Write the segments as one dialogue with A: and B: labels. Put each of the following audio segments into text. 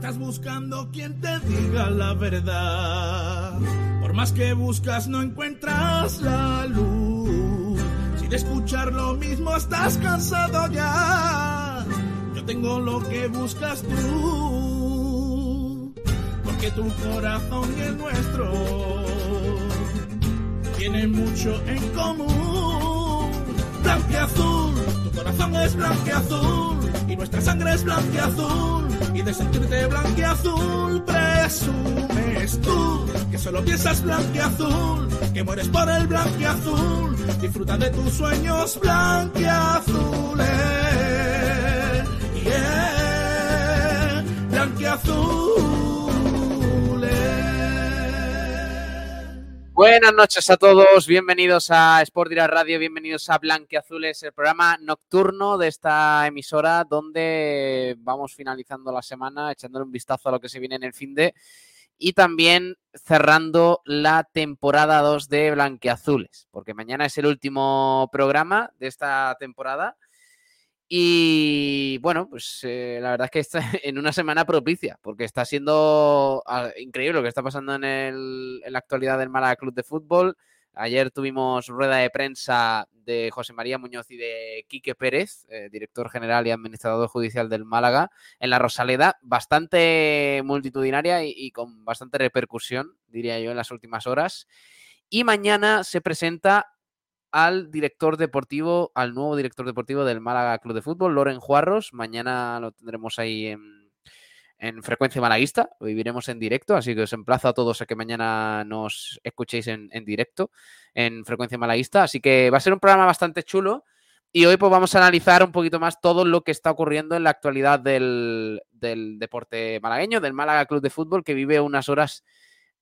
A: Estás buscando quien te diga la verdad. Por más que buscas no encuentras la luz. Si de escuchar lo mismo estás cansado ya. Yo tengo lo que buscas tú. Porque tu corazón y el nuestro tienen mucho en común. Blanqueazul, tu corazón es blanqueazul y nuestra sangre es blanqueazul y de sentirte blanqueazul presumes tú que solo piensas blanqueazul, que mueres por el blanqueazul, disfruta de tus sueños blanqueazules. Yeah, blanqueazules.
B: Buenas noches a todos, bienvenidos a Sport Direct Radio, bienvenidos a Blanqueazules, el programa nocturno de esta emisora donde vamos finalizando la semana, echándole un vistazo a lo que se viene en el fin de y también cerrando la temporada 2 de Blanqueazules, porque mañana es el último programa de esta temporada. Y bueno, pues eh, la verdad es que está en una semana propicia, porque está siendo ah, increíble lo que está pasando en, el, en la actualidad del Málaga Club de Fútbol. Ayer tuvimos rueda de prensa de José María Muñoz y de Quique Pérez, eh, director general y administrador judicial del Málaga, en la Rosaleda, bastante multitudinaria y, y con bastante repercusión, diría yo, en las últimas horas. Y mañana se presenta al director deportivo, al nuevo director deportivo del Málaga Club de Fútbol, Loren Juarros. Mañana lo tendremos ahí en, en frecuencia malaguista, lo viviremos en directo, así que os emplazo a todos a que mañana nos escuchéis en, directo en frecuencia malaguista. Así que va a ser un programa bastante chulo. Y hoy pues vamos a analizar un poquito más todo lo que está ocurriendo en la actualidad del, del deporte malagueño, del Málaga Club de Fútbol, que vive unas horas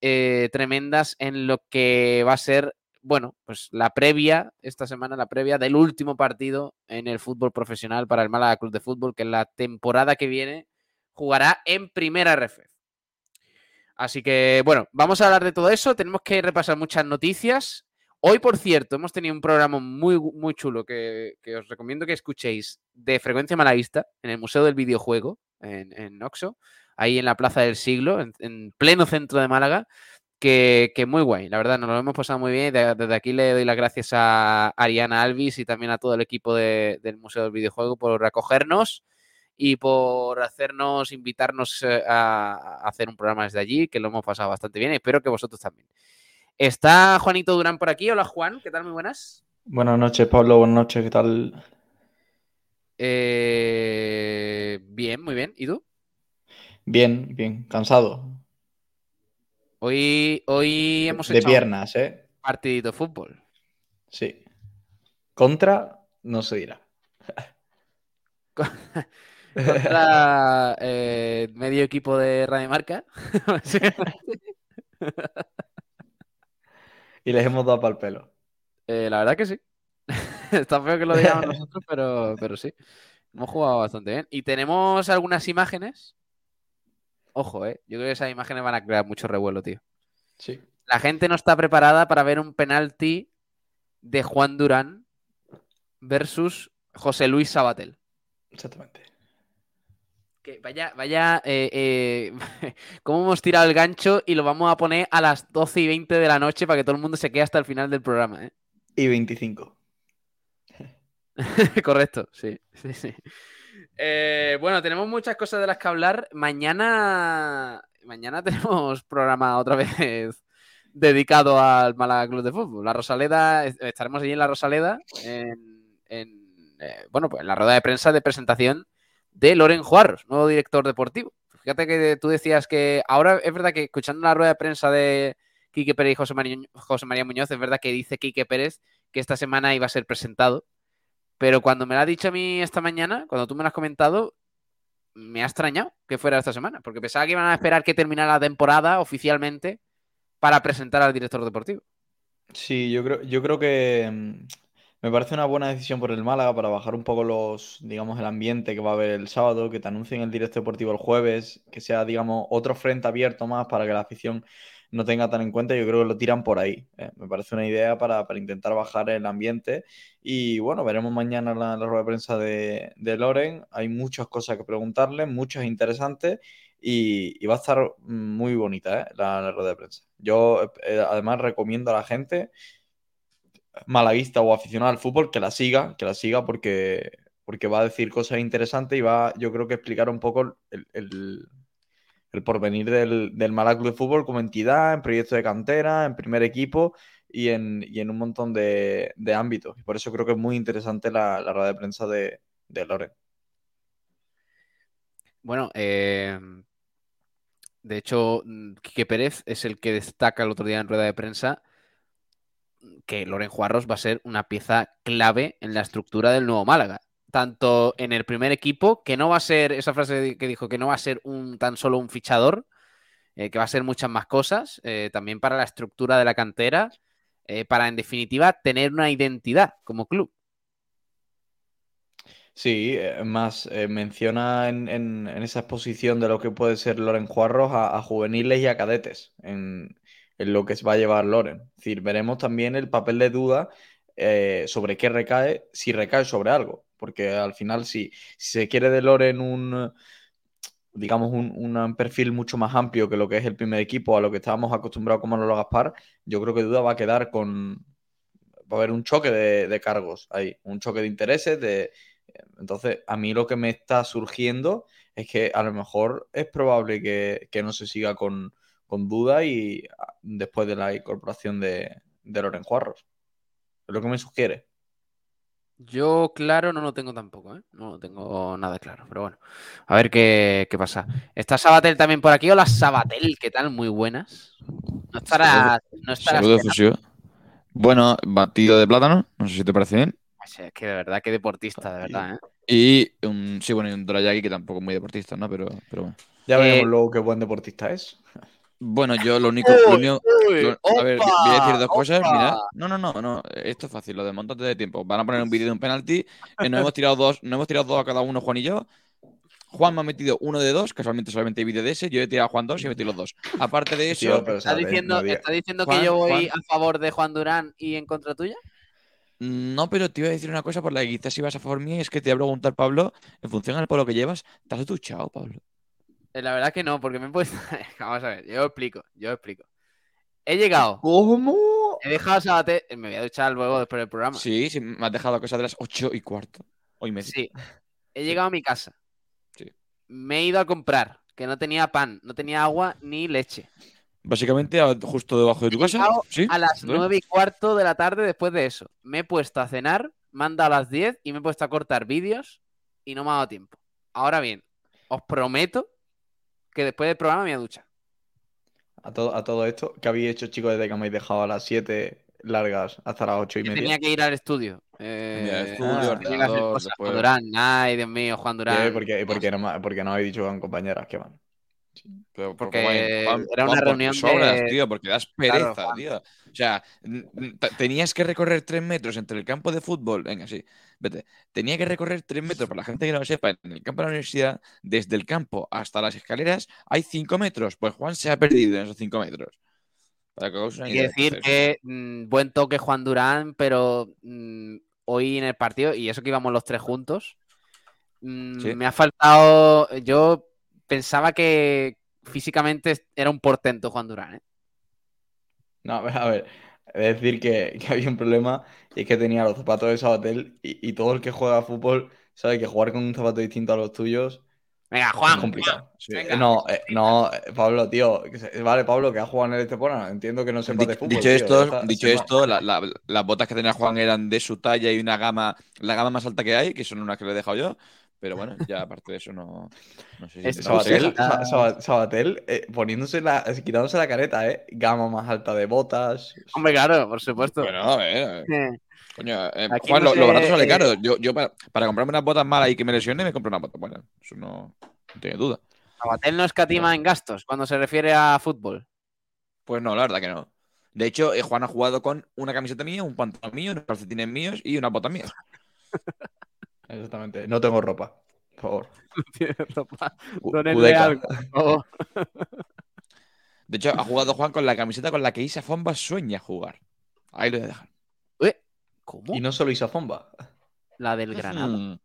B: eh, tremendas en lo que va a ser bueno, pues la previa, esta semana, la previa del último partido en el fútbol profesional para el Málaga Club de Fútbol, que en la temporada que viene jugará en primera RF. Así que, bueno, vamos a hablar de todo eso. Tenemos que repasar muchas noticias. Hoy, por cierto, hemos tenido un programa muy, muy chulo que, que os recomiendo que escuchéis de Frecuencia Malaguista en el Museo del Videojuego, en, en Oxo, ahí en la Plaza del Siglo, en pleno centro de Málaga que, que, muy guay, la verdad, nos lo hemos pasado muy bien. De, desde aquí le doy las gracias a Ariana Alvis y también a todo el equipo de, del Museo del Videojuego por acogernos y por hacernos, invitarnos eh, a, a, hacer un programa desde allí, que lo hemos pasado bastante bien. Espero que vosotros también. Está Juanito Durán por aquí. Hola Juan, ¿qué tal? Muy buenas.
C: Buenas noches, Pablo. Buenas noches, ¿qué tal?
B: Eh, bien, muy bien. ¿Y tú?
C: Bien, bien, cansado.
B: Hoy, hoy hemos
C: de piernas, ¿eh?
B: partidito de fútbol.
C: Sí. Contra, no se dirá.
B: Contra eh, medio equipo de Radio Marca.
C: y les hemos dado para el pelo.
B: Eh, la verdad que sí. Está feo que lo digamos nosotros, pero, pero sí. Hemos jugado bastante bien. Y tenemos algunas imágenes Ojo, eh. Yo creo que esas imágenes van a crear mucho revuelo, tío.
C: Sí.
B: La gente no está preparada para ver un penalti de Juan Durán versus José Luis Sabatel.
C: Exactamente.
B: Que vaya, vaya, eh, eh, cómo hemos tirado el gancho y lo vamos a poner a las 12 y 20 de la noche para que todo el mundo se quede hasta el final del programa, ¿eh?
C: Y 25.
B: Correcto, sí, sí, sí. Eh, bueno, tenemos muchas cosas de las que hablar. Mañana, mañana tenemos programa otra vez dedicado al Málaga Club de Fútbol. La Rosaleda, estaremos allí en la Rosaleda, en, eh, bueno, pues en la rueda de prensa de presentación de Loren Juarros, nuevo director deportivo. Fíjate que tú decías que ahora es verdad que escuchando la rueda de prensa de Quique Pérez y José María, José María Muñoz, es verdad que dice Quique Pérez que esta semana iba a ser presentado pero cuando me lo ha dicho a mí esta mañana, cuando tú me lo has comentado, me ha extrañado que fuera esta semana, porque pensaba que iban a esperar que terminara la temporada oficialmente para presentar al director deportivo.
C: Sí, yo creo, yo creo que mm, me parece una buena decisión por el Málaga para bajar un poco los, digamos, el ambiente que va a haber el sábado, que te anuncien el director deportivo el jueves, que sea, digamos, otro frente abierto más para que la afición no tenga tan en cuenta, yo creo que lo tiran por ahí. ¿eh? Me parece una idea para, para, intentar bajar el ambiente. Y bueno, veremos mañana la, la rueda de prensa de, de, Loren. Hay muchas cosas que preguntarle, muchas interesantes. y, va a estar muy bonita ¿eh? la, rueda de prensa. Yo eh, además recomiendo a la gente malaguista o aficionado al fútbol que la siga, que la siga porque, porque va a decir cosas interesantes y va, yo creo que explicar un poco el, porvenir del, del Málaga Club de Fútbol como entidad, en proyectos de cantera, en primer equipo y en, un montón de, ámbitos. Y por eso creo que es muy interesante la, rueda de prensa de, de Loren.
B: Bueno, eh, de hecho, Quique Pérez es el que destaca el otro día en rueda de prensa que Loren Juarros va a ser una pieza clave en la estructura del nuevo Málaga. Tanto en el primer equipo, que no va a ser, esa frase que dijo, que no va a ser un tan solo un fichador, eh, que va a ser muchas más cosas, eh, también para la estructura de la cantera eh, para en definitiva tener una identidad como club.
C: Sí, más menciona en, esa exposición de lo que puede ser Loren Juarros a, juveniles y a cadetes en, lo que va a llevar Loren. Es decir, veremos también el papel de duda sobre qué recae, si recae sobre algo. Porque al final, si, se quiere de Loren un, digamos, un, perfil mucho más amplio que lo que es el primer equipo, a lo que estábamos acostumbrados como lo Gaspar, yo creo que Duda va a quedar con... Va a haber un choque de, cargos ahí, un choque de intereses. De... Entonces, a mí lo que me está surgiendo es que a lo mejor es probable que, no se siga con, Duda y ah, después de la incorporación de, de Loren Juarros. Es lo que me sugiere.
B: Yo, claro, no lo tengo tampoco, ¿eh? No lo tengo nada claro, pero bueno. A ver qué, pasa. ¿Está Sabatel también por aquí? Hola, Sabatel, ¿qué tal? Muy buenas. No estará. No
D: Saludos, Bueno, batido de plátano, no sé si te parece bien.
B: Es que de verdad, qué deportista, de verdad, ¿eh?
D: Y un, sí, bueno, y un Dorayaki que tampoco es muy deportista, ¿no? Pero, pero bueno.
C: Ya veremos eh, luego qué buen deportista es.
D: Bueno, yo lo único. a ver, voy a decir dos cosas. Mira, no, no, no, no. Esto es fácil, lo de montante de tiempo. Van a poner un vídeo de un penalti. Eh, nos hemos tirado dos, no hemos tirado dos a cada uno, Juan y yo. Juan me ha metido uno de dos, casualmente solamente hay vídeo de ese. Yo he tirado a Juan dos y he metido los dos. Aparte de eso.
B: ¿Está diciendo, ¿está diciendo que yo voy a favor de Juan Durán y en contra tuya?
D: No, pero te iba a decir una cosa por la que quizás ibas a favor mía y es que te voy a preguntar, Pablo, en función al polo que llevas, ¿te has duchado, Pablo?
B: Eh, la verdad que no, porque me he puesto. Vamos a ver, yo explico, yo explico. He llegado.
C: ¿Cómo?
B: He dejado Sabaté. Me voy a duchar luego después del programa.
D: Sí, sí, me has dejado a cosa de las 8 y cuarto. Hoy me
B: Sí. He llegado a mi casa. Sí. Me he ido a comprar, que no tenía pan, no tenía agua ni leche.
D: Básicamente justo debajo de tu casa. ¿Sí?
B: A las 9 y cuarto de la tarde después de eso. Me he puesto a cenar, manda a las 10 y me he puesto a cortar vídeos y no me ha dado tiempo. Ahora bien, os prometo que después del programa me ducha.
C: A todo, a todo esto, ¿qué habéis hecho, chicos, desde que me habéis dejado a las 7 largas hasta las 8 y media?
B: Tenía que ir al estudio.
D: Eh, estudio,
B: Juan Durán, ay, Dios mío, Juan Durán.
C: ¿Por qué, porque, no, porque no habéis dicho con compañeras que van?
B: Porque era una reunión
D: de... tío, porque das pereza, tío. O sea, tenías que recorrer tres metros entre el campo de fútbol, venga, sí, vete. Tenía que recorrer tres metros, para la gente que no lo sepa, en el campo de la universidad, desde el campo hasta las escaleras, hay cinco metros. Pues Juan se ha perdido en esos cinco metros.
B: Para que Hay que decir que mm, buen toque Juan Durán, pero mm, hoy en el partido, y eso que íbamos los tres juntos, mm, me ha faltado. Yo pensaba que físicamente era un portento Juan Durán. ¿eh?
C: No, a ver, a ver. Es decir, que, había un problema y es que tenía los zapatos de Sabatel y, y, todo el que juega a fútbol sabe que jugar con un zapato distinto a los tuyos
B: Venga, Juan.
C: Es complicado. No, eh, no, Pablo, tío. Vale, Pablo, que ha jugado en el Estepona. Entiendo que no sepa de fútbol.
D: Dicho esto, dicho esto las botas que tenía Juan eran de su talla y una gama, la gama más alta que hay, que son unas que le he dejado yo. Pero bueno, ya aparte de eso no, no sé si...
C: Sabatel, Sabatel eh, poniéndose la, quitándose la careta, ¿eh? Gama más alta de botas.
B: Hombre, claro, por supuesto.
D: Bueno, a ver. Coño, eh, Juan, lo, barato sale caro. Yo, yo para, para, comprarme unas botas malas y que me lesione, me compro una bota Bueno, Eso no, no tiene duda.
B: Sabatel no escatima en gastos cuando se refiere a fútbol.
D: Pues no, la verdad que no. De hecho, eh, Juan ha jugado con una camiseta mía, un pantalón mío, unos calcetines míos y una bota mía.
C: Exactamente. No tengo ropa, por favor.
B: No tiene ropa. Donenle algo,
D: De hecho, ha jugado Juan con la camiseta con la que Isa Fomba sueña jugar. Ahí lo voy a dejar.
B: ¿Cómo?
C: Y no solo Isa Fomba.
B: La del Granada.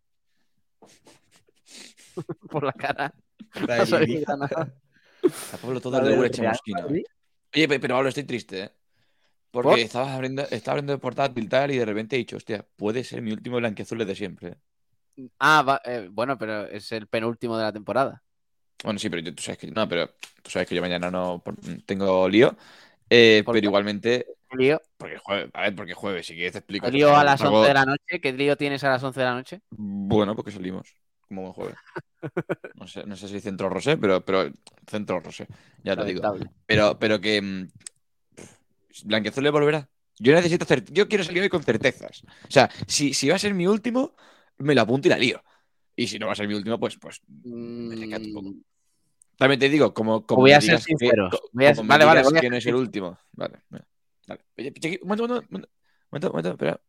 B: por la cara. No sabía nada.
D: A Pablo todo
B: La
D: el
B: del
D: de.
B: Madrid.
D: Oye, pe- pero Pablo, estoy triste, ¿eh? Porque
B: ¿Por?
D: estabas abriendo, estaba abriendo el portátil tal y de repente he dicho, hostia, puede ser mi último blanquiazul de siempre.
B: Ah, va- eh, bueno, pero es el penúltimo de la temporada.
D: Bueno, sí, pero yo- tú sabes que no, pero tú sabes que yo mañana no tengo lío. Eh,
B: ¿Por
D: pero
B: qué?
D: igualmente,
B: ¿Qué lío?
D: porque jueves, a ver, porque jueves, si quieres te explico.
B: ¿Qué lío a las
D: algo-
B: 11 de la noche? ¿Qué lío tienes a las 11 de la noche?
D: Bueno, porque salimos como buen jueves. No sé, no sé si centro rosé, pero, pero centro rosé, ya te digo. Pero, pero que mm, Blanquiazul le volverá. Yo necesito cer- yo quiero salir hoy con certezas. O sea, si, si va a ser mi último, me lo apunto y la lío. Y si no va a ser mi último, pues, pues me queda un poco.
B: Mm,
D: También te digo, como, como
B: Voy a ser sincero. vale, vale, a
D: que no es el último. Vale, vale. Dale. Oye, un momento, un momento, un momento, un momento, espera.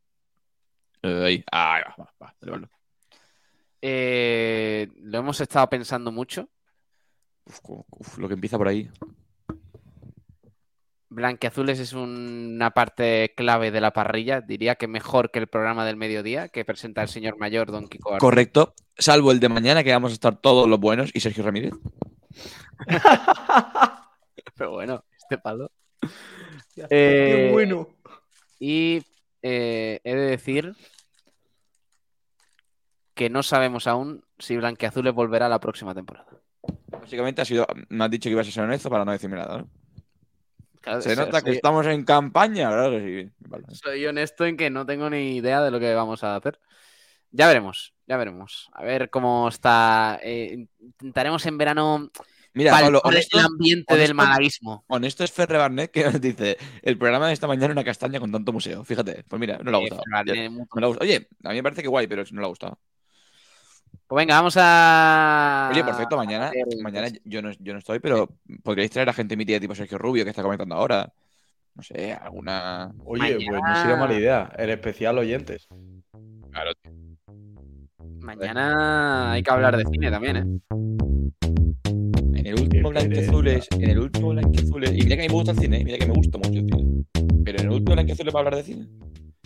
D: Eh, ahí, ahí va, va, va, dale, vale.
B: eh, lo hemos estado pensando mucho.
D: Uf, uf, lo que empieza por ahí.
B: Blanquiazules es una parte clave de la parrilla. Diría que mejor que el programa del mediodía que presenta el señor mayor Don Kiko.
D: Correcto, salvo el de mañana que vamos a estar todos los buenos y Sergio Ramírez.
B: Pero bueno, este palo.
C: Qué
B: Eh,
C: bueno.
B: Y eh, he de decir que no sabemos aún si Blanquiazules volverá la próxima temporada.
D: Básicamente ha sido, me has dicho que ibas a ser honesto para no decirme nada, ¿no?
B: Claro,
D: Se nota que estamos en campaña, sí. Vale.
B: Soy honesto en que no tengo ni idea de lo que vamos a hacer. Ya veremos, ya veremos. A ver cómo está. eh, intentaremos en verano
D: Mira, Pablo, honesto,
B: el ambiente del malaguismo.
D: honesto es Ferre Barnet que nos dice el programa de esta mañana una castaña con tanto museo. Fíjate, pues mira, no le ha gustado.
B: Fernández,
D: Ya,
B: muy
D: no le ha gustado. Oye, a mí me parece que guay, pero no le ha gustado.
B: Pues venga, vamos a.
D: Oye, perfecto, mañana, mañana yo no, yo no estoy, pero podríais traer a gente emitida tipo Sergio Rubio que está comentando ahora. No sé, alguna.
C: Oye, pues no sería mala idea. El especial oyentes.
D: Claro,
B: Mañana hay que hablar de cine también, ¿eh?
D: En el último
C: Qué
D: Blanquiazules, en el último Blanquiazules, y mira que a mí me gusta el cine, ¿eh? mira que me gusta mucho el cine. Pero en el último Blanquiazules va a hablar de cine.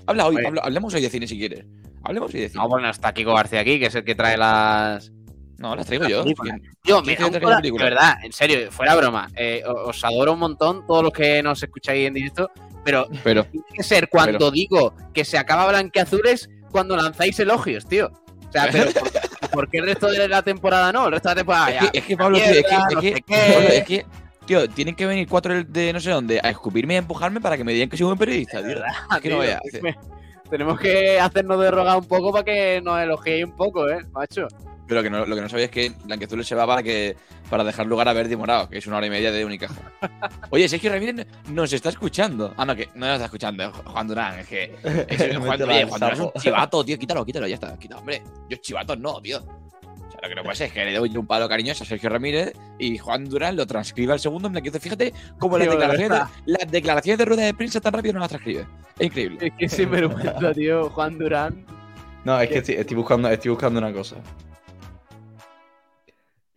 D: Habla hoy, habla- hablemos hoy de cine si quieres. Hablemos hoy de cine.
B: No, bueno, está Kiko García aquí, que es el que trae las.
D: No, las traigo yo.
B: película.
D: ¿Quién-
B: Yo,
D: ¿Quién
B: me
D: te
B: da un
D: trae la
B: coraje,
D: película?
B: de verdad, en serio, fuera broma. eh, os adoro un montón, todos los que nos escucháis en directo, pero
D: Pero,
B: tiene que ser cuando digo que se acaba Blanquiazules cuando lanzáis elogios, tío. O sea, pero ¿por, por qué el resto de la temporada no? El resto de la temporada
D: es
B: ya.
D: que, es que Pablo, tío, es que, es. Pablo, es que, tío, tienen que venir cuatro de no sé dónde a escupirme y a empujarme para que me digan que soy un buen periodista, tío. Que no veas.
B: Tenemos que hacernos de rogar un poco para que nos elogiéis un poco, ¿eh, macho?
D: Pero que no, lo que no sabía es que Blanquiazules se va para que para dejar lugar a Verdi Morado, que es una hora y media de Unicaja. Oye, Sergio Ramírez nos está escuchando. Ah, no, que no nos está escuchando, es Juan Durán. Es que, es Juan, oye, Juan Durán es un chivato, tío. Quítalo, quítalo, ya está. Quita, hombre. Yo chivatos no, tío. Lo que no puede ser es que le doy un palo cariñoso a Sergio Ramírez y Juan Durán lo transcriba al segundo en Blanquiazules. Fíjate cómo las declaraciones, de, las declaraciones de rueda de prensa tan rápido no las transcribe. Es increíble.
B: Es que sin vergüenza, tío, Juan Durán.
C: No, es que estoy, estoy buscando, estoy buscando una cosa.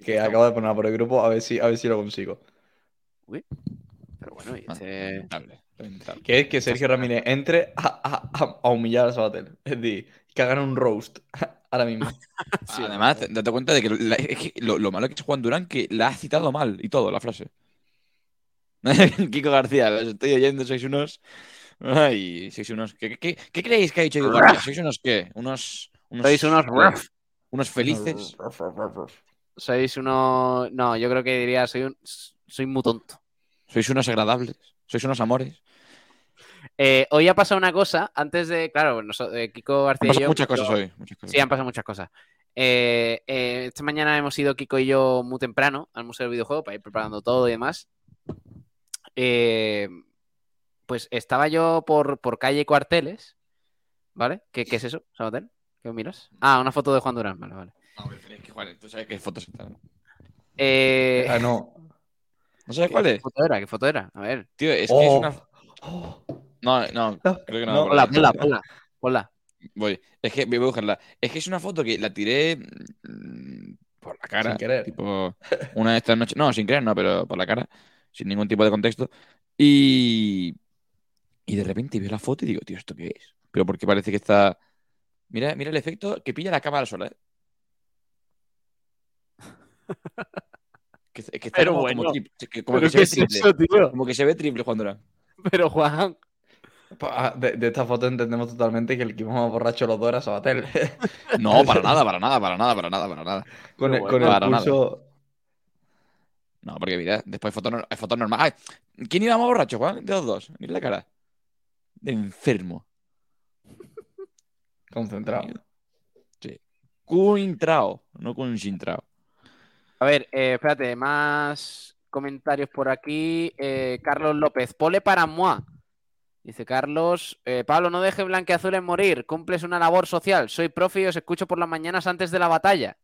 C: Que acabo de poner por el grupo a ver si, a ver si lo consigo.
B: Pero bueno, y este...
D: Lamentable, lamentable.
C: Que es que Sergio Ramírez entre a, a- a- humillar a Sabater. Es decir, que hagan un roast ahora mismo.
B: Sí,
D: Además, date cuenta de que, la- es que lo, lo malo que es Juan Durán, que la ha citado mal y todo, la frase. Kiko García, los estoy oyendo, sois unos. Ay, sois unos. ¿Qué, qué, qué creéis que ha dicho Kiko García? ¿Sois unos qué? Unos. unos
B: Sois unos
D: unos felices.
B: Sois unos... No, yo creo que diría, soy un... Soy muy tonto.
D: Sois unos agradables. Sois unos amores.
B: Eh, hoy ha pasado una cosa, antes de... Claro, noso- eh, Kiko
D: Han
B: García y
D: pasado
B: yo...
D: muchas cosas
B: yo-
D: hoy. muchas cosas.
B: Sí, han pasado muchas cosas. Eh, eh, esta mañana hemos ido Kiko y yo muy temprano al Museo del Videojuego para ir preparando todo y demás. Eh, pues estaba yo por, por calle Cuarteles, ¿vale? ¿Qué, qué es eso, Sabater? ¿Qué miras? Ah, una foto de Juan Durán, vale, vale.
D: No, pero es que, Juan, tú sabes qué fotos están.
B: Eh,
C: Ah, no.
D: ¿No sabes cuál
B: ¿Qué
D: es?
B: foto era? ¿Qué foto era? A ver.
D: Tío, es que
C: Oh.
D: es una.
C: Oh,
D: No, no,
C: No,
D: creo que no.
C: no,
B: Ponla, ponla, ponla, ponla.
D: Voy. Es que voy a buscarla. Es que es una foto que la tiré mm, por la cara.
C: Sin querer.
D: Tipo, una de estas noches. No, sin querer, no, pero por la cara. Sin ningún tipo de contexto. Y. Y de repente veo la foto y digo, tío, ¿esto qué es? Pero porque parece que está. Mira, mira el efecto que pilla la cámara sola, ¿eh? Que, que está
B: Pero
D: como,
B: bueno,
D: como, que- como
B: ¿Pero
D: que se ve
B: es
D: triple.
B: eso?
D: Como que se ve triple Juan Durán.
B: Pero Juan,
C: De, de esta foto entendemos totalmente que el que íbamos borracho los dos era Sabatel.
D: No, para nada, para nada, para nada, para nada, para nada.
C: con el, con el
D: para nada.
C: pulso.
D: No, porque mira, después fotos fotos normales. Ay, ¿Quién iba más borracho, Juan? De los dos. Mira la cara. De enfermo.
C: Concentrado.
D: Cuintrao, no Cunchintrao.
B: a ver, eh, espérate, más comentarios por aquí. Eh, Carlos López, pole para moi. Dice Carlos, eh, Pablo, no deje blanqueazules morir, cumples una labor social. Soy profe y os escucho por las mañanas antes de la batalla.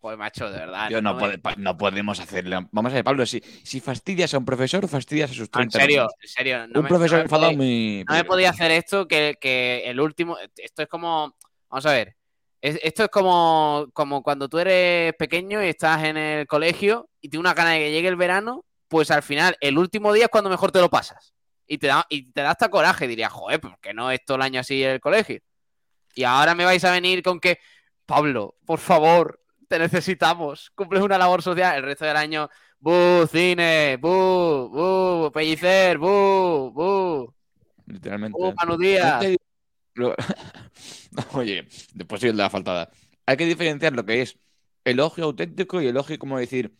B: Joder, macho, de verdad.
D: Yo no, puede- pa- no podemos hacerle. Vamos a ver, Pablo, si, si fastidias a un profesor, fastidias a sus
B: Ah, En
D: 30
B: serio, en serio. no
D: Un
B: me-
D: profesor
B: no me
D: enfadado muy.
B: No me podía hacer esto que, que el último. Esto es como. Vamos a ver. es- esto es como, como cuando tú eres pequeño y estás en el colegio y tienes una gana de que llegue el verano, pues al final, el último día es cuando mejor te lo pasas. Y te da, y te da hasta coraje. Dirías, joder, ¿por qué no es todo el año así el colegio? Y ahora me vais a venir con que, Pablo, por favor, te necesitamos. Cumples una labor social el resto del año. ¡Bu, cine! ¡Bu, bu! ¡Pellicer! ¡Bu, bu!
D: Literalmente.
B: ¡Bu, Manu Díaz!
D: Hay que- lo- Oye, después sí la faltada. Hay que diferenciar lo que es elogio auténtico y elogio, como decir,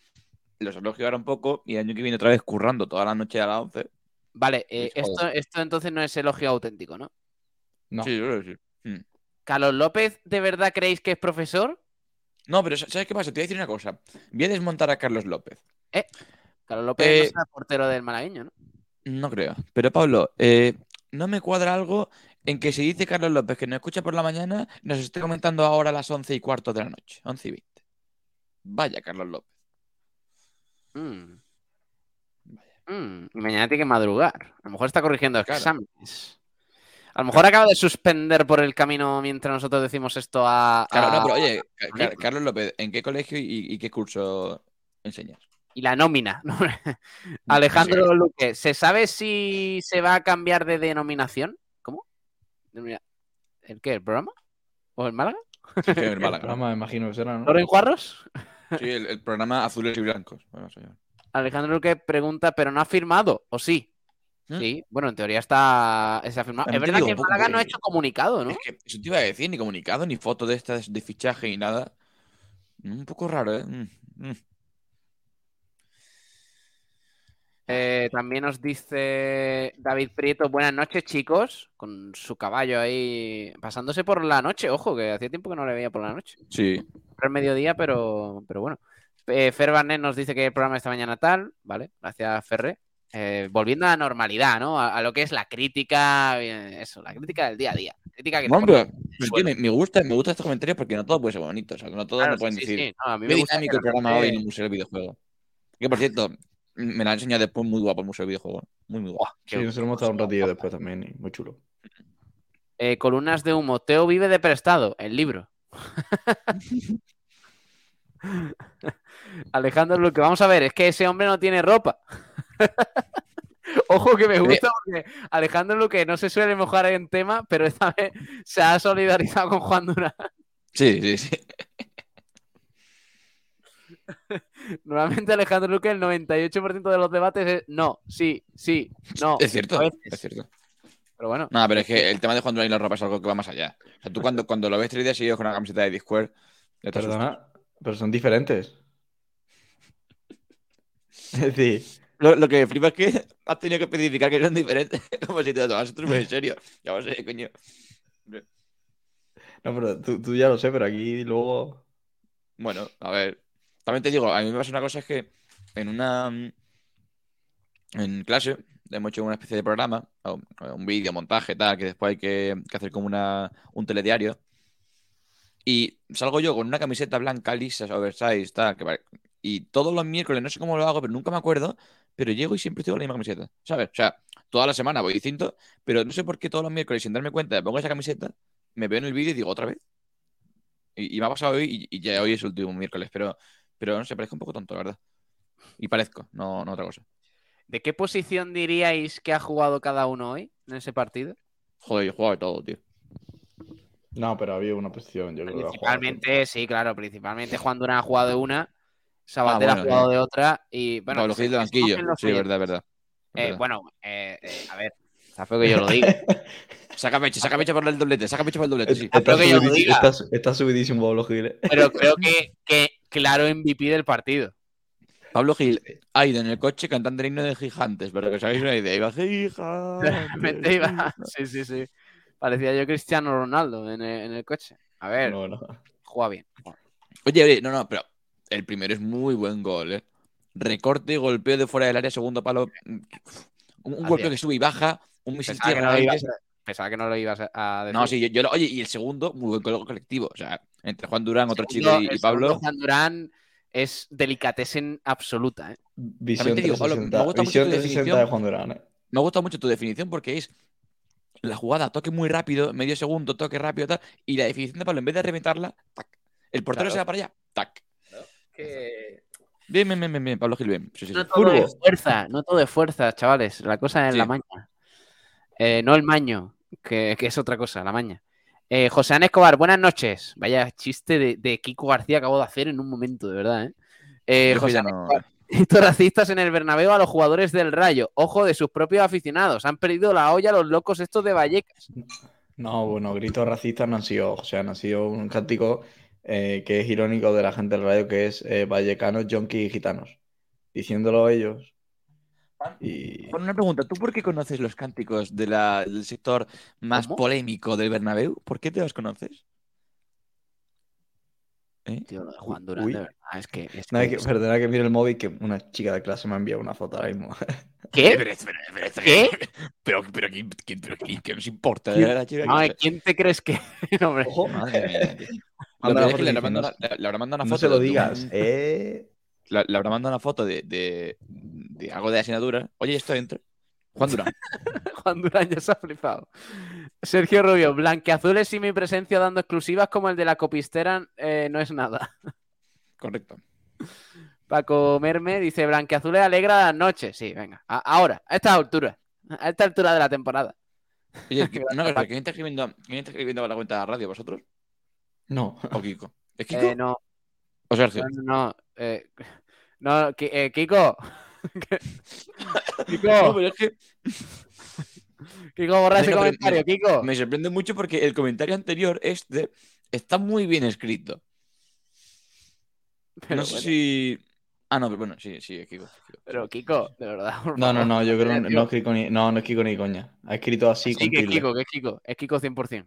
D: los elogio ahora un poco y el año que viene otra vez currando toda la noche a las 11.
B: Vale, eh, esto, esto entonces no es elogio auténtico, ¿no?
C: No.
D: Sí, yo creo que sí. Mm.
B: ¿Carlos López de verdad creéis que es profesor?
D: No, pero ¿sabes qué pasa? Te voy a decir una cosa. Voy a desmontar a Carlos López.
B: Carlos López
D: Eh,
B: no será portero del malagueño, ¿no?
D: No creo. Pero Pablo, eh, no me cuadra algo en que se dice Carlos López que nos escucha por la mañana, nos esté comentando ahora a las once y cuarto de la noche. Once y veinte. Vaya, Carlos López.
B: Mm. Mm, Y mañana tiene que madrugar. A lo mejor está corrigiendo
D: Claro.
B: exámenes. A lo mejor acaba de suspender por el camino mientras nosotros decimos esto a.
D: Claro, no, pero oye. Carlos López, ¿en qué colegio y, y qué curso enseñas?
B: Y la nómina. ¿no? Alejandro Luque, ¿se sabe si se va a cambiar de denominación? ¿Cómo? ¿El qué? ¿El programa? ¿O el Málaga?
D: Sí, el
C: El
D: Málaga.
C: programa, me imagino que será, ¿no?
B: ¿Loren Juarros?
D: Sí, el, el programa Azules y Blancos. Bueno, sí.
B: Alejandro Luque pregunta, ¿pero no ha firmado? ¿O sí?
D: ¿Mm?
B: Sí, bueno, en teoría está, está firmado.
D: También
B: Es verdad que Málaga no ha hecho comunicado, ¿no?
D: Es que eso te iba a decir, ni comunicado, ni foto de estas de fichaje ni nada. Un poco raro, ¿eh? Mm, mm.
B: Eh, también nos dice David Prieto, buenas noches chicos, con su caballo ahí pasándose por la noche, ojo, que hacía tiempo que no le veía por la noche.
D: Sí.
B: Por el mediodía, pero, pero bueno. Eh, Fer Barnet nos dice que el programa esta mañana tal, ¿vale? Gracias, Ferre. Eh, volviendo a la normalidad, ¿no? A, a lo que es la crítica, eh, eso, la crítica del día a día. Crítica que
D: pero, tío, me, me gusta, me gusta estos comentarios porque no todo puede ser bonito. O sea, no todos
B: Claro,
D: me pueden
B: sí,
D: decir.
B: sí. No, a mí me gusta
D: dinámico el programa hoy en el Museo del Videojuego. Que por cierto, me la ha enseñado después muy guapo el Museo del Videojuego. Muy, muy guapo.
C: Sí, nos lo hemos dado un ratillo después también, y muy chulo.
B: Eh, columnas de humo. Teo vive de prestado, el libro. Alejandro Luque, vamos a ver, es que ese hombre no tiene ropa. Ojo que me gusta porque Alejandro Luque no se suele mojar en tema, pero esta vez se ha solidarizado con Juan Durán.
D: Sí, sí, sí.
B: Normalmente Alejandro Luque el 98% de los debates es no, sí, sí, no.
D: Es cierto,
B: veces.
D: es cierto.
B: Pero bueno,
D: No, pero es que el tema de Juan Durán y la ropa es algo que va más allá. O sea, tú cuando, cuando lo ves tres días seguidos con una camiseta de Discord, ya te asustas.
C: Perdona, pero son diferentes. Es decir,
D: Lo, lo que me flipa es que has tenido que especificar que son diferentes. Como si te lo tomas en serio. Ya lo sé, coño.
C: no, pero tú, tú ya lo sé, pero aquí luego.
D: Bueno, a ver. También te digo, a mí me pasa una cosa es que en una. En clase hemos hecho una especie de programa, un vídeo, montaje, tal, que después hay que, que hacer como una, un telediario. Y salgo yo con una camiseta blanca, lisa, oversize, tal, que. Y todos los miércoles, no sé cómo lo hago, pero nunca me acuerdo, pero llego y siempre estoy con la misma camiseta, ¿sabes? O sea, toda la semana voy distinto, pero no sé por qué todos los miércoles, sin darme cuenta, pongo esa camiseta, me veo en el vídeo y digo otra vez. Y, y me ha pasado hoy y, y ya hoy es el último miércoles, pero, pero no sé, parezco un poco tonto, la verdad. Y parezco, no, no otra cosa.
B: ¿de qué posición diríais que ha jugado cada uno hoy en ese partido?
D: Joder, yo he jugado de todo, tío.
C: No, pero había una posición, yo creo que.
B: Principalmente, sí, claro, principalmente Juan Durán ha jugado de una Sabater
D: Ah,
B: ha jugado
D: sí.
B: de otra y bueno,
D: Pablo
B: se-
D: Gil de banquillo.
B: los
D: Sí, verdad, verdad.
B: Eh,
D: verdad.
B: bueno, eh, eh, a ver, está feo que yo lo diga.
D: Saca pecho, saca pecho por el doblete, saca pecho por el doblete, sí.
C: Está,
B: pero que yo lo
C: subidísimo,
B: diga.
C: está, está subidísimo Pablo Gil. ¿eh?
B: Pero creo que, que claro MVP del partido.
D: Pablo Gil ha ido en el coche cantando el himno de Gigantes, pero que os hagáis una idea. Iba Gigantes.
B: Realmente iba- Sí, sí, sí. Parecía yo Cristiano Ronaldo en el, en el coche. A ver,
C: No, no.
B: juega bien.
D: Oye, oye, no, no, pero el primero es muy buen gol, ¿eh? Recorte, golpeo de fuera del área, segundo palo. Un, un golpeo que sube y baja, un misil
B: Pensaba que, no lo ibas a, pensaba que no lo ibas a- a decir.
D: No, sí, yo, yo lo- oye, y el segundo, muy buen gol colectivo. O sea, entre Juan Durán, otro
B: Segundo-
D: chico y, Pablo.
B: Juan Durán es delicatessen absoluta. ¿eh?
C: Visión
D: También te digo, Pablo, me
C: 360,
D: gusta mucho
C: visión
D: tu
C: 360 de. Juan Durán. ¿eh?
D: Me ha gustado mucho tu definición porque es la jugada, toque muy rápido, medio segundo, toque rápido, tal, y la definición de Pablo, en vez de reventarla, tac. El portero
B: Claro.
D: se va para allá, tac. Bien, bien, bien, bien, bien, Pablo Gil, bien. Sí, sí, sí.
B: No todo
C: Curvo.
B: es fuerza, no todo es fuerza, chavales. La cosa es
D: Sí.
B: la maña. Eh, no el maño, que, que es otra cosa, la maña. Eh, José Ana Escobar, buenas noches. Vaya chiste de, de Kiko García acabo de hacer en un momento, de verdad. ¿eh? Eh, José
D: ya
B: Ana
D: no-
B: Escobar, Estos racistas en el Bernabéu a los jugadores del Rayo. Ojo de sus propios aficionados. Han perdido la olla los locos estos de Vallecas.
C: No, bueno, gritos racistas no han sido, o sea, no han sido un cántico eh, que es irónico de la gente del radio, que es eh, vallecanos, yonkis y gitanos. Diciéndolo ellos. Y
D: una pregunta, ¿tú por qué conoces los cánticos de la- del sector más
B: ¿Cómo?
D: polémico del Bernabéu? ¿Por qué te los conoces? ¿Eh?
B: Tío, lo de Juan Durán,
C: Uy.
B: de verdad. Es que. es
C: no,
B: que-
C: hay que, perdona que mire el móvil, que una chica de clase me ha enviado una foto ahora mismo.
B: ¿Qué?
D: Pero, pero, pero, pero,
B: ¿Qué?
D: Pero, pero, ¿quién- quién- pero ¿quién- qué nos importa?
C: ¿Quién?
D: La chica que-
B: No, ¿quién te crees que.? No, hombre.
C: Ojo,
D: Madre mía,
C: Manda
D: que le habrá mandado una-
C: no
D: foto
C: se lo digas, eh.
D: Le, le habrá mandado una foto de, de, de algo de asignatura. Oye, esto entra. Juan Durán.
B: Juan Durán ya se ha flipado. Sergio Rubio, blanqueazules y mi presencia dando exclusivas como el de la copistera eh, no es nada.
D: Correcto.
B: Paco Merme dice, blanqueazules alegra las noches. Sí, venga. A- ahora, a esta altura. A esta altura de la temporada.
D: Oye, ¿qui- una cosa, ¿quién está escribiendo, quién está escribiendo la cuenta de la radio? ¿Vosotros?
C: No.
D: ¿O Kiko? ¿Es Kiko?
B: Eh, no,
D: ¿O Sergio?
B: no, no. no, eh, no, Ki- eh, Kiko.
D: No, pero es que
B: Kiko, borra ese
D: Venga,
B: comentario,
D: me-
B: Kiko.
D: me sorprende mucho porque el comentario anterior es de. Está muy bien escrito.
B: Pero,
D: no sé si. Ah, no, pero bueno, sí, sí, es Kiko. Kiko.
B: pero, Kiko, de verdad.
C: No, no, no, yo creo que no es Kiko ni, no, no es Kiko ni coña. Ha escrito así
B: Sí,
C: con
B: que es. Kiko, que es Kiko. Es Kiko 100%.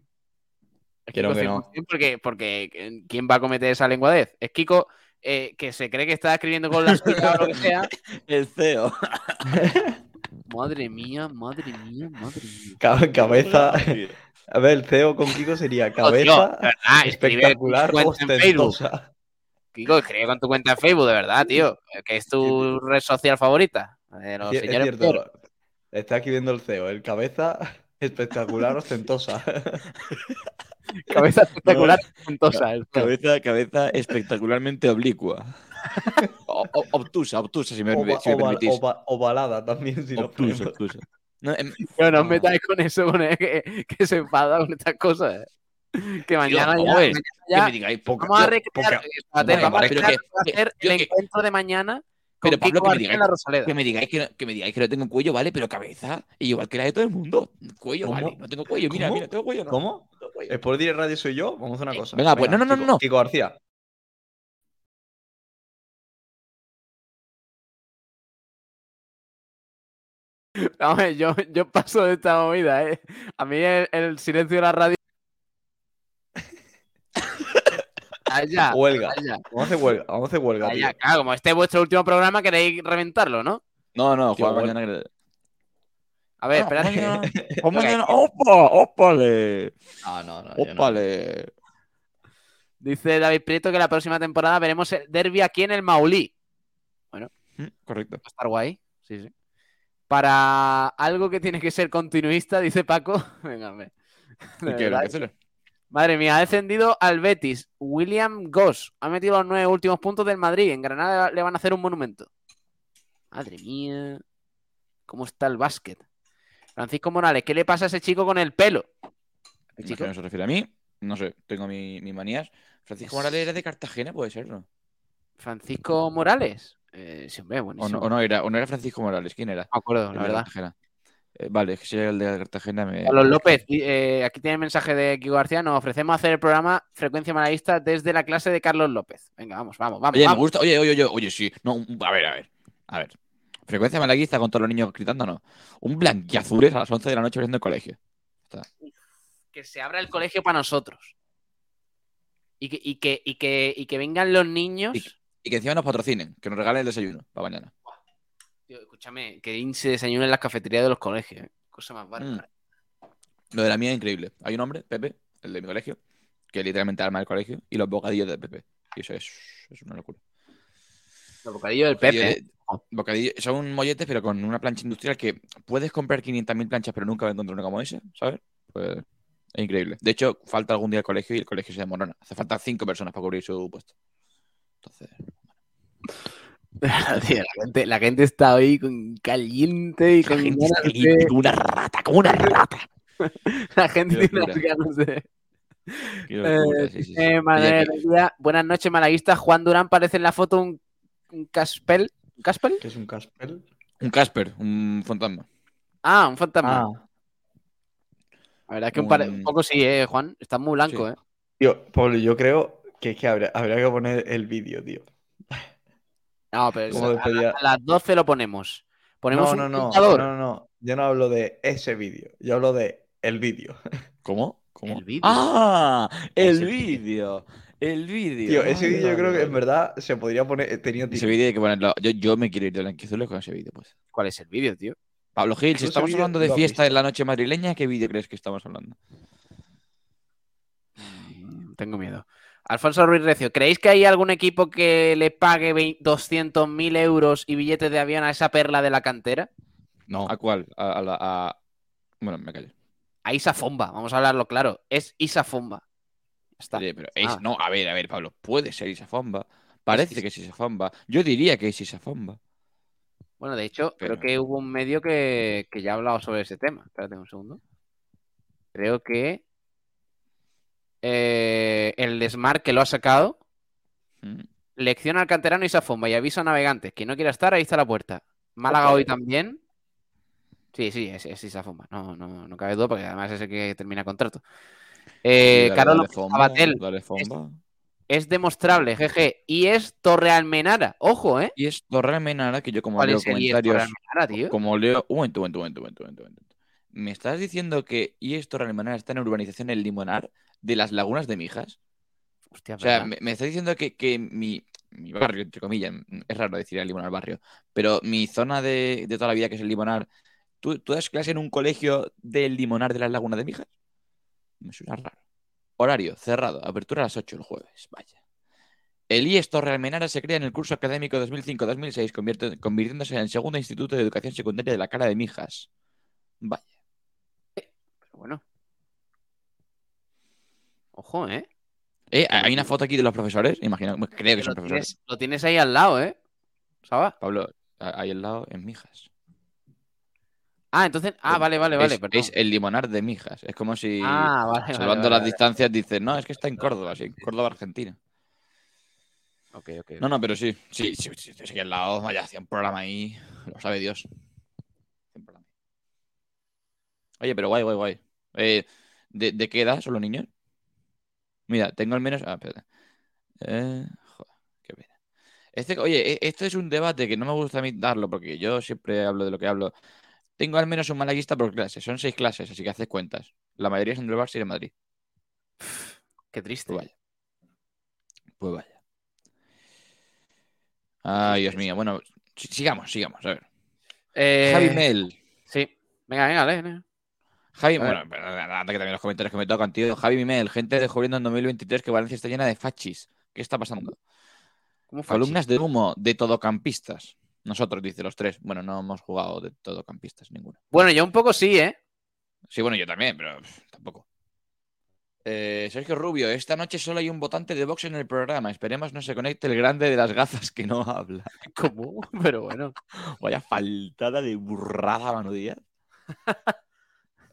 B: Es
C: Creo
B: Kiko
C: que no.
B: 100% porque, porque ¿quién va a cometer esa lenguadez? Es Kiko eh, que se cree que está escribiendo con la suya o lo que sea.
D: El CEO.
B: Madre mía, madre mía, madre mía.
C: Ca- Cabeza. A ver, el CEO con Kiko sería cabeza espectacular, ostentosa.
B: Kiko, escribe con tu cuenta en Facebook, de verdad, tío. Que es tu red social favorita. De los
C: Sí, Es
B: señores
C: cierto.
B: Pedro.
C: Está aquí viendo el CEO. El cabeza espectacular, ostentosa.
B: Cabeza espectacular, puntosa. tío.
D: Cabeza, cabeza espectacularmente oblicua. O- o- obtusa, obtusa, si me,
C: Ova-
D: si me
C: oval-
D: permitís.
C: ova- ovalada también, si
D: Obtusa,
C: ponemos.
D: obtusa. No, em,
B: Pero no os
D: No.
B: metáis con eso, con el- que, que se enfada con estas cosas. eh. Que mañana
D: ¿cómo
B: ya,
D: es?
B: mañana
D: que
B: ya
D: me digáis,
C: Poca-
B: Vamos a
C: Yo-
B: recrear,
C: poca-
B: vamos a recrear-
D: que-
B: hacer
D: yo
B: el
D: que-
B: encuentro de mañana
D: Pero, Pablo, que me digáis- que me digáis que no, que me digáis que no tengo cuello, ¿vale? Pero cabeza, igual que la de todo el mundo. Cuello,
C: ¿Cómo?
D: vale. No tengo cuello, mira,
C: ¿Cómo?
D: mira, tengo cuello. No,
C: ¿Cómo?
D: no tengo cuello.
C: ¿Sport Direct Radio soy yo? Vamos a hacer una
D: Eh,
C: cosa.
D: venga, pues, no, no, no,
C: Kiko-
D: no.
C: Kiko García.
B: Vamos a ver, yo, yo paso de esta movida, ¿eh? A mí el, el silencio de la radio. Allá,
C: Huelga.
B: allá,
C: Vamos a hacer huelga. Vamos a hacer huelga, tío.
B: allá. Claro, como este es vuestro último programa, queréis reventarlo, ¿no?
D: No, no,
C: Tío,
D: Juan,
C: bueno.
D: mañana. que-
B: A ver,
D: Ah,
B: espérate.
D: mañana-. ¡Opa! ¡Ópale!
C: No, no, no.
D: ¡Ópale!
B: Dice David Prieto que la próxima temporada veremos el derby aquí en el Maulí.
D: Mm, Correcto.
B: Va a estar guay. Sí, sí. Para algo que tiene que ser continuista, dice Paco. Venga, hombre. Madre mía, ha descendido al Betis. William Goss ha metido los nueve últimos puntos del Madrid. En Granada le van a hacer un monumento. Madre mía. ¿Cómo está el básquet? Francisco Morales, ¿qué le pasa a ese chico con el pelo? ¿El
D: No
B: chico?
D: sé, no se refiere a mí. No sé, tengo mi, mis manías. Francisco Morales era de Cartagena, puede ser, ¿no?
B: Francisco Morales. Eh, sí, hombre,
D: O
B: buenísimo.
D: no, o no era, o no era Francisco Morales, ¿quién era?
B: No me acuerdo, la verdad.
D: Cartagena. Eh, vale, es que si el de Cartagena me.
B: Carlos López, eh, aquí tiene el mensaje de Kiko García. Nos ofrecemos hacer el programa Frecuencia Malaguista desde la clase de Carlos López. Venga, vamos, vamos, vamos.
D: Oye, me gusta. Oye, oye, oye, oye, sí. No, a ver, a ver. A ver. Frecuencia malaguista con todos los niños gritando, no. Un blanquiazules a las 11 de la noche viendo el colegio.
B: Que se abra el colegio para nosotros. Y que, y que, y que, y que vengan los niños.
D: Y que encima nos patrocinen, que nos regalen el desayuno para mañana.
B: Tío, escúchame, que se desayune en las cafeterías de los colegios. eh. Cosa más
D: Mm.
B: bárbara.
D: Lo de la mía es increíble. Hay un hombre, Pepe, el de mi colegio, que literalmente arma el colegio y los bocadillos de Pepe. Y eso es, es una locura.
B: Los bocadillos del
D: Bocadillo
B: Pepe. ¿eh?
D: de- bocadillo- son molletes, pero con una plancha industrial que puedes comprar 500.000 planchas, pero nunca vas a encontrar una como esa, ¿sabes? Pues es increíble. De hecho, falta algún día el colegio y el colegio se demorona. Hace falta cinco personas para cubrir su puesto. Entonces,
B: Tío, la, gente, la gente está hoy con caliente y
D: la
B: con
D: gente está
B: ganas
D: caliente
B: de-
D: como una rata, como una rata.
B: La gente
D: Qué
B: tiene
D: locura.
B: ganas de. Eh,
D: sí, sí, sí.
B: eh,
D: que-
B: buenas noches, malaguista. Juan Durán parece en la foto un, un Caspel. ¿Un Caspel?
C: ¿Qué es un Caspel?
D: Un Casper, un fantasma.
B: Ah, un fantasma.
C: Ah,
B: La verdad es que un, pare-
D: un-
B: un poco sí, eh, Juan. Está muy blanco,
D: Sí.
B: eh.
C: tío, Pablo, yo creo que, es que habría, habría que poner el vídeo, tío.
B: No, pero a, las 12 lo ponemos. Ponemos
C: No,
B: un
C: no, no, no, no, no. Yo no hablo de ese vídeo, yo hablo de el vídeo.
D: ¿Cómo? ¿Cómo?
B: El vídeo.
D: ¡Ah! El vídeo. El vídeo.
C: Tío, ese
D: Ay,
C: vídeo yo creo que en verdad se podría poner. Tenía
D: Ese vídeo hay que ponerlo. Yo, yo me quiero ir de blanquiazules con ese vídeo, pues.
B: ¿Cuál es el vídeo, tío?
D: Pablo Gil,
C: ¿Tú
D: si estamos hablando de fiesta en la noche madrileña, ¿qué vídeo crees que estamos hablando?
B: Mm, Tengo miedo. Alfonso Ruiz Recio, ¿creéis que hay algún equipo que le pague 200.000 euros y billetes de avión a esa perla de la cantera?
C: No.
D: ¿A cuál? A, a la. a- Bueno, me callo.
B: A Isa Fomba, vamos a hablarlo claro. Es Isa Fomba. Está.
D: Pero es-
B: Ah.
D: no, a ver, a ver, Pablo. Puede ser Isafomba. Parece
B: Is-
D: que es Isafomba. Yo diría que es Isafomba.
B: Bueno, de hecho,
D: Pero-
B: creo que hubo un medio que, que ya ha hablado sobre ese tema. Espérate un segundo. Creo que eh, el Smart que lo ha sacado,
D: Mm.
B: lección al canterano Isa Fomba y aviso a navegantes. Quien no quiera estar, ahí está la puerta. Málaga hoy también. Sí, sí, es, es Isa Fomba. No, no, no cabe duda porque además es el que termina contrato. Eh,
D: dale, Fomba.
B: es demostrable, jeje. Y es Torrealmenara. Ojo, ¿eh?
D: Y es Torreal Menara, que yo como
B: ¿Cuál
D: leo comentarios.
B: Torrealmenara, tío?
D: Como leo. Un momento, un momento, un momento, un momento, un momento, un momento. ¿Me estás diciendo que IES Torreal Menara está en urbanización El Limonar de las Lagunas de Mijas?
B: Hostia,
D: O sea, me, me estás diciendo que, que mi, mi barrio, entre comillas, es raro decir el Limonar barrio, pero mi zona de, de toda la vida, que es el Limonar, ¿tú, tú das clase en un colegio del Limonar de las Lagunas de Mijas? Me suena raro. Horario, cerrado, apertura a las 8 el jueves, vaya. El IES Torre Almenara se crea en el curso académico 2005-2006, convierte- convirtiéndose en el segundo instituto de educación secundaria de la Cala de Mijas. Vaya.
B: Bueno. Ojo, ¿eh?
D: Eh, hay una foto aquí de los profesores, imagino, creo que son
B: Lo
D: profesores.
B: tienes, lo tienes ahí al lado, ¿eh? ¿Sabes?
D: Pablo, ahí al lado, en Mijas.
B: Ah, entonces. Ah, vale, vale, vale.
D: es,
B: perdón.
D: es el limonar de Mijas. Es como si,
B: Ah, vale,
D: salvando
B: vale,
D: las
B: vale.
D: distancias, dices, no, es que está en Córdoba, sí, Córdoba, Argentina.
B: Ok, ok.
D: No, no, pero sí, sí, sí, sí, estoy aquí al lado, vaya, hacía un programa ahí, lo sabe Dios. Oye, pero guay, guay, guay. Eh, ¿de, de qué edad son los niños? Mira, tengo al menos. Ah, espérate. Eh, joder, qué pena. Este, oye, e- esto es un debate que no me gusta a mí darlo, porque yo siempre hablo de lo que hablo. Tengo al menos un malaguista por clase. Son seis clases, así que haces cuentas. La mayoría son del Barça y de Madrid.
B: Qué triste.
D: Pues vaya. Pues vaya. Ay, Dios mío. Bueno, si- sigamos, sigamos. A ver.
B: Eh,
D: Javi Mel.
B: Sí. Venga, venga, lee.
D: Javi, bueno, nada, que también los comentarios que me tocan, tío. Javi Mel, gente descubriendo en 2023 que Valencia está llena de fachis. ¿Qué está pasando?
B: ¿Cómo?
D: Columnas de humo de todocampistas. Nosotros, dice los tres. Bueno, no hemos jugado de todocampistas ninguno.
B: Bueno, yo un poco sí, ¿eh?
D: Sí, bueno, yo también, pero pff, tampoco. Eh, Sergio Rubio, esta noche solo hay un votante de Vox en el programa. Esperemos no se conecte el grande de las gafas que no habla.
B: ¿Cómo? Pero bueno.
D: Vaya faltada de burrada, Manu Díaz.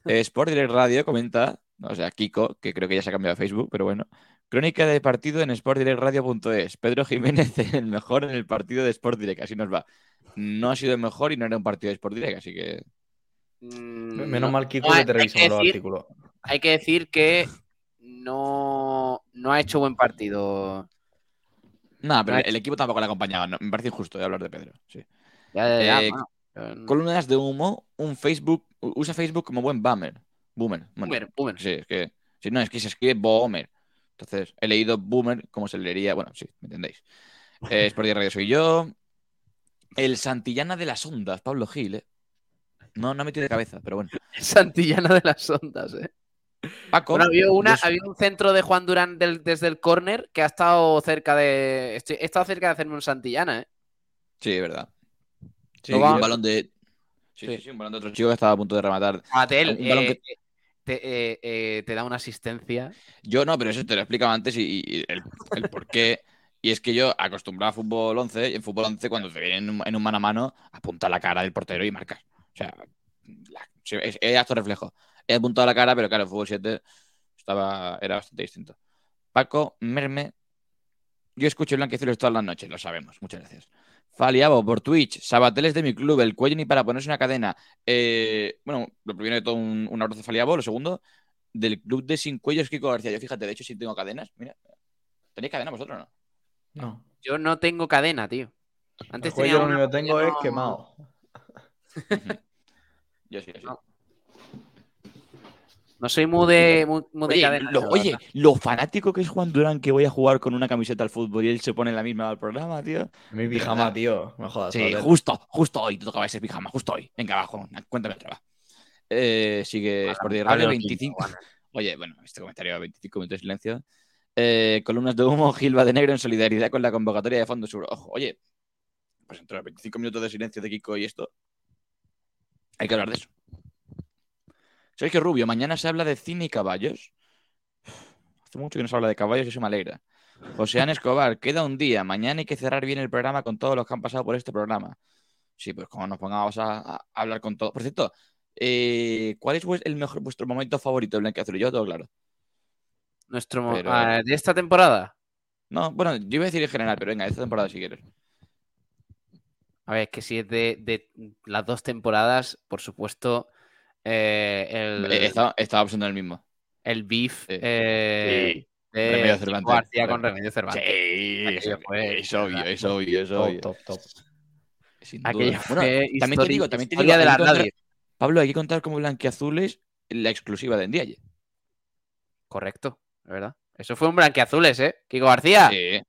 D: Eh, Sport Direct Radio comenta, o sea, Kiko, que creo que ya se ha cambiado a Facebook, pero bueno. Crónica de partido en sportdirectradio.es. Pedro Jiménez el mejor en el partido de Sport Direct. Así nos va. No ha sido el mejor y no era un partido de Sport Direct, así que.
B: Mm,
C: Menos
B: no-
C: mal, Kiko,
B: no,
C: que
B: hay-
C: te revisamos
B: que
C: los
B: decir-
C: artículos.
B: Hay que decir que no, no ha hecho buen partido.
D: Nada, pero
B: No ha
D: el, el equipo tampoco le acompañaba. No, me parece injusto de hablar de Pedro. Sí.
B: Ya, ya, ya,
D: Eh,
B: bueno,
D: Columnas de humo, un Facebook. Usa Facebook como buen boomer. Boomer. Bueno,
B: Boomer, boomer.
D: Sí, es que. Si no, es que se escribe boomer. Entonces, he leído boomer como se leería. Bueno, sí, me entendéis. Eh, Sport Direct Radio soy yo. El Santillana de las Ondas, Pablo Gil, ¿eh? No, no ha metido de cabeza, pero bueno.
B: Santillana de las ondas, ¿eh?
D: Paco.
B: Bueno, había, una, había un centro de Juan Durán del- desde el córner que ha estado cerca de. estoy- he estado cerca de hacerme un Santillana, ¿eh?
D: Sí, es verdad.
C: Sí,
B: No va-
D: un balón de. Sí, sí, sí, un balón de otro chico que estaba a punto de rematar.
B: Atel,
D: Un balón
B: eh,
D: que-
B: te, eh, eh, te da una asistencia.
D: Yo no, pero eso te lo explicaba antes y, y el, el por qué. Y es que yo acostumbrado a fútbol 11, y en fútbol 11 cuando te vienen en un, mano a mano, apunta la cara del portero y marcas. O sea, la- es, es acto reflejo. He apuntado a la cara, pero claro, en fútbol 7 estaba, era bastante distinto. Paco, Merme, yo escucho Blanquiazules todas las noches, lo sabemos, muchas gracias. Faliabo por Twitch, Sabateles de mi club, el cuello ni para ponerse una cadena. Eh, bueno, lo primero de todo, un, un abrazo a Faliabo. Lo segundo, del club de sin cuellos Kiko García. Yo fíjate, de hecho, sí tengo cadenas. Mira, ¿tenéis cadena vosotros o no?
C: No.
B: Yo no tengo cadena, tío.
C: El
B: Antes
C: cuello
B: tenía
C: lo único que tengo es
B: no-
C: quemado.
D: Yo sí, yo sí.
B: No. No soy muy de, muy, muy de
D: Oye,
B: cadena.
D: lo, oye, fanático que es Juan Durán que voy a jugar con una camiseta al fútbol y él se pone la misma al programa, tío.
C: Mi pijama, tío. Me jodas.
D: Sí,
C: joder.
D: justo, justo hoy te tocaba ese pijama, justo hoy. Venga, abajo, cuéntame otra. Eh, sigue Sport Direct Radio
B: Vale,
D: 25.
B: bueno.
D: Oye, bueno, este comentario 25 minutos de silencio. Eh, columnas de humo, Gilba de Negro en solidaridad con la convocatoria de Fondo Sur. Ojo, oye, pues entre los 25 minutos de silencio de Kiko y esto, hay que hablar de eso. Sergio Rubio, mañana se habla de cine y caballos. Hace mucho que no se habla de caballos y eso me alegra. José Ana Escobar, queda un día. Mañana hay que cerrar bien el programa con todos los que han pasado por este programa. Sí, pues como nos pongamos a, a hablar con todo. Por cierto, eh, ¿cuál es el mejor, vuestro momento favorito de Blanquiazul? Yo todo claro.
B: Nuestro
D: Pero-
B: ah, de esta temporada.
D: No, bueno, yo iba a decir en general, pero venga, esta temporada si quieres.
B: A ver, es que si es de, de las dos temporadas, por supuesto, eh, el,
D: estaba, estaba pensando en el mismo.
B: el beef
D: Sí.
B: eh, de
D: Remedio
B: Kiko
D: Cervantes.
B: García con Remedio Cervantes.
D: Sí,
B: Aquello
D: eso,
B: fue-
D: es obvio, es obvio, es obvio.
C: Top, top, top.
D: Sin duda.
B: Aquello
D: Bueno, también te digo, también te digo,
B: de la radio.
D: Pablo, hay que contar como Blanquiazules la exclusiva de Ndiaye.
B: Correcto, es verdad. Eso fue un blanqueazules, ¿eh? Kiko García.
D: Sí.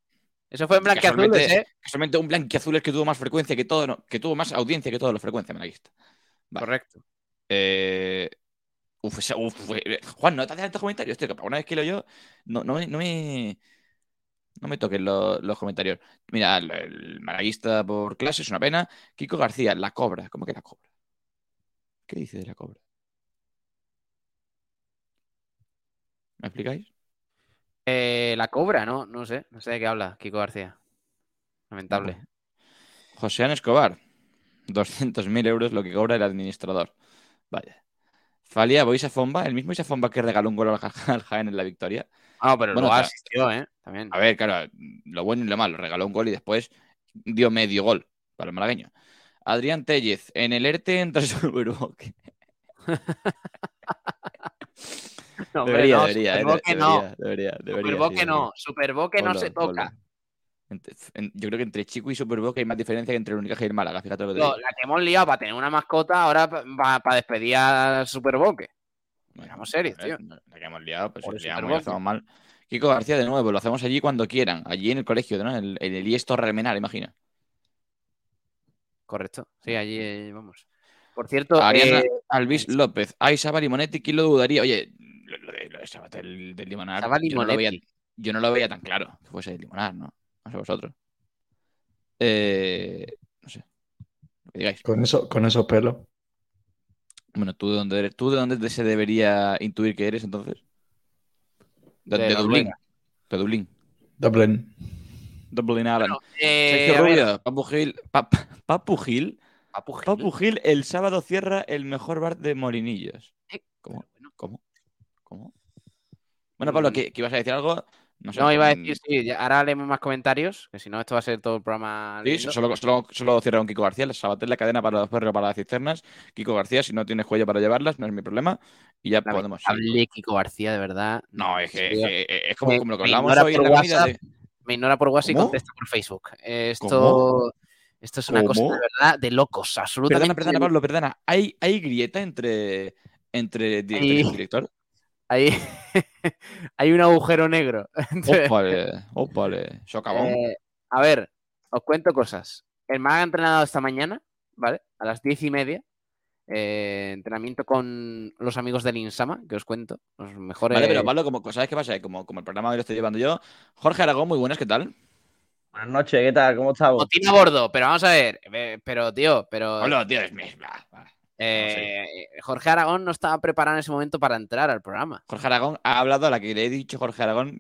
B: Eso fue en blanqueazules,
D: Casualmente-
B: ¿eh?
D: Casualmente un Blanquiazules que tuvo más frecuencia que todo, no, que tuvo más audiencia que todos los frecuencia malaguista. Vale.
B: Correcto.
D: Eh, uf, fue- Juan, no te haces tantos comentarios, tío, que para una vez que lo yo, no, no, me- no me. No me toquen lo- los comentarios. Mira, el, el malaguista por clase es una pena. Kiko García, la cobra. ¿Cómo que la cobra? ¿Qué dice de la cobra? ¿Me explicáis?
B: Eh, la cobra, ¿no? No sé. No sé de qué habla Kiko García. Lamentable.
D: José Ana Escobar, 200.000 euros lo que cobra el administrador. Vaya. Falia Boisa Fomba, el mismo Isa Fomba que regaló un gol al al Jaén en la victoria.
B: Ah, pero
D: Bueno,
B: asistió, ¿eh? También.
D: A ver, claro, lo bueno y lo malo. Regaló un gol y después dio medio gol para el malagueño. Adrián Tellez, en el ERTE entra Superboque.
B: No,
D: Debería,
B: no,
D: debería, eh,
B: Superboque
D: debería,
B: no.
D: debería, debería,
B: Superboque
D: sí,
B: no. Superboque no se toca.
D: Yo creo que entre Chico y Superboque hay más diferencia que entre el Unicaja y el Málaga, fíjate lo que
B: No, la que hemos liado para tener una mascota, ahora para despedir a.
D: Bueno,
B: Seamos serios, tío.
D: La que hemos liado, pues si liamos mal. Kiko García, de nuevo, lo hacemos allí cuando quieran, allí en el colegio, ¿no? En el, en el IES Torre Almenara, imagina.
B: Correcto. Sí, allí eh, vamos. Por cierto,
D: Ariana
B: eh,
D: Alvis López. Ay, Saba Limonetti, ¿quién lo dudaría? Oye, lo, lo de, lo de Saba del, del Limonar,
B: Saba
D: yo, no lo veía, yo no lo veía tan claro que fuese el Limonar, ¿no? No sé vosotros. Eh, no sé. Lo que digáis.
C: Con, eso, con esos pelos.
D: Bueno, ¿tú de dónde eres? ¿Tú de dónde se debería intuir que eres entonces? De,
B: De
D: de Dublín. De Dublín.
C: Dublin.
D: Dublín Alan.
B: bueno, eh,
D: Sergio Rubio, Papu Gil. Pa- Papu Gil.
B: Papu Gil.
D: Papu Gil el sábado cierra el mejor bar de Molinillos.
B: Eh,
D: ¿Cómo? ¿Cómo? ¿Cómo? Bueno, Pablo,
B: Mm.
D: que, que ibas a decir algo. No, sé,
B: No, iba a decir, sí, ahora leemos más comentarios, que si no, esto va a ser todo el programa.
D: Sí, solo, solo, solo cierra con Kiko García. Sabater la cadena para los perros para las cisternas. Kiko García, si no tienes cuello para llevarlas, no es mi problema. Y ya podemos. sí.
B: Hable Kiko García, de verdad.
D: No, es que, es, como, como lo que
B: ignora
D: hoy en la
B: WhatsApp.
D: de-
B: Me ignora por WhatsApp y contesta por Facebook. Esto,
D: ¿Cómo?
B: esto es una cosa de verdad de locos, absolutamente.
D: Perdona, perdona, Pablo, perdona. ¿Hay, hay grieta entre, entre director y
B: Ahí.
D: subdirector?
B: Hay, hay un agujero negro. entre-
D: Ópale, ópale. Socavón.
B: Eh, a ver, os cuento cosas. El Málaga ha entrenado esta mañana, ¿vale? A las diez y media. eh, entrenamiento con los amigos del Insama, que os cuento. Los mejores.
D: Vale, pero Pablo, como, ¿sabes qué pasa? Como, como el programa que lo estoy llevando yo. Jorge Aragón, muy buenas, ¿qué tal?
E: Buenas noches, ¿qué tal? ¿Cómo estamos?
B: Botín a bordo, pero vamos a ver. eh, Pero, tío, pero.
D: Pablo, tío, es mi. Va, va.
B: eh, Jorge Aragón no estaba preparado en ese momento para entrar al programa.
D: Jorge Aragón ha hablado a la que le he dicho Jorge Aragón.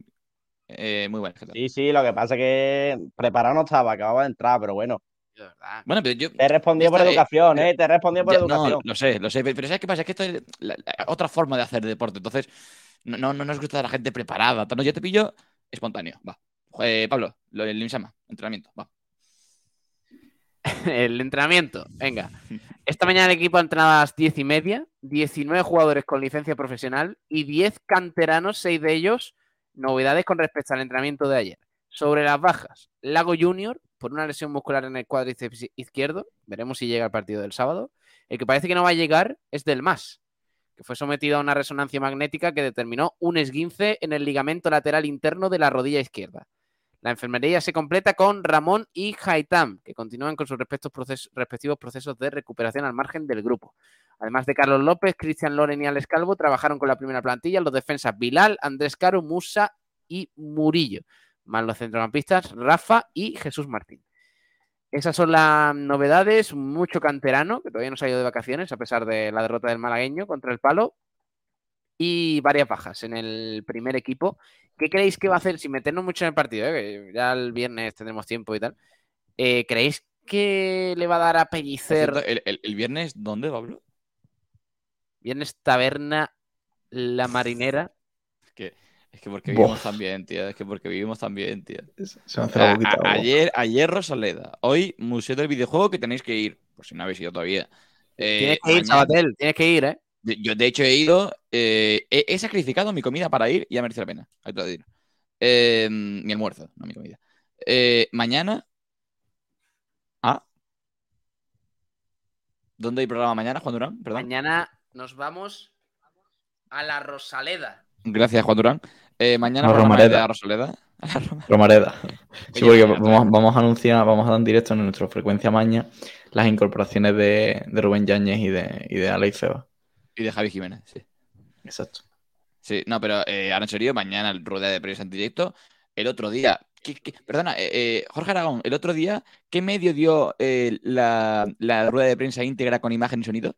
D: Eh, muy buenas, ¿qué tal?
E: Sí, sí, lo que pasa es que preparado no estaba, acababa de entrar, pero bueno.
D: Bueno, pero yo.
E: Te he respondido por
D: eh,
E: educación, ¿eh? Te he respondido por
D: Ya,
E: educación.
D: no, lo sé, lo sé. Pero ¿sabes qué pasa? Es que esto es la- la- otra forma de hacer deporte. Entonces, no, no, no nos gusta la gente preparada. No, yo te pillo espontáneo. Va. Eh, Pablo, lo del Insama, entrenamiento. Va.
B: El entrenamiento, venga. Esta mañana el equipo ha entrenado a las diez y media, 19 jugadores con licencia profesional y 10 canteranos, 6 de ellos novedades con respecto al entrenamiento de ayer. Sobre las bajas, Lago Junior, por una lesión muscular en el cuádriceps izquierdo, veremos si llega al partido del sábado. El que parece que no va a llegar es Del Mas, que fue sometido a una resonancia magnética que determinó un esguince en el ligamento lateral interno de la rodilla izquierda. La enfermería se completa con Ramón y Haitam, que continúan con sus respectivos procesos, de recuperación al margen del grupo. Además de Carlos López, Cristian Loren y Alex Calvo trabajaron con la primera plantilla los defensas Bilal, Andrés Caro, Musa y Murillo, más los centrocampistas Rafa y Jesús Martín. Esas son las novedades, mucho canterano, que todavía no se ha ido de vacaciones a pesar de la derrota del malagueño contra el palo, y varias bajas en el primer equipo. ¿Qué creéis que va a hacer sin meternos mucho en el partido? eh? que ya el viernes tendremos tiempo y tal. Eh, ¿Creéis que le va a dar a Pellicer
D: cierto, el, el- el viernes, ¿dónde, Pablo?
B: viernes taberna la marinera?
D: Es que, es que porque vivimos tan bien, tío. Es que porque vivimos tan bien, tío.
C: Se me hace la
D: A-
C: boquita
D: a-
C: agua.
D: ayer, ayer Rosaleda. Hoy, Museo del Videojuego, que tenéis que ir. Por si no habéis ido todavía. Eh,
B: tienes que ir,
D: mañana-
B: Sabatel, tienes que ir, ¿eh?
D: Yo, de hecho, he ido. Eh, he, he sacrificado mi comida para ir y ha merecido la pena. Ahí te lo digo. Eh, mi almuerzo, no mi comida. Eh, mañana. Ah. ¿Dónde hay programa mañana, Juan Durán? Perdón.
B: Mañana nos vamos a la Rosaleda.
D: Gracias, Juan Durán. Eh, mañana
C: Romareda.
D: la Rosaleda. A la Roma-
C: Romareda. Sí, porque vamos, vamos a anunciar, vamos a dar en directo en nuestra frecuencia maña las incorporaciones de, de Rubén Yáñez y de, y de Alex Feba.
D: Y de Javi Jiménez, sí.
C: Exacto.
D: Sí, no, pero eh, serio, mañana el rueda de prensa en directo. El otro día, ¿qué- qué- perdona, eh, eh, Jorge Aragón, el otro día, ¿qué medio dio eh, la, la rueda de prensa íntegra con imagen y sonido?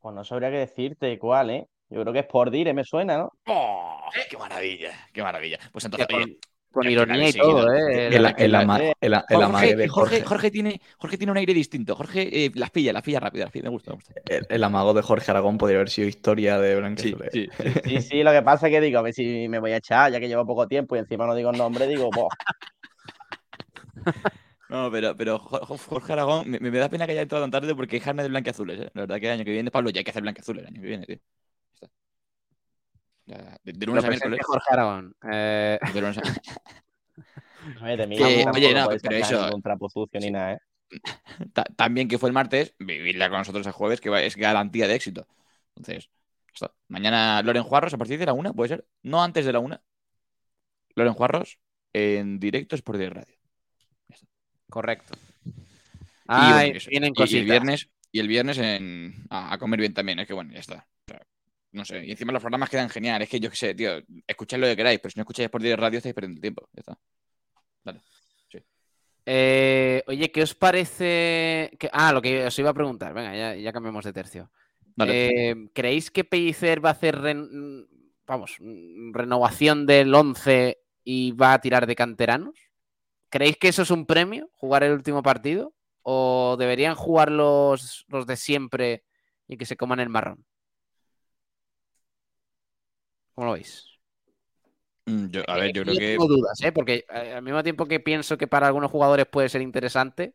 E: Pues no sabría qué decirte cuál, ¿eh? Yo creo que es por dire, me suena, ¿no?
D: ¡Oh! ¡Qué maravilla! ¡Qué maravilla! Pues entonces, oye,
B: con ironía y todo, ¿eh?
C: El, el, ama- el- el
D: Jorge,
C: amague de
D: Jorge,
C: Jorge,
D: Jorge tiene, Jorge tiene un aire distinto. Jorge eh, las pilla, las pilla rápido, las pilla. Me gusta, me gusta.
C: el, el amago de Jorge Aragón podría haber sido historia de Blanqueazul.
D: sí.
E: Sí, sí, lo que pasa es que digo, a ver si me voy a echar, ya que llevo poco tiempo y encima no digo el nombre, digo, pues,
D: No, pero, pero Jo- Jo- Jorge Aragón, me, me da pena que haya entrado tan tarde porque es carne de blanqueazules, ¿eh? La verdad que el año que viene, Pablo, ya hay que hacer blanqueazules el año que viene, tío. De, de lunes a miércoles.
B: Jorge Aragón. Eh,
D: de lunes a-
E: oye, de mí
D: Que,
E: tampoco
D: oye, no, pero eso-
E: sucio ni nada, ¿eh?
D: Ta- También que fue el martes, vivirla con nosotros el jueves, que va- es garantía de éxito. Entonces, esto. mañana Loren Juarros a partir de la una, ¿puede ser? No antes de la una. Loren Juarros en directo es por de radio.
B: correcto.
D: Y,
B: Ay,
D: bueno, eso.
B: vienen
D: Y- el viernes, y el viernes en, a, a comer bien también. Es que bueno, ya está. No sé. Y encima los programas quedan genial. Es que yo qué sé, tío. Escuchad lo que queráis, pero si no escucháis por de radio estáis perdiendo el tiempo. Ya está.
B: Eh, oye, ¿qué os parece? que- Ah, lo que os iba a preguntar. Venga, ya, ya cambiamos de tercio.
D: Vale.
B: Eh, ¿Creéis que Pellicer va a hacer ren- vamos, renovación del 11 y va a tirar de canteranos? ¿Creéis que eso es un premio, jugar el último partido? ¿O deberían jugar los, los de siempre y que se coman el marrón? ¿Cómo lo veis?
D: Mm, yo- a ver, yo creo
B: Yo
D: que.
B: tengo dudas, ¿eh? Porque eh, al mismo tiempo que pienso que para algunos jugadores puede ser interesante.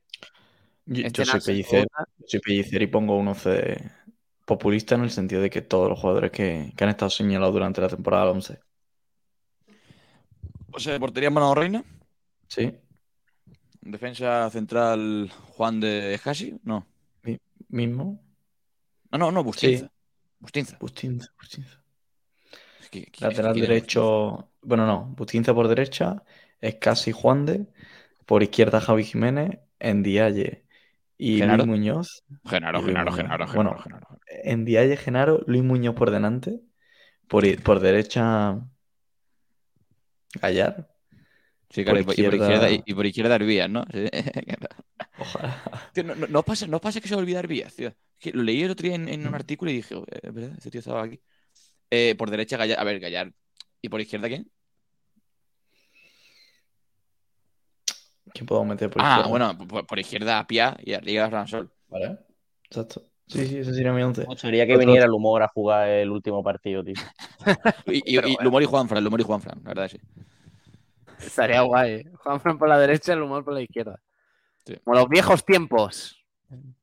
C: Yo,
B: este
C: yo soy pellicer, soy pellicer y pongo un 11 populista en el sentido de que todos los jugadores que, que han estado señalados durante la temporada 11.
D: O sea, portería Manolo Reina.
C: Sí,
D: Defensa central Juan de Hasi. No.
C: mismo.
D: No, no, no, Bustinza. Bustinza.
C: Bustinza, Bustinza. Lateral
D: ¿quién es
C: derecho. Bueno, no. Bustinza por derecha. Es casi Juan de. Por izquierda Javi Jiménez. Endiaye y
D: Genaro.
C: Luis Muñoz.
D: Genaro,
C: Y Luis
D: Genaro,
C: Muñoz.
D: Genaro,
C: Bueno,
D: Genaro, Genaro.
C: Endiaye, Genaro, Luis Muñoz por delante. Por, por derecha. Gallar.
D: Sí, claro, y
C: por
D: por, y por
C: izquierda-
D: y, y por izquierda Herbías, ¿no? Sí.
C: Ojalá.
D: Tío, no, no, no pasa, no pasa que se olvida Herbías, tío. Que lo leí el otro día en, en un artículo y dije, "Eh, es verdad, ese tío estaba aquí. Eh, por derecha Gallar, a ver, Gallar. ¿Y por izquierda quién?
C: ¿Quién puedo meter por
D: Ah,
C: izquierda?
D: bueno, por, por izquierda Pia y arriba Ransol.
C: Vale. Exacto. Sí, sí, ese sería mi once.
E: Me gustaría que
C: Otro-
E: viniera el humor a jugar el último partido, tío.
D: Y, y, y
B: bueno.
D: Lumor y Juanfran, Lumor y Juanfran, la verdad, sí.
B: Estaría guay. ¿eh? Juanfran por la derecha, el humor por la izquierda.
D: Sí.
B: Como los viejos tiempos.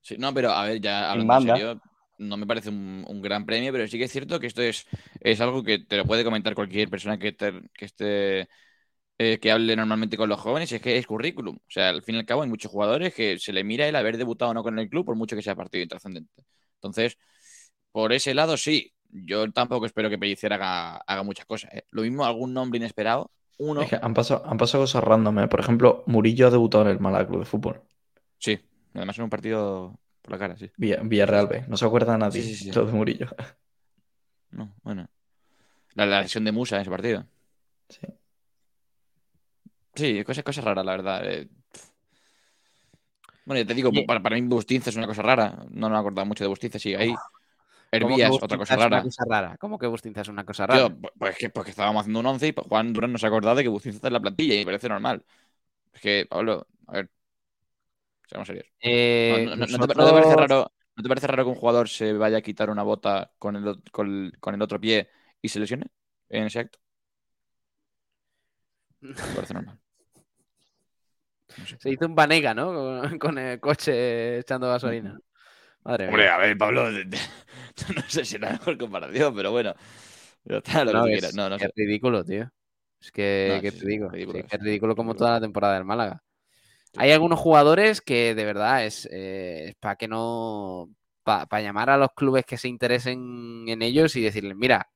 D: Sí, no, pero a ver, ya hablando en serio, no me parece un, un gran premio, pero sí que es cierto que esto es, es algo que te lo puede comentar cualquier persona que, te- que esté eh, que hable normalmente con los jóvenes, es que es currículum. O sea, al fin y al cabo hay muchos jugadores que se le mira el haber debutado o no con el club, por mucho que sea partido intrascendente. Entonces, por ese lado sí. Yo tampoco espero que Pellicer haga, haga muchas cosas. ¿eh? Lo mismo algún nombre inesperado. Uno,
C: Es que han pasado, han pasado cosas random. ¿eh? Por ejemplo, Murillo ha debutado en el Málaga Club de Fútbol.
D: sí. Además en un partido por la cara, sí.
C: Villa- Villarreal B. No se acuerda nadie
D: Sí, sí, sí.
C: lo de Murillo.
D: No, bueno. La, la lesión de Musa en ese partido.
C: Sí.
D: Sí, cosas, cosas raras, la verdad. eh. Bueno, ya te digo, para, para mí Bustinza es una cosa rara. No me he acordado mucho de Bustinza, sigue ahí.
B: ¿Cómo que
D: Hervías, otra cosa rara.
B: cosa rara? ¿Cómo que Bustinza es una cosa rara?
D: Pues, que, pues que estábamos haciendo un 11 y pues Juan Durán no se ha acordado de que Bustinza está en la plantilla y me parece normal. Es que, Pablo, a ver. Seamos serios. No,
B: Eh,
D: no- te,
B: nosotros-
D: no te parece raro, ¿No te parece raro que un jugador se vaya a quitar una bota con el, con el- con el otro pie y se lesione en ese acto? Me parece normal. No sé.
B: Se hizo un Banega, ¿no? Con, con el coche echando gasolina. Madre
D: Hombre,
B: mía.
D: a ver, Pablo, no sé si es la mejor comparación, pero bueno. Ya está, lo que
B: No,
D: tú
B: es,
D: quieras. No, no
B: es
D: sé.
B: ridículo, tío. Es que,
D: No,
B: ¿qué
D: sí,
B: te
D: sí,
B: digo?
D: ridículo
B: Sí,
D: es.
B: que es ridículo como
D: Ridículo.
B: toda la temporada del Málaga. Hay algunos jugadores que de verdad es, para que no. Para llamar a los clubes que se interesen en ellos y decirles, mira,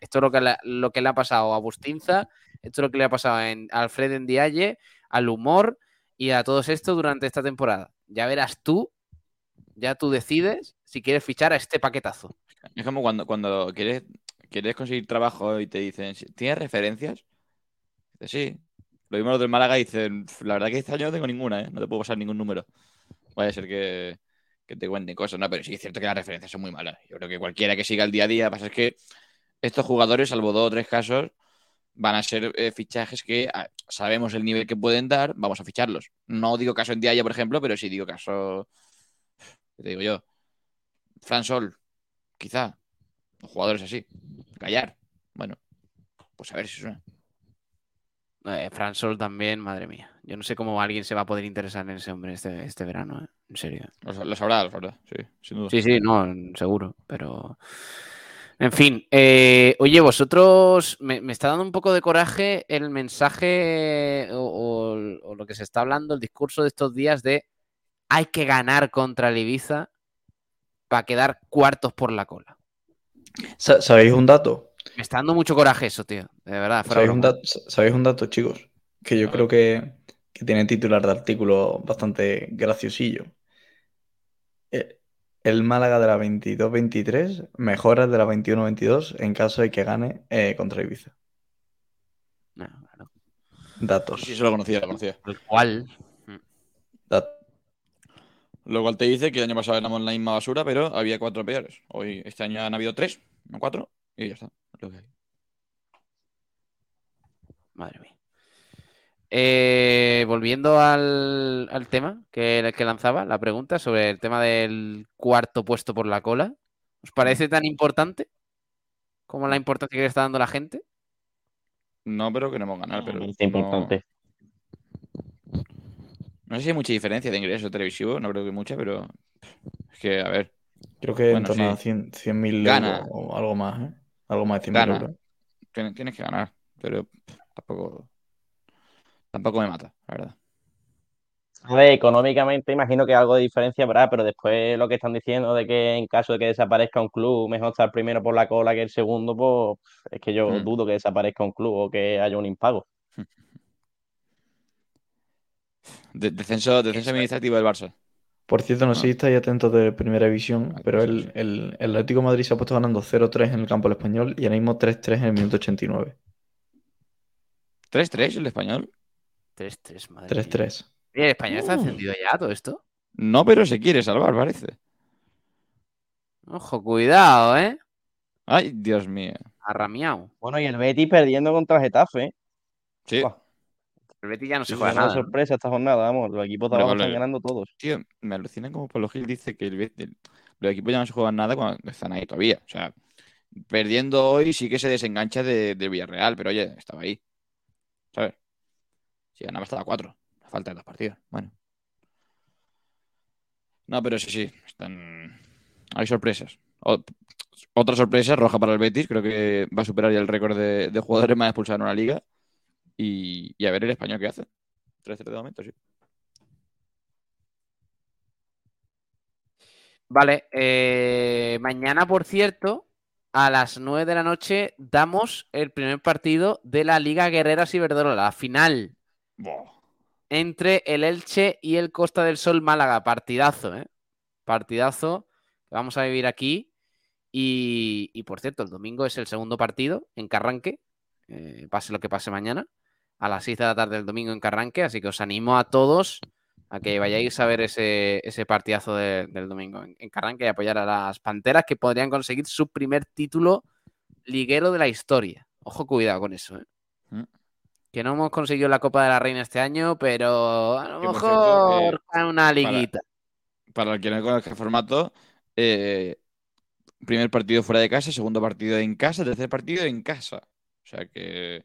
B: esto es lo que, le, lo que le ha pasado a Bustinza, esto es lo que le ha pasado a en- a Alfred Ndiaye, al humor y a todos estos durante esta temporada. Ya verás tú, ya tú decides si quieres fichar a este paquetazo.
D: Es como cuando, cuando quieres, quieres conseguir trabajo y te dicen, ¿tienes referencias? Dices, sí. Lo mismo los del Málaga dicen, "Uf, la verdad que este año no tengo ninguna, ¿eh? No te puedo pasar ningún número. Vaya a ser que, que te cuenten cosas, ¿no? Pero sí es cierto que las referencias son muy malas. Yo creo que cualquiera que siga el día a día, pasa es que estos jugadores, salvo dos o tres casos, van a ser eh, fichajes que ah, sabemos el nivel que pueden dar, vamos a ficharlos. No digo caso en Diaya, por ejemplo, pero sí digo caso, ¿qué te digo yo? Fran Sol, quizá. O jugadores así. Gallar. Bueno, pues a ver si suena.
B: Eh, Fran Sol también, madre mía. Yo no sé cómo alguien se va a poder interesar en ese hombre este, este verano, eh. en serio.
D: Lo, lo sabrá, lo sabrá, sí, sin duda.
B: Sí, sí, no, seguro, pero... En fin, eh, oye, vosotros, me, me está dando un poco de coraje el mensaje o, o- o lo que se está hablando, el discurso de estos días de hay que ganar contra el Ibiza para quedar cuartos por la cola.
C: Sa- ¿Sabéis un dato?
B: Me está dando mucho coraje eso, tío, de verdad. fuera
C: ¿Sabéis un, dato ¿Sabéis un dato, chicos? Que yo creo que, que tiene titular de artículo bastante graciosillo. Eh, El Málaga de la 22-23 mejora el de la 21-22 en caso de que gane eh, contra Ibiza.
B: No, claro.
C: Datos.
D: Sí, eso lo conocía, lo conocía.
B: El cual,
C: Dat-
D: Lo cual te dice que el año pasado éramos la misma basura, pero había cuatro peores. Hoy, este año han habido tres, no cuatro, y ya está. Es lo que hay.
B: Madre mía. Eh, volviendo al, al tema que, que lanzaba, la pregunta sobre el tema del cuarto puesto por la cola. ¿Os parece tan importante como la importancia que le está dando la gente?
D: No, pero queremos ganar. Pero
E: Es importante.
D: No, no sé si hay mucha diferencia de ingreso televisivo, no creo que mucha, pero es que, a ver,
C: Creo que en
D: Bueno,
C: torno
D: sí.
C: a 100 100.000
D: Gana.
C: euros o algo más, ¿eh? Algo más de 100.000
D: Gana.
C: euros.
D: tienes, tienes que ganar, pero tampoco, tampoco me mata, la verdad.
E: A ver, económicamente imagino que algo de diferencia habrá, pero después lo que están diciendo de que en caso de que desaparezca un club, mejor estar primero por la cola que el segundo, pues es que yo
D: Hmm.
E: dudo que desaparezca un club o que haya un impago.
D: De- descenso, descenso administrativo del Barça.
C: Por cierto, no sé si estáis atentos de Primera División,
D: Ah,
C: pero
D: sí,
C: el,
D: sí.
C: el, el Atlético de Madrid se ha puesto ganando 0-3 en el campo del español y ahora mismo 3-3 en el minuto 89.
D: 3-3 el español.
B: 3-3, madre mía.
C: 3-3.
B: Oye, ¿El español está
C: Uh.
B: encendido ya todo esto?
D: No, pero se quiere salvar, parece.
B: Ojo, cuidado, ¿eh?
D: Ay, Dios mío.
B: Arramiao.
E: Bueno, y el Betis perdiendo contra Getafe. ¿eh?
D: Sí,
E: Buah,
B: El Betis ya no se juega
E: es una
B: nada. ¿no?
E: sorpresa esta jornada, vamos. Los equipos de abajo están ganando todos.
D: tío, me alucina como Pablo Gil dice que el, Bet- los equipos ya no se juegan nada cuando están ahí todavía. O sea, perdiendo hoy sí que se desengancha de, del Villarreal, pero oye, estaba ahí. ¿Sabes? Si ganaba estaba cuatro. A falta de dos partidos. Bueno. No, pero sí, sí. Están... Hay sorpresas. O- Otra sorpresa, roja para el Betis. Creo que va a superar ya el récord de, de jugadores más expulsados en una liga. Y, y a ver el español qué hace. 3-0 de momento, sí.
B: Vale, eh, mañana, por cierto, a las 9 de la noche damos el primer partido de la Liga Guerreras Iberdrola, la final entre el Elche y el Costa del Sol Málaga. Partidazo, ¿eh? Partidazo que vamos a vivir aquí. Y, y, por cierto, el domingo es el segundo partido en Carranque, eh, pase lo que pase mañana, a las 6 de la tarde del domingo en Carranque. Así que os animo a todos a que vayáis a ver ese, ese partidazo de- del domingo en, Carranque y apoyar a las Panteras que podrían conseguir su primer título liguero de la historia. Ojo, cuidado con eso, ¿eh?
D: Mm.
B: Que no hemos conseguido la Copa de la Reina este año, pero a lo mejor
D: cierto, eh,
B: una liguita.
D: Para el que no conozca el formato, eh, primer partido fuera de casa, segundo partido en casa, tercer partido en casa. O sea que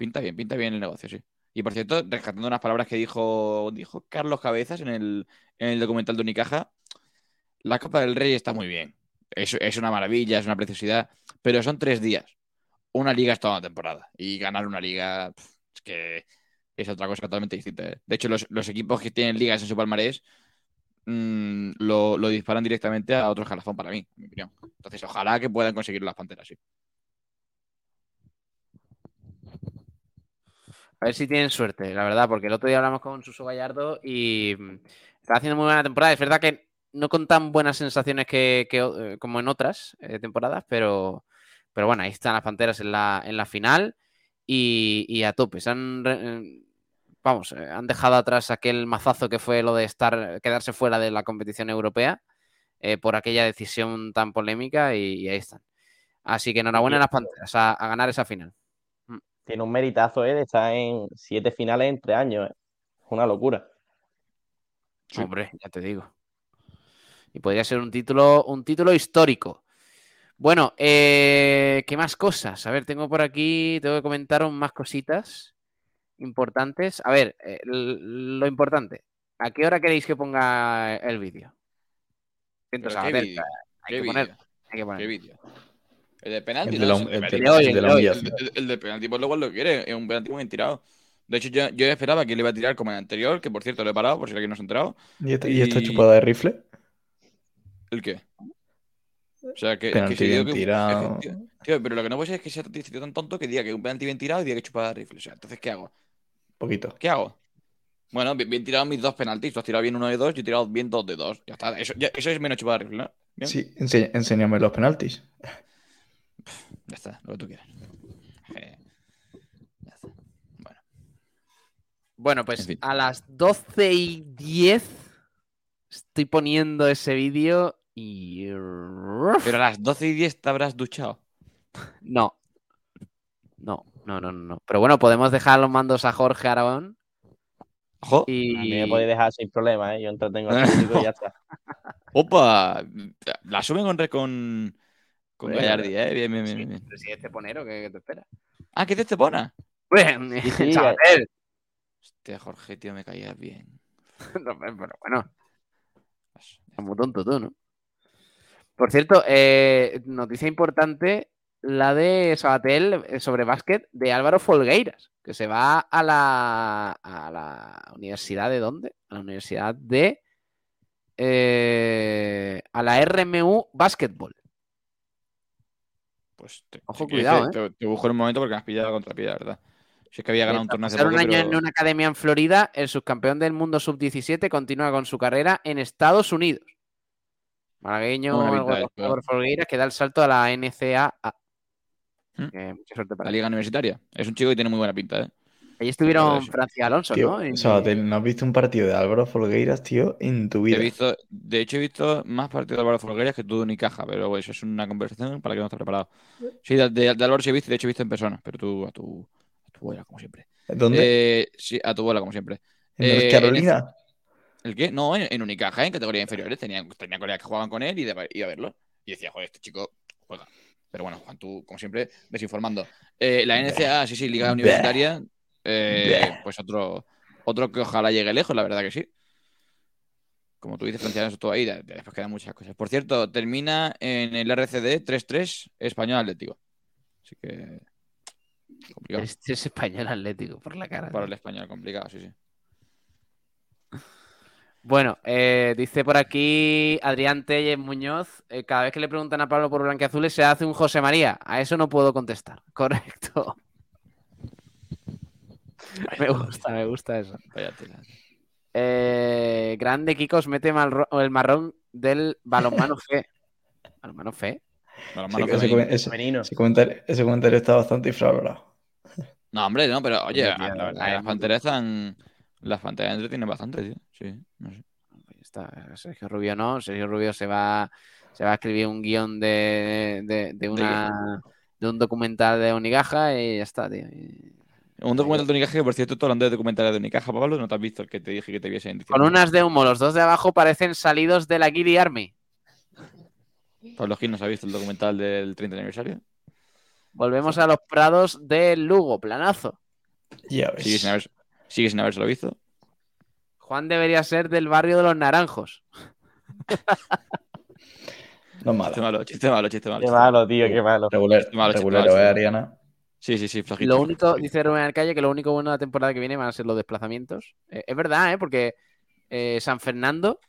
D: pinta bien, pinta bien el negocio, sí. Y por cierto, rescatando unas palabras que dijo, dijo Carlos Cabezas en el, en el documental de Unicaja, la Copa del Rey está muy bien. Es, es una maravilla, es una preciosidad, pero son tres días. Una liga es toda una temporada. Y ganar una liga es que es otra cosa totalmente distinta. ¿eh? De hecho, los, los equipos que tienen ligas en su palmarés mm, lo, lo disparan directamente a otro escalafón para mí, en mi opinión. Entonces, ojalá que puedan conseguir las panteras, sí.
B: A ver si tienen suerte, la verdad, porque el otro día hablamos con Suso Gallardo y mm, está haciendo muy buena temporada. Es verdad que no con tan buenas sensaciones que, que, eh, como en otras eh, temporadas, pero, pero bueno, ahí están las Panteras en la, en la final y, y a tope. Se han, eh, vamos, han dejado atrás aquel mazazo que fue lo de estar quedarse fuera de la competición europea eh, por aquella decisión tan polémica y, y ahí están. Así que enhorabuena a las Panteras a, a ganar esa final.
E: Tiene un meritazo, ¿eh? De estar en siete finales en tres años, ¿eh? Es una locura.
D: Sí.
B: Hombre, ya te digo. Y podría ser un título, un título histórico. Bueno, eh, ¿qué más cosas? A ver, tengo por aquí, tengo que comentaros más cositas importantes. A ver, eh, lo importante. ¿A qué hora queréis que ponga el vídeo?
D: ¿Qué
B: hay que poner.
D: ¿Qué vídeo? El de penalti,
C: El de el de-
D: penalti.
B: el de
D: El
B: de
D: penalti, pues luego lo quiere. Es un penalti muy bien tirado. De hecho, yo, yo esperaba que le iba a tirar como el anterior, que por cierto lo he parado, por si alguien no se ha enterado.
C: ¿Y esta, y esta chupada de rifle?
D: ¿El qué? O sea, que,
C: Penalti
D: que
C: bien
D: que-
C: tirado.
D: Tío, tío, pero lo que no puede ser es que sea este tío tan tonto que diga que un penalti bien tirado y diga que chupada de rifle. O sea, entonces, ¿qué hago?
C: Poquito.
D: ¿Qué hago? Bueno, bien, bien tirado mis dos penaltis. Tú has tirado bien uno de dos, yo he tirado bien dos de dos. Ya está. Eso, ya- eso es menos chupada de rifle, ¿no? Bien.
C: Sí, enséñame los penaltis.
D: Ya está, lo que tú quieras. Eh, ya está. Bueno.
B: Bueno, pues
D: En fin.
B: a las 12 y 10 estoy poniendo ese vídeo y...
D: Pero a las 12 y 10 te habrás duchado.
B: No. No, no, no, no. Pero bueno, podemos dejar los mandos a Jorge Aragón
D: Ojo.
E: A mí
B: y...
E: me podéis dejar sin problema, ¿eh? Yo entretengo al público y ya está.
D: Opa. La suben con, re- con, Con. Gallardi, ¿eh? Bien, bien, bien.
B: Sí,
D: bien.
B: pero si es Esteponero, ¿qué, qué te espera?
D: Ah, ¿qué te Estepona?
B: Bueno,
E: Sí,
B: Sabater.
D: Hostia, Jorge, tío, me caías bien.
B: No, pero bueno, es muy tonto tú, ¿no? Por cierto, eh, noticia importante, la de Sabatel eh, sobre básquet de Álvaro Folgueiras, que se va a la, a la universidad de dónde? A la universidad de... eh, a la RMU Basketball.
D: Pues te,
B: Ojo, cuidado,
D: te, te- te busco en un momento porque me has pillado contra pilla, ¿verdad? Si es que había ganado un torneo hace poco,
B: un año
D: pero-
B: en una academia en Florida, el subcampeón del mundo sub-17 continúa con su carrera en Estados Unidos. Malagueño
D: esto, ¿eh?
B: por Folgueiras que da el salto a la NCAA.
D: ¿Mm?
B: Que mucha suerte para
D: La liga universitaria. Es un chico que tiene muy buena pinta, ¿eh?
B: Ahí estuvieron. Francia y Alonso,
C: Tío,
B: ¿no? En-
C: Sabatel, ¿no has visto un partido de Álvaro Folgueiras, tío, en tu
D: He
C: vida?
D: visto, de hecho, he visto más partidos de Álvaro Folgueras que tú de Unicaja, pero bueno, eso es una conversación para que no estés preparado. Sí, de, de- de Álvaro sí he visto, y de hecho he visto en persona, pero tú a tu, a tu bola, como siempre.
C: ¿Dónde?
D: Eh, sí, a tu bola, como siempre.
C: ¿En
D: eh,
C: North
D: en
C: Carolina?
D: ¿El qué? No, en, en Unicaja, en categorías inferiores. Tenía, tenía colegas que jugaban con él y de- iba a verlo. Y decía, joder, este chico juega. Pero bueno, Juan, tú, como siempre, desinformando. Eh, la NCAA, sí, sí, Liga Universitaria, eh, pues otro, otro que ojalá llegue lejos, la verdad que sí. Como tú dices, Francia, eso todo ahí, de- de- después quedan muchas cosas. Por cierto, termina en el RCD 3-3 Español Atlético. Así que. Complicado.
B: Es, es español atlético, por la cara.
D: Para el español, complicado, sí, sí.
B: Bueno, eh, dice por aquí Adrián Telles Muñoz, eh, cada vez que le preguntan a Pablo por Blanqueazules se hace un José María. A eso no puedo contestar. Correcto. Me gusta, me gusta eso.
D: Vaya.
B: Eh, grande Kikos mete mal- el marrón del balonmano F. ¿Balonmano F?
D: Balonmano
C: Ese- ese,
D: femenino.
C: ese-
E: Femenino.
C: ese comentario, ese comentario está bastante infravalorado.
D: No, hombre, no, pero oye,
B: tío,
D: la verdad, las panteras están. Las panteras entretienen bastante, tío. Sí, no sé.
B: Está. Sergio Rubio no. Sergio Rubio se va, se va a escribir un guion de, de, de una, de un documental de Unigaja y ya está, tío. Y-
D: Un documental de Unicaja que, por cierto, tú hablando de documentales de Unicaja, Pablo, no te has visto el que te dije que te viese en
B: Con
D: diciembre.
B: unas de humo, los dos de abajo parecen salidos de la Guiri Army.
D: Pablo Gil, ¿no se ha visto el documental del 30 aniversario?
B: Volvemos a los prados del Lugo, planazo.
C: Ya ves.
D: Sigue sin, haber, sigue sin habérselo visto.
B: Juan debería ser del barrio de los Naranjos.
C: No es mala.
D: Chiste malo, chiste malo, chiste malo.
E: Qué malo, tío, qué malo.
C: Regular,
D: Malo,
C: regulero,
D: malo,
C: ¿eh,
D: malo.
C: Ariana?
D: Sí, sí, sí, flojito.
B: Lo único, dice Rubén Arcalle, que lo único bueno de la temporada que viene van a ser los desplazamientos. Eh, es verdad, ¿eh? Porque eh, San Fernando,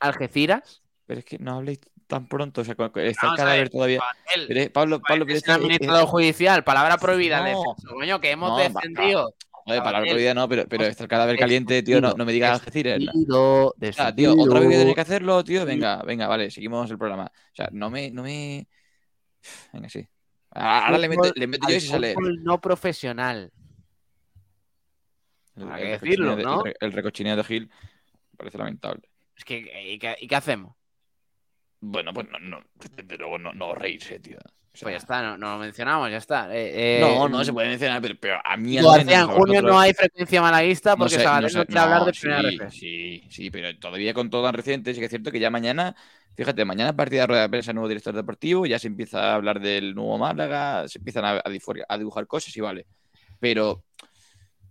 B: Algeciras.
D: Pero es que no habléis tan pronto, o sea, está
B: Vamos
D: el cadáver todavía. Pero, eh, Pablo, Pablo, pero
B: es el
D: que-
B: administrador judicial, palabra prohibida.
D: No.
B: defensa. Coño, que hemos
D: No,
B: descendido.
D: Joder,
B: Patel.
D: vida no, pero, pero está el cadáver caliente, tío, no, no me digas Algeciras. O sea, tío, otra vez
B: descendido.
D: tener que hacerlo, tío. Venga, venga, vale, seguimos el programa. O sea, no me, no me. Venga, sí. Ahora le meto, le meto yo y se sale.
B: fútbol no profesional.
D: El,
B: Hay
D: el
B: que decirlo, ¿no?
D: el el recochineo de Gil parece lamentable.
B: Es que, ¿y qué, y qué hacemos?
D: Bueno, pues no, no, desde luego no, no reírse, tío.
B: Pues ya está, no, no lo mencionamos, ya está. Eh, eh,
D: No, no se puede mencionar, pero, pero a mí
B: en junio
D: vosotros-
B: no hay frecuencia malaguista
D: no
B: porque
D: sé,
B: Sabadell
D: no
B: no,
D: sé,
B: quiere hablar de
D: sí,
B: primera RF.
D: Sí, sí, pero todavía con todo tan reciente, sí que es cierto que ya mañana, fíjate, mañana partida de rueda de prensa nuevo director deportivo, ya se empieza a hablar del nuevo Málaga, se empiezan a, dibujar cosas y vale. Pero,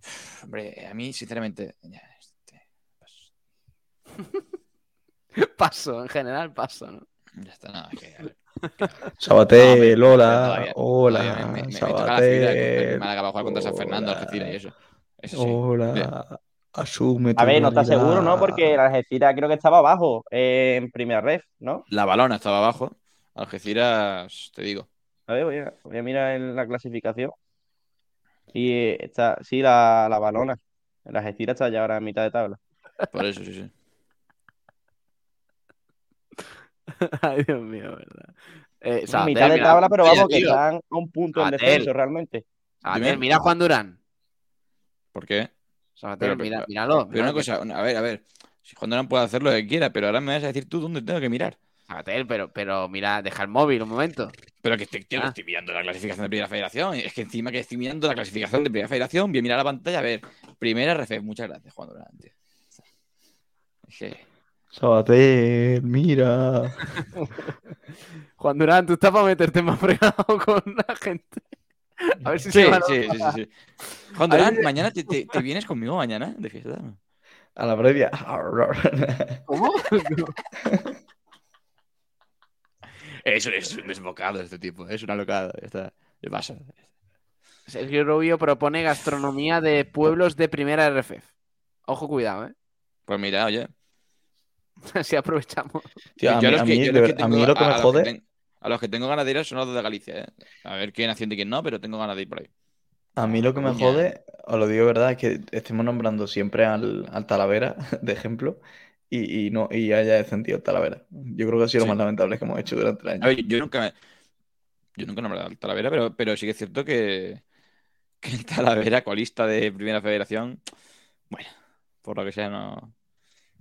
D: hombre, a mí, sinceramente, ya, este, pues,
B: Paso, en general, paso, ¿no?
D: ya está, nada, es que, a ver,
C: Sabatel,
D: No, me-
C: hola,
D: me, me- me de va a jugar contra San Fernando, Algeciras y eso. Eso sí.
C: Hola, asume
E: A ver, no está seguro, ¿no? Porque la Algeciras creo que estaba abajo eh, en primera red, ¿no?
D: La balona estaba abajo, Algeciras, te digo.
E: A ver, voy a, voy a mirar en la clasificación. Y eh, está, sí, la, la balona. La Algeciras está ya ahora en mitad de tabla.
D: Por eso, sí, sí.
B: Ay, Dios mío, ¿verdad? Eh,
E: mitad de
B: mira,
E: tabla, pero vamos, que están a un punto en descenso realmente.
D: Dime.
B: mira a Juan Durán.
D: ¿Por qué?
B: Sabater,
D: Pero, pero,
B: mira,
D: pero-
B: míralo.
D: Pero una cosa, una- a ver, a ver. Si Juan Durán puede hacer lo que quiera, pero ahora me vas a decir tú dónde tengo que mirar.
B: Sabater, pero, pero mira, deja el móvil un momento.
D: Pero que estoy, tío,
B: Ah.
D: estoy mirando la clasificación de Primera Federación. Es que encima que estoy mirando la clasificación de Primera Federación, voy a mirar la pantalla. A ver, Primera RF. Muchas gracias, Juan Durán, tío. Es que,
C: Sabater, mira.
B: Juan Durán, tú estás para meterte más fregado con la gente. A ver si
D: Sí,
B: se va
D: sí, sí, sí, sí. Juan Durán, mañana te, te- te vienes conmigo mañana de fiesta.
C: A la previa.
B: ¿Cómo?
D: Es, es un desbocado este tipo, es una locada. Está.
B: Sergio Rubio propone gastronomía de pueblos de primera RFF. Ojo, cuidado, ¿eh?
D: Pues mira, oye.
B: Así aprovechamos.
C: Tío, a mí, a a lo que
D: a-
C: me
D: a los
C: jode.
D: ten- A los que tengo ganas de ir son los de Galicia, ¿eh? A ver quién hacienda y quién no, pero tengo ganas de ir por ahí.
C: A mí lo que me jode, os lo digo de verdad, es que estemos nombrando siempre al, al Talavera, de ejemplo, y, y no y haya descendido el Talavera. Yo creo que ha sido
D: Sí.
C: lo más lamentable que hemos hecho durante el año.
D: A ver, yo nunca me- Yo nunca he nombrado al Talavera, pero, pero sí que es cierto que, que el Talavera, colista de Primera Federación, bueno, por lo que sea, no.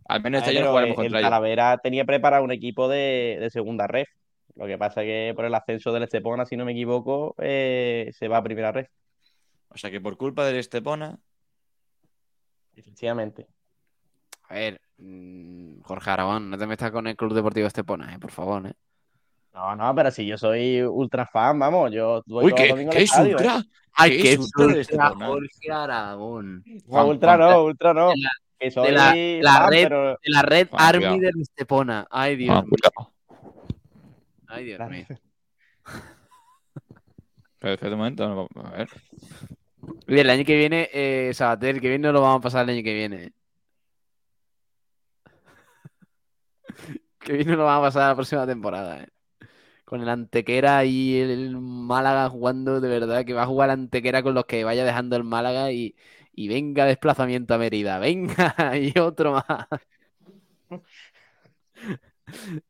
D: Al menos este
E: Ah,
D: año no jugaremos
E: el
D: contra ellos.
E: Talavera tenía preparado un equipo de, de segunda red. Lo que pasa que por el ascenso del Estepona, si no me equivoco, eh, se va a primera red.
D: O sea que por culpa del Estepona.
E: Efectivamente.
B: A ver, mm, Jorge Aragón, no te metas con el Club Deportivo Estepona, eh, por favor, ¿eh?
E: No, no, pero si yo soy ultra fan, vamos, yo voy
D: ¡Uy, qué, qué
E: al
D: es
E: estadio, ¿eh?
D: ultra!
B: ¡Ay,
D: ¿Qué es ultra?
B: Jorge Aragón!
E: No, ultra no, ultra no.
B: De la-
E: Que soy
B: la- la
E: fan,
B: red-
E: pero-
B: De la red Army
D: cuidado.
B: del Estepona. ¡Ay, Dios
D: Juan,
B: mío! ¡Ay, Dios
E: La-
B: mío!
D: Pero espera un momento, no, a ver.
B: Oye, el año que viene, eh, Sabater, el que viene no lo vamos a pasar el año que viene. que viene lo vamos a pasar la próxima temporada, ¿eh? Con el Antequera y el Málaga jugando, de verdad, que va a jugar Antequera con los que vaya dejando el Málaga y, y venga desplazamiento a Mérida, venga, y otro más.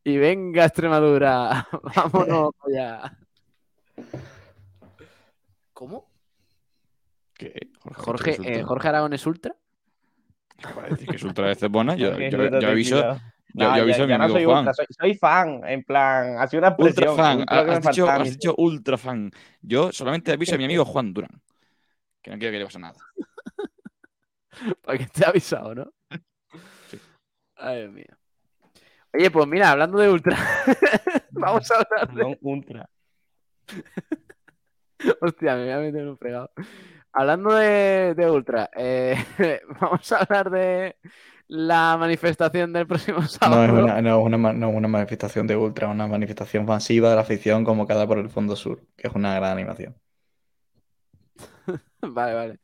B: Y venga Extremadura, vámonos ya. ¿Cómo?
D: ¿Qué?
B: Jorge, eh, Jorge Aragón es ultra.
D: Decir que es ultra de Estepona. Yo, yo, yo aviso, yo,
E: No,
D: yo aviso
E: ya-
D: a mi
E: ya no
D: amigo
E: soy
D: Juan.
E: ultra, soy, soy fan, en plan, ha sido una
D: Ultra
E: expresión. ultra
D: has dicho, has dicho ultra fan. Yo solamente aviso a mi amigo Juan Durán. Que no quiero que le pase nada.
B: Para que esté avisado, ¿no? Ay, Dios mío. Oye, pues mira, hablando de ultra, vamos a hablar de...
E: No, ultra.
B: Hostia, me voy a meter un fregado. Hablando de, de ultra, eh, vamos a hablar de la manifestación del próximo
C: No
B: sábado.
C: es una, no es una, no es una manifestación de ultra, es una manifestación masiva de la afición convocada por el Fondo Sur, que es una gran animación.
B: Vale, vale.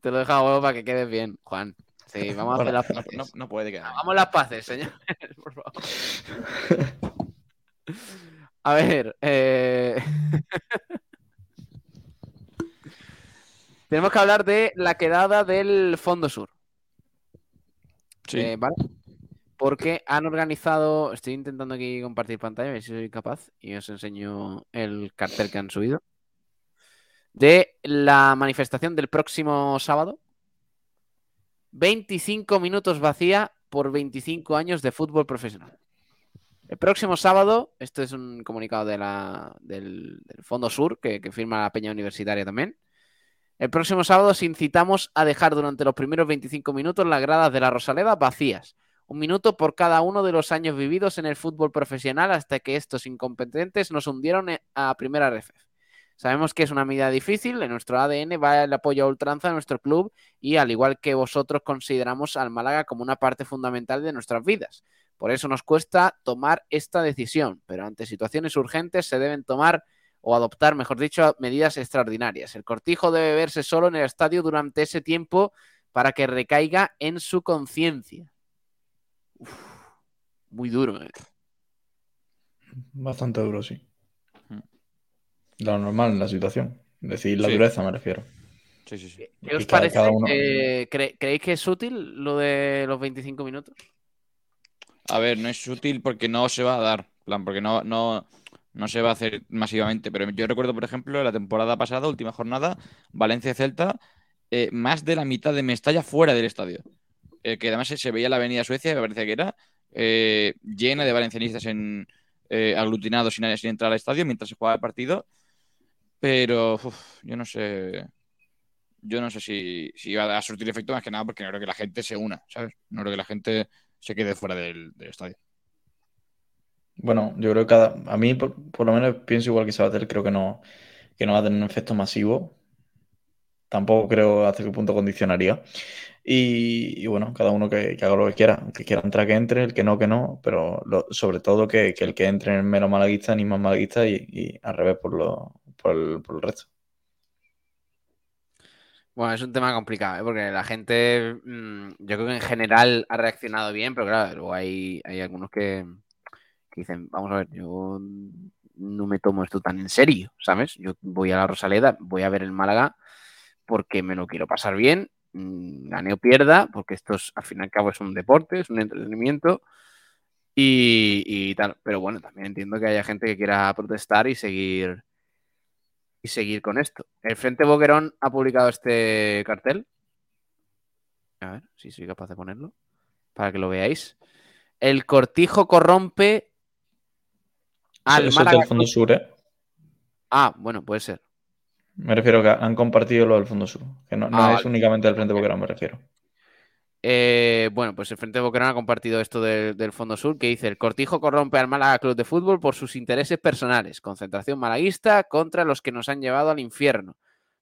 B: Te lo he dejado a huevo para que quedes bien, Juan. Sí, vamos a hacer las
D: No,
B: paces.
D: no- no puede quedar.
B: Hagamos las paces, señores, por favor. A ver, eh... tenemos que hablar de la quedada del Fondo Sur.
D: Sí.
B: Eh, ¿vale? Porque han organizado, estoy intentando aquí compartir pantalla, a ver si soy capaz, y os enseño el cartel que han subido, de la manifestación del próximo sábado. 25 minutos vacía por 25 años de fútbol profesional. El próximo sábado, esto es un comunicado de la, del, Fondo Sur, que, firma la Peña Universitaria también. El próximo sábado os incitamos a dejar durante los primeros 25 minutos las gradas de la Rosaleda vacías. Un minuto por cada uno de los años vividos en el fútbol profesional hasta que estos incompetentes nos hundieron a primera RFF. Sabemos que es una medida difícil, en nuestro ADN va el apoyo a ultranza a nuestro club y al igual que vosotros consideramos al Málaga como una parte fundamental de nuestras vidas. Por eso nos cuesta tomar esta decisión, pero ante situaciones urgentes se deben tomar o adoptar, mejor dicho, medidas extraordinarias. El cortijo debe verse solo en el estadio durante ese tiempo para que recaiga en su conciencia. Muy duro, ¿eh?
C: Bastante duro, sí. Lo normal en la situación. Decir la
D: Sí.
C: dureza, me refiero.
D: Sí, sí, sí.
B: ¿Qué os
C: cada-
B: parece?
C: cada uno-
B: Eh, cre- ¿Creéis que es útil lo de los 25 minutos?
D: A ver, no es útil porque no se va a dar. en plan, porque no, no, no se va a hacer masivamente. Pero yo recuerdo, por ejemplo, la temporada pasada, última jornada, Valencia-Celta, eh, más de la mitad de Mestalla fuera del estadio. Eh, que además se, se veía la avenida Suecia, me parece que era, eh, llena de valencianistas en, eh, aglutinados sin, sin entrar al estadio mientras se jugaba el partido. Pero yo no sé. Yo no sé si, si va a surtir efecto más que nada porque no creo que la gente se una, ¿sabes? No creo que la gente se quede fuera del, estadio.
C: Bueno, yo creo que cada, a mí por, lo menos pienso igual que Sabater, creo que no, que no va a tener un efecto masivo. Tampoco creo hasta qué punto condicionaría. Y, bueno, cada uno que, haga lo que quiera. El que quiera entrar, que entre, el que no, que no. Pero sobre todo que, el que entre en menos malaguista ni más malaguista y, al revés por, lo, por, el, resto.
B: Bueno, es un tema complicado, ¿eh? porque la gente, mm, yo creo que en general ha reaccionado bien, pero claro, luego hay, hay algunos que, dicen, vamos a ver, yo no me tomo esto tan en serio, ¿sabes? Yo voy a la Rosaleda, voy a ver el Málaga porque me lo quiero pasar bien Mm, gane o pierda, porque esto es, al fin y al cabo es un deporte, es un entretenimiento y, tal. Pero bueno, también entiendo que haya gente que quiera protestar y seguir y seguir con esto. El Frente Boquerón ha publicado este cartel. A ver si soy capaz de ponerlo para que lo veáis. El cortijo corrompe
C: al Eso del Fondo Sur, ¿eh?
B: Ah, bueno, puede ser.
C: Me refiero a que han compartido lo del Fondo Sur, que no, ah, es únicamente del Frente Boquerón, me refiero.
B: Eh, bueno, pues el Frente Boquerón ha compartido esto del, Fondo Sur, que dice, el cortijo corrompe al Málaga Club de Fútbol por sus intereses personales. Concentración malaguista contra los que nos han llevado al infierno.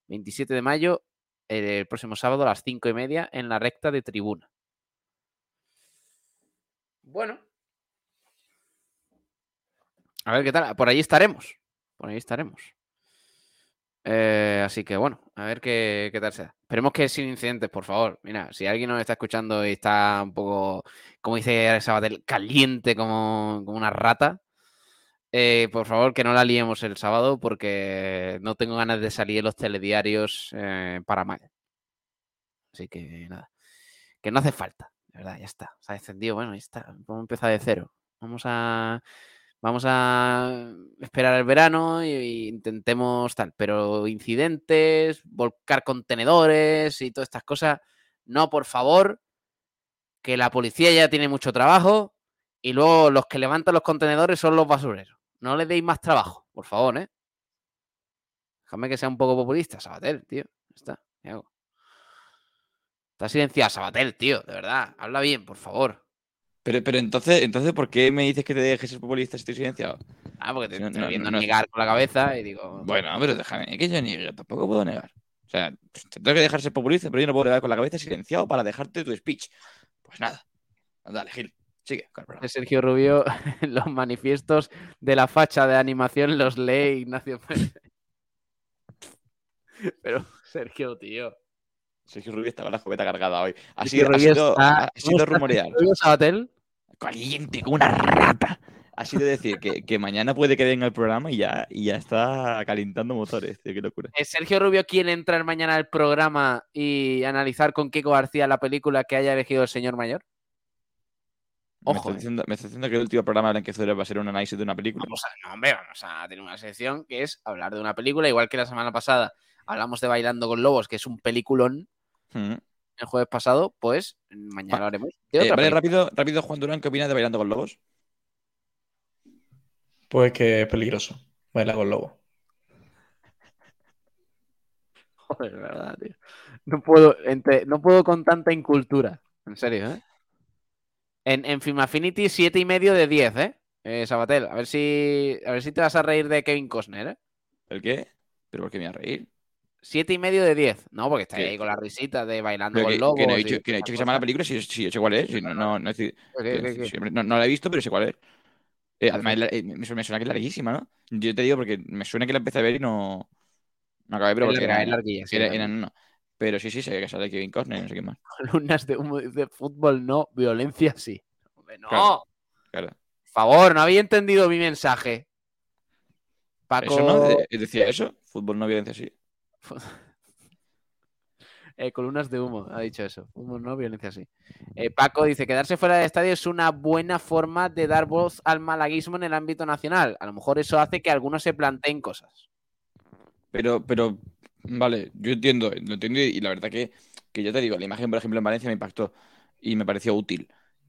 B: 27 de mayo, el próximo sábado a las 5 y media, en la recta de tribuna. Bueno. A ver qué tal. Por ahí estaremos. Por ahí estaremos. Eh, así que bueno, a ver qué, tal sea. Esperemos que sin incidentes, por favor. Mira, si alguien nos está escuchando y está un poco, como dice Sabatel, caliente como, una rata, eh, por favor que no la liemos el sábado porque no tengo ganas de salir en los telediarios eh, para mal. Así que nada, que no hace falta, de verdad, ya está. Se ha descendido, bueno, ya está. Vamos a empezar de cero. Vamos a vamos a esperar el verano e intentemos tal, pero incidentes, volcar contenedores y todas estas cosas, no, por favor, que la policía ya tiene mucho trabajo y luego los que levantan los contenedores son los basureros. No le deis más trabajo, por favor, ¿eh? Déjame que sea un poco populista, Sabatel, tío. Está, Está silenciado, Sabatel, tío, de verdad. Habla bien, por favor.
D: Pero, pero entonces, entonces, ¿por qué me dices que te dejes ser populista si estoy silenciado?
B: Ah, porque te estoy viendo negar con la cabeza y digo.
D: Bueno, pero déjame que yo niegue, tampoco puedo negar. O sea, te tengo que dejar ser populista, pero yo no puedo negar con la cabeza silenciado para dejarte tu speech. Pues nada. Dale, Gil. Sigue.
B: Sergio Rubio, los manifiestos de la facha de animación los lee Ignacio Pero, Sergio, tío.
D: Sergio Rubio estaba la escopeta cargada hoy. Ha sido, ha sido, ha sido rumorear.
B: Sabatel?
D: Caliente, como una rata. Ha sido decir que, mañana puede que venga el programa y ya, y ya está calentando motores. Tío, qué locura.
B: ¿Es Sergio Rubio quien entrar mañana al programa y analizar con Kiko García la película que haya elegido el señor mayor?
D: Ojo. Me está, eh. diciendo, que el último programa en que va a ser un análisis de una película.
B: Vamos a, no, hombre, vamos a tener una sección que es hablar de una película, igual que la semana pasada hablamos de Bailando con Lobos, que es un peliculón el jueves pasado, pues mañana lo haremos.
D: Eh, vale, rápido, rápido, Juan Durán, ¿qué opinas de Bailando con Lobos?
C: Pues que es peligroso, bailar con lobos.
B: Joder, verdad, tío. No puedo, no puedo con tanta incultura. En serio, ¿eh? En, en Film Affinity, 7 y medio de 10, ¿eh? ¿eh? Sabatel, a ver si a ver si te vas a reír de Kevin Costner, ¿eh?
D: ¿El qué? ¿Pero por qué me voy a reír?
B: Siete y medio de diez. No, porque está ahí con la risita de bailando con lobos.
D: ¿Quién ha dicho, que se llama la película? Sí, sí, sé cuál es. no, no, no, no, la he visto, pero sé cuál es. Eh, además, eh, me suena que es larguísima, ¿no? Yo te digo porque me suena que la empecé a ver y no. No acabé, pero porque
B: era, larguilla. Sí,
D: era, no. Pero sí, sí, sé que sale Kevin Costner, no sé qué más.
B: Columnas de, de fútbol no, violencia sí. No. Claro, Por favor, no había entendido mi mensaje.
D: Paco... ¿Eso no? ¿Decía eso? Fútbol no, violencia sí.
B: Eh, columnas de humo, ha dicho eso. Humo no, violencia sí. Eh, Paco dice, quedarse fuera del estadio es una buena forma de dar voz al malaguismo en el ámbito nacional. A lo mejor eso hace que algunos se planteen cosas.
D: Pero, pero, vale, yo entiendo, lo entiendo y la verdad que, que yo te digo, la imagen, por ejemplo, en Valencia me impactó y me pareció útil.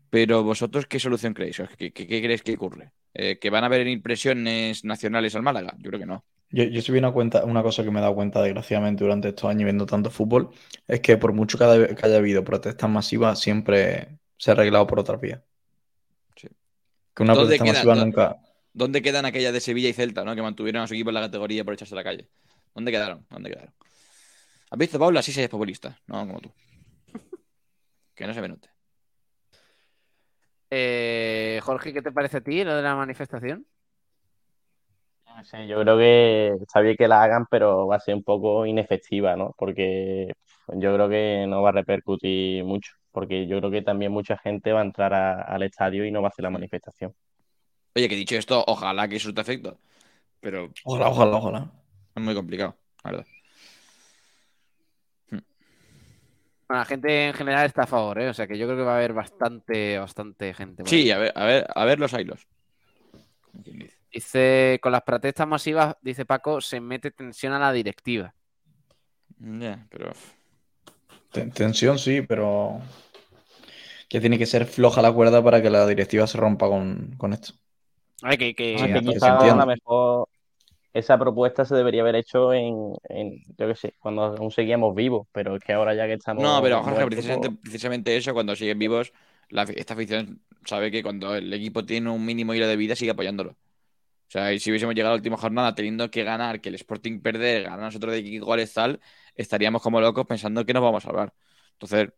D: Pero vosotros, ¿qué solución creéis? ¿Qué, qué, creéis que ocurre? Eh, ¿Que van a haber impresiones nacionales al Málaga? Yo creo que no.
C: Yo, yo sí una, cuenta, una cosa que me he dado cuenta, desgraciadamente, durante estos años viendo tanto fútbol, es que por mucho que haya, habido protestas masivas, siempre, se ha arreglado por otra vía.
D: Sí.
C: Que una
D: ¿Dónde
C: protesta
D: queda-
C: masiva
D: dó-
C: nunca.
D: ¿Dónde quedan aquellas de Sevilla y Celta, ¿no? Que mantuvieron a su equipo en la categoría por echarse a la calle. ¿Dónde quedaron? ¿Dónde quedaron? ¿Has visto, Paula? Así se es populista, no como tú. Que no se me note.
B: Eh, Jorge, ¿qué te parece a ti lo de la manifestación?
E: No sé, yo creo que está bien que la hagan, pero va a ser un poco inefectiva, ¿no? Porque yo creo que no va a repercutir mucho, porque yo creo que también mucha gente va a entrar a- al estadio y no va a hacer la manifestación.
D: Oye, que dicho esto, ojalá que surta efecto. Pero
C: Ojalá, ojalá, ojalá.
D: es muy complicado, la verdad.
B: Bueno, la gente en general está a favor, ¿eh? O sea que yo creo que va a haber bastante, bastante gente.
D: Sí, a ver, a ver, a ver los hilos. Como quien dice.
B: Dice, con las protestas masivas, dice Paco, se mete tensión a la directiva.
D: Ya, pero.
C: Ten- Tensión sí, pero que tiene que ser floja la cuerda para que la directiva se rompa con, con esto.
B: Ay, que, que-
C: Sí,
E: a lo mejor esa propuesta se debería haber hecho en, en, yo qué sé, cuando aún seguíamos vivos, pero es que ahora ya que estamos
D: No, pero Jorge,
E: muertos,
D: precisamente,
E: pues,
D: precisamente eso, cuando siguen vivos, la, esta afición sabe que cuando el equipo tiene un mínimo hilo de vida, sigue apoyándolo. O sea, y si hubiésemos llegado a la última jornada teniendo que ganar, que el Sporting perder, ganar nosotros de X goles tal, estaríamos como locos pensando que nos vamos a salvar. Entonces,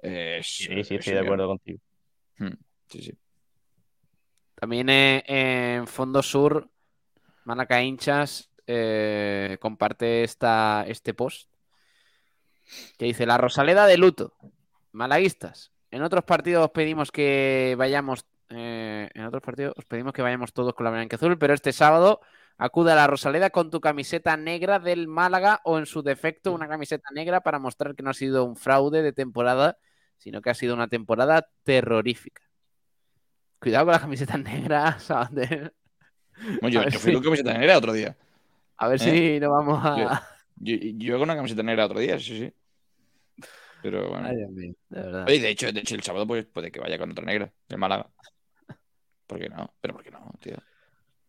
D: eh, es-
E: sí, sí,
D: es
E: estoy de
D: obvio.
E: acuerdo contigo.
D: Sí, sí.
B: también eh, en Fondo Sur, Manaca Hinchas eh, comparte esta, este post que dice, la Rosaleda de luto, malaguistas. En otros partidos os pedimos que vayamos, eh, en otros partidos os pedimos que vayamos todos con la blanca azul, pero este sábado acude a la Rosaleda con tu camiseta negra del Málaga o en su defecto una camiseta negra para mostrar que no ha sido un fraude de temporada, sino que ha sido una temporada terrorífica. Cuidado con las camisetas negras,
D: yo, fui
B: si-
D: con camiseta negra otro día.
B: A ver
D: ¿Eh?
B: si nos vamos a.
D: Yo, yo con una camiseta negra otro día, sí, sí. Pero bueno.
B: Ay, de verdad.
D: Oye, de hecho, de hecho, el sábado pues, puede que vaya con otra negra, el Málaga. ¿Por qué no? Pero ¿por qué no, tío?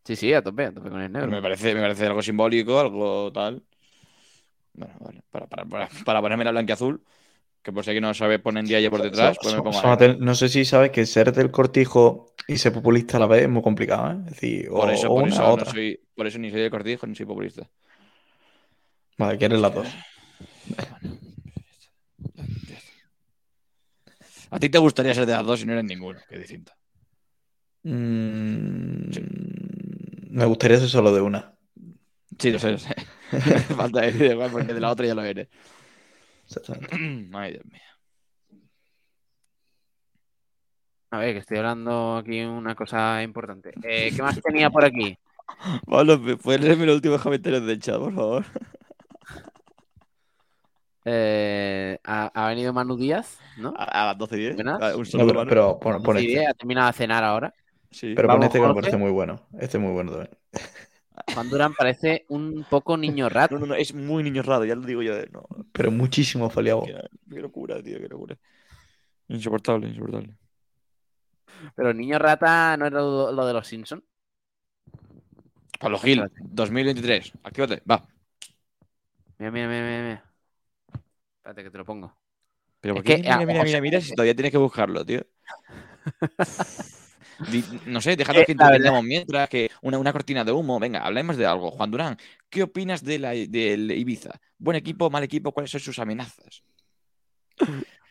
B: Sí, sí, a tope, a tope con el negro.
D: Me parece, me parece algo simbólico, algo tal. Bueno, vale. Para, para, para, para ponerme la blanquiazul, que por si alguien no sabe, ponen día por detrás, pues me
C: So-
D: pongo
C: so-
D: ahí.
C: Sonatel, no sé si sabes que ser del cortijo y ser populista a la vez es muy complicado, ¿eh? Es decir, o,
D: Por eso,
C: o
D: por
C: una
D: eso, no soy, por eso ni soy de cortijo ni soy populista.
C: Vale, quieres las dos.
D: A ti te gustaría ser de las dos y no eres ninguno, que es distinto.
C: Mm,
D: Sí.
C: Me gustaría ser solo de una.
D: Sí, lo sé, lo sé. Falta decir igual porque de la otra ya lo eres.
C: Exactamente.
D: Ay, Dios mío.
B: A ver, que estoy hablando aquí una cosa importante. Eh, ¿Qué más tenía por aquí?
D: Pablo, ¿puedes leerme los últimos comentarios del chat, por favor?
B: Eh, ha, ha venido Manu Díaz, ¿no?
D: A, a las 12.10.
B: Buenas.
D: Ah, Un
C: No,
D: saludo,
C: pero, pero pon, este.
B: ha terminado de cenar ahora.
D: Sí.
C: Pero
B: Vamos,
C: este que me parece muy bueno. Este es muy bueno también.
B: Juan Durán parece un poco niño rato.
D: No, no, no, es muy niño raro, ya lo digo yo. No,
C: Pero muchísimo foliado.
D: qué, qué locura, tío, qué locura. Insoportable, insoportable.
B: Pero niño rata no era lo, lo de los Simpsons.
D: Pablo Gil,
B: Espérate.
D: 2023. Actívate, va.
B: Mira, mira, mira, mira, mira. Espérate que te lo pongo.
D: Pero
B: Es
D: ¿por qué?
B: que,
D: mira,
B: ah,
D: mira,
B: ojo,
D: mira, mira, si todavía tienes que buscarlo, tío. No sé,
B: Eh,
D: dejadnos que mientras que una, una cortina de humo. Venga, hablemos de algo. Juan Durán, ¿qué opinas de la, del Ibiza? ¿Buen equipo, mal equipo? ¿Cuáles son sus amenazas?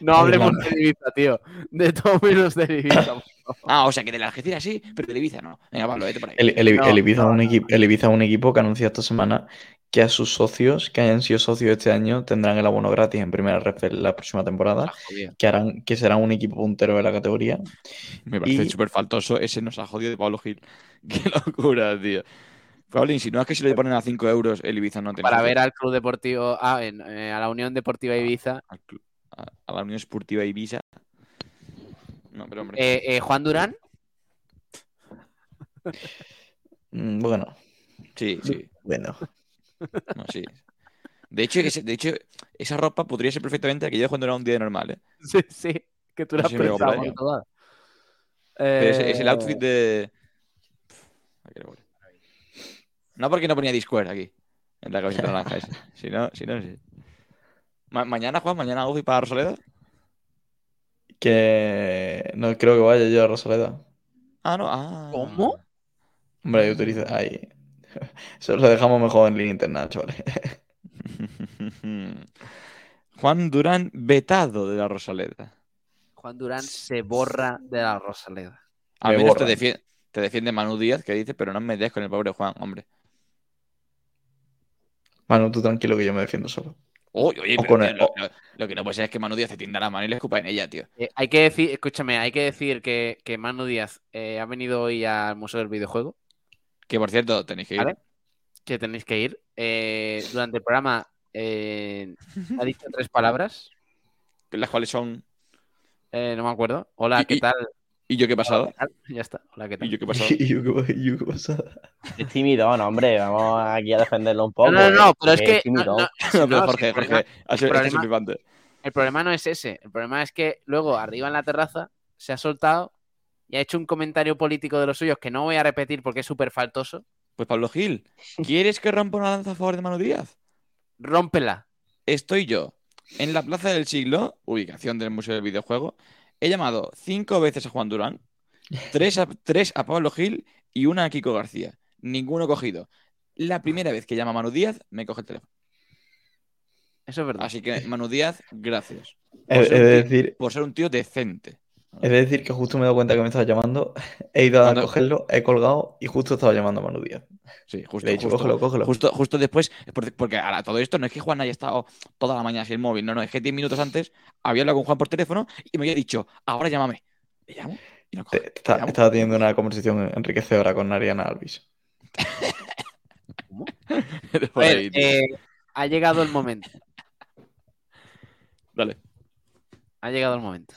B: No hablemos de Ibiza, tío. De todo menos de Ibiza.
D: Ah, o sea que de la Algeciras sí, pero del Ibiza no. Venga, Pablo, vete por ahí.
C: El, el-
B: No,
C: el Ibiza es un equipo, el Ibiza es un equipo que anunció esta semana que a sus socios, que hayan sido socios este año, tendrán el abono gratis en primera red la próxima temporada,
D: Ah,
C: que harán, que serán un equipo puntero de la categoría.
D: Me parece
C: Y-
D: súper faltoso. Ese nos ha jodido de Pablo Gil. Qué locura, tío. Pablo, insinúas que si le ponen a 5 euros el Ibiza no tiene
B: Para ver al Club Deportivo, ah, en- eh, a la Unión Deportiva Ibiza.
D: Al a la Unión Esportiva Ibiza. No, pero hombre.
B: Eh, eh, Juan Durán,
C: Mm, Bueno,
D: sí, sí.
C: bueno.
D: No, sí. De hecho, ese- de hecho, esa ropa podría ser perfectamente aquella de cuando era un día normal, ¿eh?
B: sí, sí, que tú la has pensado Eh,
D: es el outfit de. No porque no ponía Discord aquí, en la camiseta naranja esa. Si no, si no, sí. Ma- mañana, Juan, mañana outfit para Rosaleda.
C: Que no creo que vaya yo a Rosaleda.
D: Ah, no. Ah.
B: ¿Cómo?
C: Hombre, ahí utiliza ahí. Eso lo dejamos mejor en línea internet, chavales.
D: Juan Durán vetado de la Rosaleda.
B: Juan Durán se borra de la Rosaleda.
D: Al
C: Me
D: menos te defiende, te defiende Manu Díaz, que dice, pero no me des con el pobre Juan, hombre.
C: Manu, tú tranquilo que yo me defiendo solo.
D: Uy, oye,
C: O
D: pero,
C: con
D: tío,
C: el-
D: lo,
C: o-
D: lo- lo que no puede ser es que Manu Díaz se tienda la mano y le escupa en ella, tío.
B: Eh, hay que decir, escúchame, hay que decir que, que Manu Díaz eh, ha venido hoy al Museo del Videojuego,
D: Que por cierto, tenéis que ir.
B: ¿Vale? que tenéis que ir. Eh, durante el programa eh, ha dicho tres palabras,
D: Las cuales son.
B: eh, no me acuerdo. Hola,
D: Y-
B: ¿qué
D: y-
B: tal?
D: ¿Y yo qué he pasado?
B: Hola, ¿qué tal? Ya está. Hola, ¿qué
D: ¿Y
B: tal?
D: yo qué he pasado?
C: ¿Y yo qué, y yo qué pasada?
E: Es tímido, no, hombre. Vamos aquí a defenderlo un poco.
B: No, no, no, pero es
E: que es tímido.
B: no, no,
D: No, pero Jorge,
B: el
D: Jorge,
B: problema-
D: ha sido-
B: problema-
D: es flipante.
B: El problema no es ese. El problema es que luego arriba en la terraza se ha soltado y ha hecho un comentario político de los suyos que no voy a repetir porque es súper faltoso.
D: Pues Pablo Gil, ¿quieres que rompa una lanza a favor de Manu Díaz?
B: Rómpela.
D: Estoy yo en la Plaza del Siglo, ubicación del Museo del Videojuego. He llamado cinco veces a Juan Durán, tres a, tres a Pablo Gil y una a Kiko García. Ninguno cogido. La primera vez que llama a Manu Díaz, me coge el teléfono.
B: Eso es verdad.
D: Así que, Manu Díaz, gracias. Por ser un
C: decir,
D: Por ser un tío decente.
C: De decir que justo me he dado cuenta que me estaba llamando. He ido a
D: Cuando-
C: cogerlo, he colgado y justo estaba llamando a Manu Díaz.
D: Sí, justo.
C: Le he dicho,
D: justo,
C: cógelo, cógelo.
D: Justo, justo después, porque, ahora todo esto no es que Juan haya estado toda la mañana sin el móvil, no, no, es que 10 minutos antes había hablado con Juan por teléfono y me había dicho, ahora llámame. Le llamo y no coge.
C: Te-
D: llamo.
C: estaba teniendo una conversación enriquecedora con Ariana Alvis.
B: Ver,
D: tío.
B: eh, ha llegado el momento.
D: Dale.
B: Ha llegado el momento.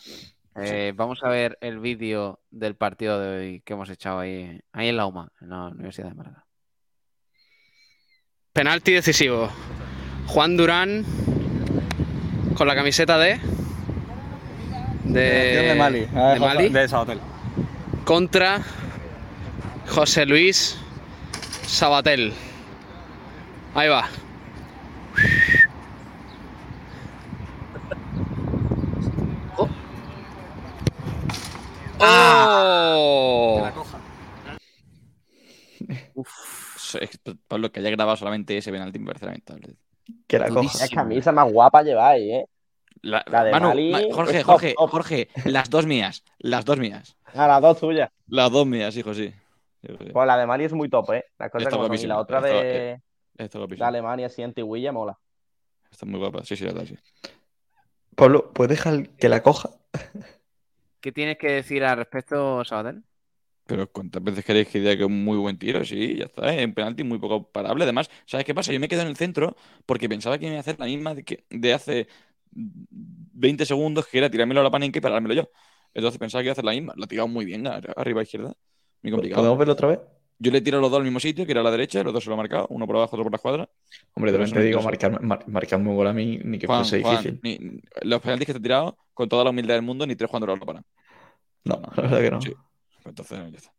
B: Eh, Vamos a ver el vídeo del partido de hoy que hemos echado ahí, ahí en la UMA, en la Universidad de Málaga.
F: Penalti decisivo. Juan Durán con la camiseta de. De,
G: de Mali.
F: de Mali.
G: De Sabatel.
F: Contra José Luis Sabatel. Ahí va. ¡Oh!
D: Es que, Pablo, que haya grabado solamente ese penalti me parece lamentable.
C: Que la
B: Durísimo.
C: coja.
E: Es camisa más guapa lleváis, ¿eh?
D: La,
E: La de
D: Manu,
E: Mali
D: Ma- Jorge,
E: top,
D: Jorge,
E: top.
D: Jorge, las dos mías, las dos mías.
E: A las dos tuyas.
D: Las dos mías, hijo, sí. Sí, sí.
E: Pues la de Mali es muy top, ¿eh? Las cosas
D: Está
E: como. Y la otra de,
D: Esto es
E: de. Alemania, así antiguilla, mola.
D: Está muy guapa, sí, sí, la verdad, sí.
C: Pablo, ¿puedes dejar que la coja?
B: ¿Qué tienes que decir al respecto, Sabatel?
D: Pero ¿cuántas veces queréis que diga que es un muy buen tiro? Sí, ya está. En penalti muy poco parable. Además, ¿sabes qué pasa? Yo me quedo en el centro porque pensaba que iba a hacer la misma de, que, de hace 20 segundos, que era tirármelo a la paninca y parármelo yo. Entonces pensaba que iba a hacer la misma. Lo ha tirado muy bien, ar- arriba a izquierda. Muy complicado.
C: ¿Podemos verlo otra vez?
D: Yo le tiro a los dos al mismo sitio, que era a la derecha, los dos se lo he marcado, uno por abajo, otro por la cuadra.
C: Hombre, también te digo, marcarme, mar- marcarme un gol a mí ni que
D: Juan,
C: fuese
D: Juan,
C: difícil.
D: ni- los penaltis que te he tirado, con toda la humildad del mundo, ni tres cuando lo paran.
C: No, la verdad que no.
D: Sí. Entonces, ya está.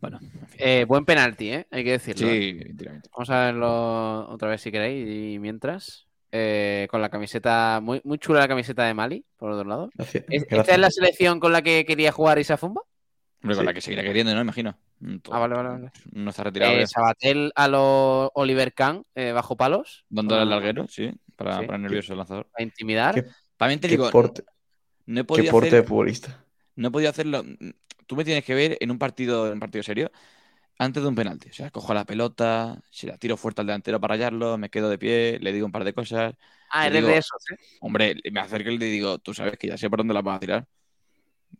D: Bueno, en fin.
B: Eh, buen penalti, ¿eh? Hay que decirlo. ¿eh?
D: sí, enteramente.
B: Vamos a verlo otra vez si queréis. Y mientras, eh, con la camiseta, muy, muy chula la camiseta de Mali, por otro lado.
C: Gracias.
B: ¿Es- ¿Esta
C: gracias.
B: es la selección con la que quería jugar Isa Fumba?
D: Hombre, con
C: Sí.
D: la que seguirá queriendo, ¿no? Imagino. Mm, todo-
B: Ah, vale, vale, vale.
D: No está retirado.
B: Eh. Sabatel a los Oliver Kahn, eh, bajo palos.
D: Dándole al larguero, sí, para
B: sí.
D: poner nervioso el lanzador.
B: Para intimidar.
C: ¿Qué,
D: También te
C: qué
D: digo,
C: porte,
D: no he
C: qué
D: podido
C: porte de futbolista?
D: no he podido hacerlo. Tú me tienes que ver en un partido, en un partido serio, antes de un penalti. O sea, cojo la pelota, si la tiro fuerte al delantero para hallarlo, me quedo de pie, le digo un par de cosas.
B: Ah, eres
D: digo-
B: de esos, ¿eh?
D: Hombre, me acerco y le digo, tú sabes que ya sé por dónde la vas a tirar.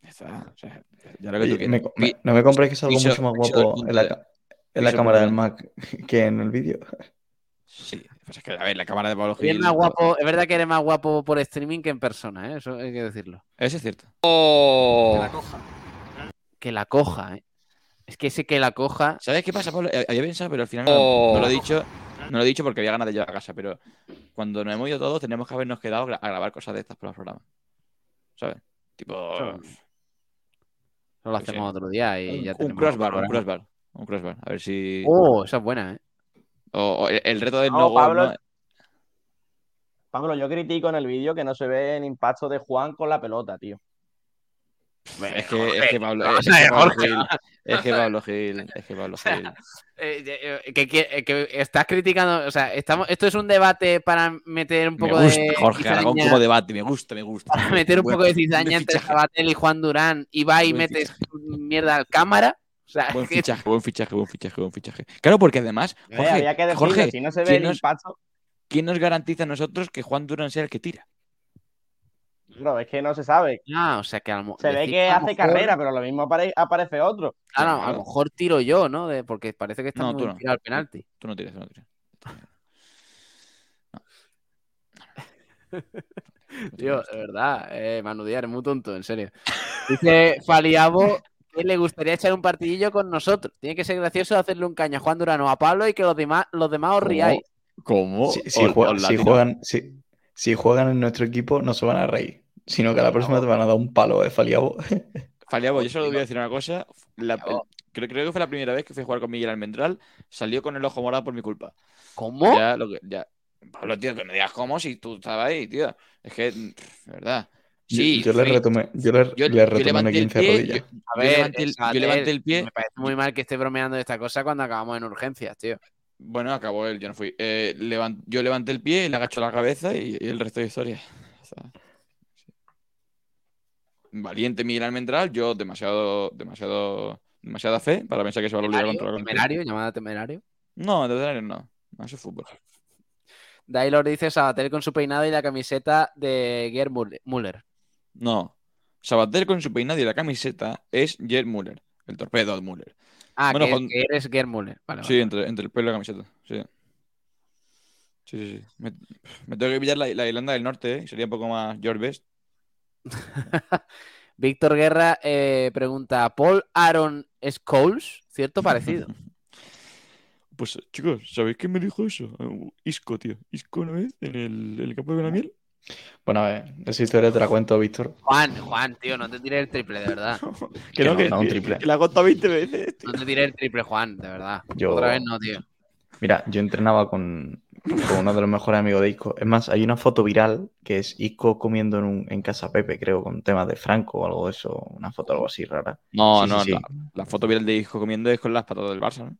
D: Ya está, o sea, ya lo que tú
C: Oye,
D: quieras.
C: me-
D: Pi-
C: me- no me compréis que salgo mucho más guapo en la, en la cámara del Mac que en el vídeo.
D: Sí, pues es que, a ver, la cámara de Pablo Gil.
B: más guapo, es verdad que eres más guapo por streaming que en persona, ¿eh? Eso hay que decirlo.
D: Eso es cierto.
F: ¡Oh!
B: Que la coja, ¿eh? Es que ese que la coja.
D: ¿Sabes qué pasa, Pablo? Había pensado, pero al final no,
F: Oh.
D: no lo he dicho. No lo he dicho porque había ganas de llevar a casa, pero cuando nos hemos ido todos, tenemos que habernos quedado a grabar cosas de estas para los programas. ¿Sabes? Tipo.
B: Eso lo hacemos
D: sí.
B: otro día y ya
D: un, un
B: tenemos
D: crossbar, un crossbar. Un crossbar. A ver si.
B: Oh, esa es buena, ¿eh?
D: O, o el, el reto del
E: No,
D: no, gol,
E: Pablo-
D: ¿no?
E: Pablo, yo critico en el vídeo que no se ve el impacto de Juan con la pelota, tío.
D: Es que, es que Pablo,
B: Jorge,
D: es que Pablo
B: Jorge.
D: Es que Pablo Gil, es que Pablo Gil.
B: Eh, eh, que, que- que estás criticando, o sea, estamos, esto es un debate para meter un
D: Me
B: poco
D: gusta,
B: de
D: Jorge Aragón
B: cizaña-
D: como debate, me gusta, me gusta.
B: para meter un poco de cizaña entre Sabatel y Juan Durán y va y
D: Buen
B: metes mierda al cámara. O sea,
D: Buen
B: que-
D: fichaje, buen fichaje, buen fichaje, buen fichaje. Claro, porque además,
E: Eh,
D: Jorge,
E: había que decirlo,
D: Jorge,
E: si no se ve
D: ¿quién
E: el
D: nos-
E: impacto.
D: ¿quién nos garantiza a nosotros que Juan Durán sea el que tira?
E: No, es que no se sabe.
B: Ah, o sea que a lo
E: Se ve que
B: a
E: hace
B: mejor-
E: carrera, pero lo mismo apare- aparece otro.
B: Claro, a
D: Claro.
B: lo mejor tiro yo, ¿no? De- porque parece que está
D: No, tú no.
B: al penalti.
D: Tú no tiras, tú no tiras.
B: Tío, de verdad, eh, Manu Díaz, eres muy tonto, en serio. Dice Faliabo que le gustaría echar un partidillo con nosotros. Tiene que ser gracioso hacerle un caño a Juan Durano a Pablo y que los demás, los demás os riáis.
D: ¿Cómo?
C: Si, si jue- si juegan, si, si juegan en nuestro equipo, no se van a reír, sino que a la próxima te van a dar un palo de Faliabo.
D: Faliabo, yo solo voy a decir una cosa. La- creo, creo que fue la primera vez que fui a jugar con Miguel Almendral. Salió con el ojo morado por mi culpa.
B: ¿Cómo?
D: Ya, lo que, ya. Pablo, tío, que me digas cómo si tú estabas ahí, tío. Es que, de verdad. Sí,
C: yo, yo le retomé, yo le,
D: yo-
C: le
D: yo
C: retomé una
D: levanté el
C: 15 de
D: pie,
C: rodillas.
D: yo-
B: A
D: yo
B: ver,
D: levanté el- yo levanté el pie.
B: Me parece muy mal que esté bromeando de esta cosa cuando acabamos en urgencias, tío.
D: Bueno, acabó él, yo no fui. Eh, levan- yo levanté el pie, le agacho la cabeza y, y el resto de historia. O sea. Valiente Miguel Almendral, yo demasiado, demasiado, demasiada fe para pensar que se va a luchar contra la
B: Temerario, llamada temerario.
D: No, verdad no. No, es fútbol.
B: Dailor dice Sabatel con su peinado y la camiseta de Gerd Müller.
D: No. Sabater con su peinado y la camiseta es Gerd Müller, el torpedo de Müller.
B: Ah,
D: Bueno,
B: que, que eres Gerd Müller. Vale,
D: Sí, entre, entre el pelo y la camiseta. Sí. Sí, sí, sí. Me, me tengo que pillar la, la Irlanda del Norte, ¿eh? Sería un poco más George Best.
B: Víctor Guerra eh, pregunta: ¿Paul Aaron Scholes? ¿Cierto parecido?
D: Pues chicos, ¿sabéis quién me dijo eso? Uh, Isco, tío. Isco una vez en el, en el campo de Benamiel.
C: Bueno, a ver, esa historia te la cuento, Víctor.
B: Juan, Juan, tío, no te tires el triple, de verdad.
C: Que no, no, un triple.
D: que la ha contado 20 veces. tío.
B: No te tires el triple, Juan, de verdad.
C: Yo-
B: Otra vez no, tío.
C: Mira, yo entrenaba con, con uno de los mejores amigos de Isco. Es más, hay una foto viral que es Isco comiendo en, un, en casa Pepe, creo, con temas de Franco o algo de eso. Una foto algo así rara.
D: No,
C: Sí,
D: no,
C: sí, sí.
D: La, foto viral de Isco comiendo es con las patatas del Barça, ¿no?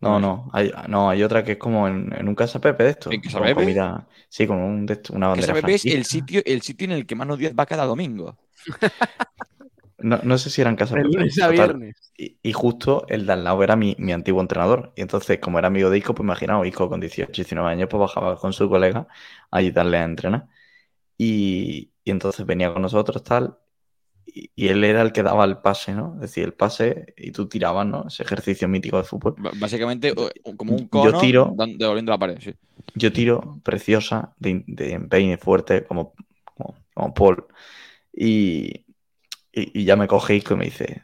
C: No, no, hay, no, hay otra que es como en, en un casa Pepe de esto.
D: ¿En Casa Pepe?
C: comida. Sí, con un, una bandera
D: ese Pepe es el sitio, el sitio en el que Manu Díaz va cada domingo.
C: No, no sé si era en casa
B: De lunes a
C: total.
B: viernes.
C: Y, y justo el de al lado era mi, mi antiguo entrenador. Y entonces, como era amigo de Isco, pues imaginaos, Isco con 18, 19 años, pues bajaba con su colega a ayudarle a entrenar. Y, y entonces venía con nosotros, tal. Y, y él era el que daba el pase, ¿no? Es decir, el pase y tú tirabas, ¿no? Ese ejercicio mítico de fútbol.
D: B- Básicamente, como un
C: Yo
D: cono
C: tiro-
D: dan- devolviendo la pared, sí.
C: Yo tiro preciosa, de, de empeine fuerte, como, como, como Paul. Y, y, y ya me coge Isco y me dice,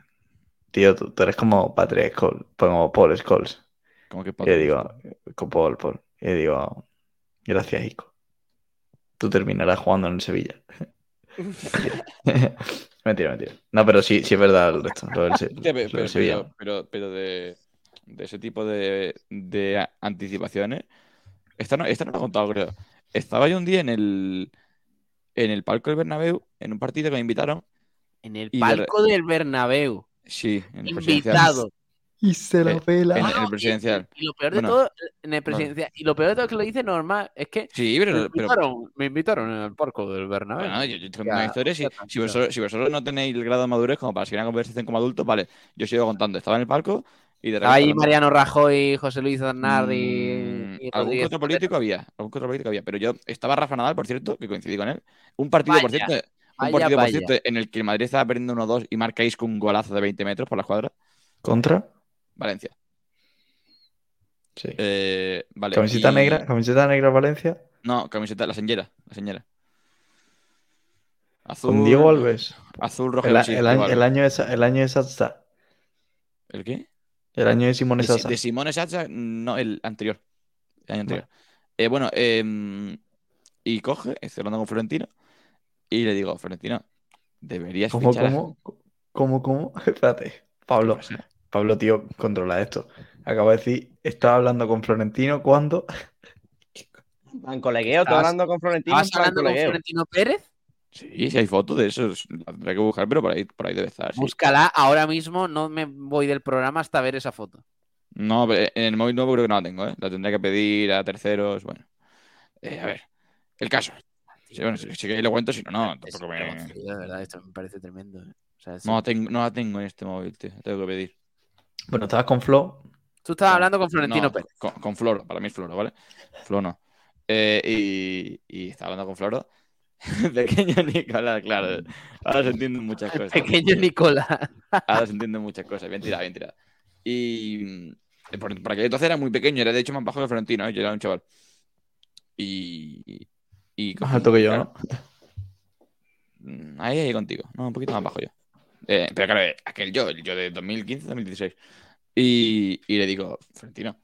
C: tío, tú, tú eres como Patrick Scholes, como Paul Scholes.
D: Como que
C: Y le digo, con Paul, Paul. Y le digo, gracias, Isco. Tú terminarás jugando en el Sevilla. mentira, mentira. No, pero sí, sí es verdad el resto. Lo del, lo
D: pero,
C: Sevilla.
D: pero, pero, pero de, de ese tipo de, de anticipaciones. Esta no, esta no la he contado, creo. Estaba yo un día en el, en el palco del Bernabéu, en un partido que me invitaron.
B: En el
D: Y de
B: palco del Bernabéu.
D: Sí, en el.
B: Invitado.
C: Y se
D: la
C: la pela.
D: En, el
B: y-
D: presidencial.
B: Y, lo peor de
D: Bueno.
B: todo, en el presidencial. Y lo peor de todo es que lo dice normal. Es que
D: Sí,
B: me
D: pero, pero
B: invitaron, me invitaron en el palco del Bernabéu.
D: bueno, yo, yo tengo
B: Ya,
D: una historia. Si, vosotros, si vosotros no tenéis el grado de madurez como para seguir una conversación como adultos, vale, yo sigo contando. Estaba en el palco y de
B: ahí Mariano Rajoy, José Luis Aznar
D: Mm,
B: y, y
D: algún otro político había, algún otro político había, pero yo estaba Rafa Nadal, por cierto, que coincidí con él. Un partido, por cierto, un
B: vaya,
D: partido, por cierto, en el que el Madrid estaba perdiendo 1-2 y marcáis con un golazo de 20 metros por la cuadra.
C: ¿Contra?
D: Valencia.
C: Sí.
D: Eh, vale.
C: Camiseta
D: y-
C: negra, camiseta negra Valencia.
D: No, camiseta, la señera, la señera. Azul.
C: Con Diego Alves.
D: Azul, rojo.
C: El,
D: sí,
C: el año, el año de el año de Satsa.
D: ¿El qué?
C: El año de Simone
D: De,
C: Sasa.
D: de Simone Sacha, no, el anterior. El año anterior. Eh, bueno, eh, y coge, estoy hablando con Florentino, y le digo, Florentino, deberías
C: ¿Cómo,
D: fichar a-
C: cómo? ¿Cómo, cómo? Espérate. Pablo. Pablo, tío, controla esto. Acabo de decir, estaba hablando con Florentino cuando.
E: Van colegueo, estoy
B: ¿Estabas-
E: hablando con Florentino.
B: ¿Estabas
E: en plan
B: hablando con
E: colegueo.
B: Florentino Pérez?
D: Sí, sí hay fotos de eso. La tendré que buscar, pero por ahí, por ahí debe estar. sí.
B: Búscala ahora mismo, no me voy del programa hasta ver esa foto.
D: No, pero en el móvil nuevo creo que no la tengo, ¿eh? La tendré que pedir a terceros. Bueno. Eh, a ver. El caso. Sí, bueno, si, si queréis lo cuento, si no, no. Tampoco me...
B: de verdad, esto me parece tremendo. ¿eh? O sea, es-
D: No la, tengo, no la tengo en este móvil, tío. Tengo que pedir.
C: Bueno, estabas con Flo.
B: Tú estabas hablando con Florentino
D: No,
B: Pérez.
D: Con, con Floro, para mí es Floro, ¿vale? Floro no. Eh, y, y estaba hablando con Floro. Pequeño Nicolás, claro. Ahora se entienden muchas cosas.
B: pequeño Nicolás.
D: Ahora se entienden muchas cosas. Bien tirado, bien tirado. Y mm, por, por aquel entonces era muy pequeño, era de hecho más bajo que Florentino, ¿eh? yo era un chaval. Y. y
C: Más alto que yo, ¿no?
D: Mm, Ahí, ahí contigo. No, un poquito más bajo yo. Eh, pero claro, eh, aquel yo, el yo de 2015-2016. Y, y le digo, Florentino,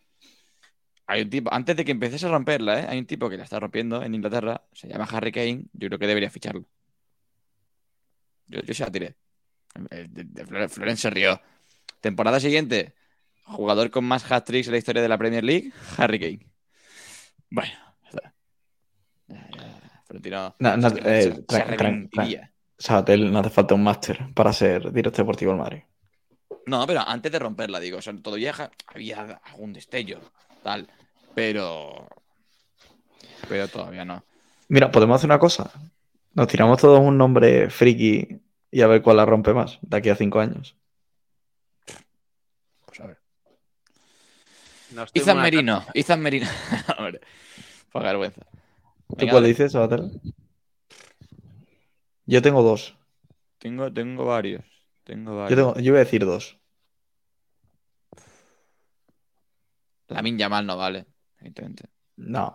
D: hay un tipo, antes de que empieces a romperla, ¿eh? Hay un tipo que la está rompiendo en Inglaterra, se llama Harry Kane, yo creo que debería ficharlo. Yo, yo se la tiré. Floren se rió. Temporada siguiente, jugador con más hat-tricks en la historia de la Premier League, Harry Kane. Bueno, ya está. Ya, ya, Florentino
C: No, no,
D: se-
C: eh,
D: se- arrepentiría.
C: Sabatel, no hace falta un máster para ser director deportivo del Madrid.
D: No, pero antes de romperla, digo, o sea, todavía había algún destello, tal, pero. Pero todavía no.
C: Mira, podemos hacer una cosa. Nos tiramos todos un nombre friki y a ver cuál la rompe más de aquí a cinco años.
D: Pues a ver.
B: No
D: Izan Merino, Izan Merino. Hombre, por vergüenza.
C: ¿Tú
D: Venga,
C: cuál dices, Sabatel? Yo tengo dos.
D: Tengo, tengo varios. Tengo
C: Yo,
D: varios.
C: tengo, yo voy a decir dos.
D: La Yamal no vale, evidentemente.
C: No.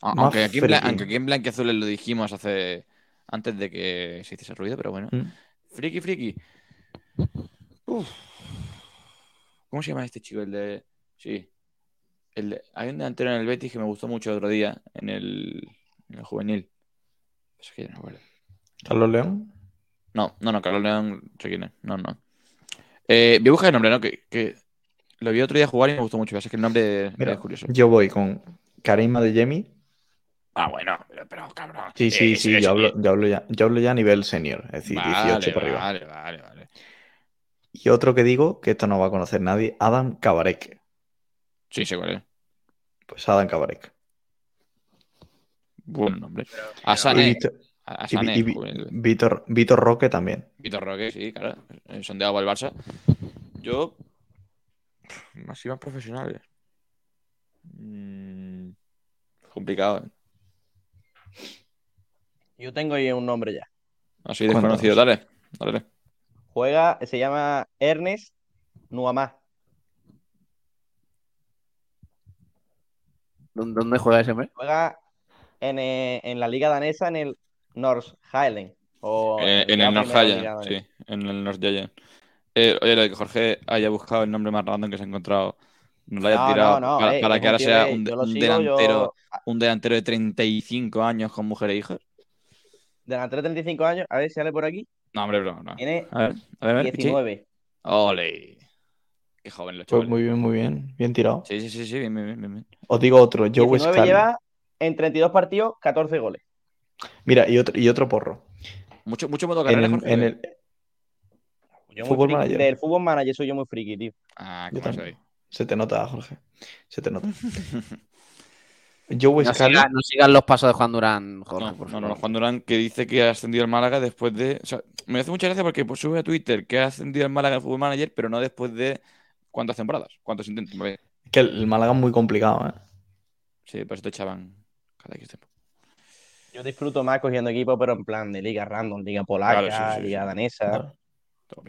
D: Aunque aquí, en aunque aquí en Blanquiazules lo dijimos hace. antes de que se hiciese ruido, pero bueno.
C: Mm.
D: Friki, friki. Uf. ¿Cómo se llama este chico? El de. Sí. El Hay un delantero en el Betis que me gustó mucho el otro día, en el, en el juvenil. Es que ya no me acuerdo.
C: Carlos León.
D: No, no, no, Carlos León, sé quién es. No, no. Eh, voy a buscar el nombre, ¿no? Que, que lo vi otro día jugar y me gustó mucho. Es que el nombre
C: Mira,
D: es curioso.
C: yo voy con Karima de Jemi.
D: Ah, bueno, pero, pero, cabrón.
C: Sí, sí,
D: Eh,
C: sí, yo hablo, yo hablo ya, yo hablo ya a nivel senior, es decir, 18 por arriba.
D: Vale, vale, vale.
C: Y otro que digo, que esto no va a conocer nadie, Adam Kabarek.
D: Sí, sé cuál es.
C: Pues Adam Kabarek.
D: Buen nombre. A Sané.
C: Víctor,
D: A
C: y-
D: Sané,
C: y Vi-
D: juvenil.
C: Víctor, Víctor Roque también.
D: Vitor Roque, sí, claro. Sondeado por el Barça. Yo. Más y más profesionales. Mm, complicado, ¿eh?
E: Yo tengo ahí un nombre ya.
D: Así desconocido. Dale, dale.
E: Juega, se llama Ernest Nuamá.
B: ¿Dónde, dónde juega ese hombre?
E: Juega en, eh, en la liga danesa en el North Highland. O
D: En, en el North
E: danesa.
D: sí. En el North Giant. Eh, oye, lo de que Jorge haya buscado el nombre más random que se ha encontrado. Nos lo haya
E: No,
D: tirado
E: no, no,
D: para,
E: eh,
D: que ahora sea un,
E: sigo,
D: delantero,
E: yo-
D: un delantero de 35 años con mujer e hijos.
E: Delantero de 35 años, a ver si sale por aquí.
D: No, hombre, bro, no.
E: Tiene
D: A ver, a ver, a ver, Pichi.
E: 19.
D: Ole. Qué joven lo
C: Pues
D: chavales.
C: muy bien, muy bien. Bien tirado.
D: Sí, sí, sí, sí, bien, bien, bien, bien.
C: Os digo otro, Joe
E: 19
C: Scully.
E: lleva en 32 partidos 14 goles.
C: Mira, y otro, y otro porro.
D: Mucho, mucho modo
C: En
D: carrera,
C: el,
D: Jorge.
C: en el-
E: Yo muy
C: Fútbol
E: friki-
C: manager.
E: Del fútbol manager soy yo muy friki, tío.
D: Ah,
C: yo
D: qué
C: también.
D: soy.
C: Se te nota, Jorge. Se te nota. Joe
B: No, sigas, no sigas los pasos de Juan Durán, Jorge,
D: No,
B: por
D: no,
B: favor.
D: no, Juan Durán que dice que ha ascendido al Málaga después de. O sea, me hace mucha gracia porque pues, sube a Twitter que ha ascendido al Málaga el fútbol manager, pero no después de cuántas temporadas, cuántos intentos. Porque-
C: Que el, Málaga es muy complicado, ¿eh?
D: Sí, por eso te echaban cada X tiempo.
E: Yo disfruto más cogiendo equipos, pero en plan de liga random, liga polaca,
D: Claro, sí, sí,
E: liga
D: sí.
E: danesa.
C: Claro.
D: Todo.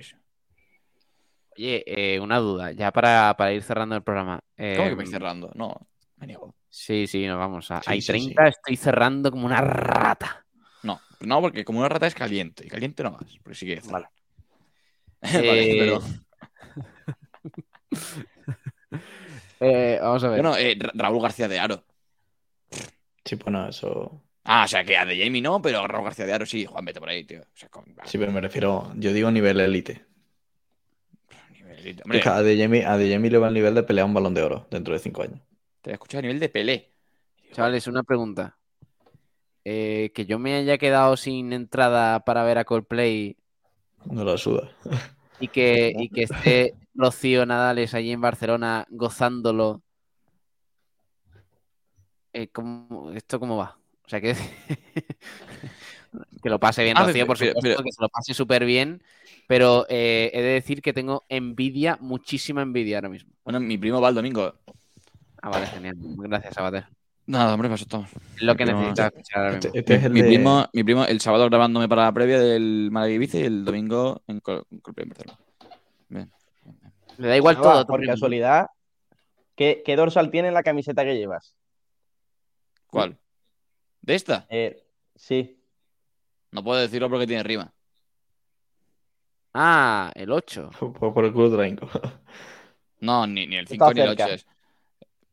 B: Oye, eh, una duda, ya para, para ir cerrando el programa.
D: ¿Cómo que
B: Eh,
D: me cerrando? No, me niego.
B: Sí, sí, nos vamos. A,
C: Sí,
B: hay
C: sí,
B: 30, estoy cerrando como una rata.
D: No, no, porque como una rata es caliente. Y caliente no vas, porque sí que es.
B: Vale.
D: vale,
B: Eh,
D: pero.
B: Eh, vamos a ver.
D: Bueno, eh, Ra- Raúl García de Aro.
C: Sí, bueno, eso.
D: Ah, o sea que a De Jamie no, pero Raúl García de Aro sí. Juan, vete por ahí, tío. O sea, con...
C: Sí, pero me refiero. Yo digo nivel élite.
D: nivel- Hombre,
C: Es que a De Jemi, a De Jemi le va el nivel de pelear un balón de oro dentro de cinco años.
D: te he escuchado a nivel de Pelé.
B: Chavales, una pregunta. Eh, que yo me haya quedado sin entrada para ver a Coldplay
C: No la suda.
B: Y que, y que esté Rocío Nadales allí en Barcelona gozándolo. Eh, ¿cómo- ¿Esto cómo va? O sea, que, que lo pase bien,
D: Ah,
B: Rocío, por supuesto,
D: pero-
B: que se lo pase súper bien. Pero eh, he de decir que tengo envidia, muchísima envidia ahora mismo.
D: Bueno, mi primo va el domingo.
B: Ah, vale, genial. Gracias, Sabater.
D: Nada, hombre, eso estamos.
B: Es lo que necesitas escuchar.
C: Este, este es el
D: mi,
C: de-
D: primo, mi primo, el sábado grabándome para la previa del Málaga Ibiza y el domingo en Col- en.
B: Le da igual todo.
E: por casualidad, ¿qué, qué dorsal tiene en la camiseta que llevas?
D: ¿Cuál? ¿De esta?
E: Eh, sí.
D: No puedo decirlo porque tiene rima.
B: Ah, el 8.
C: Por, por el culo.
D: No, ni, ni el
E: Está
D: 5 ni el 8
E: cerca.
D: es.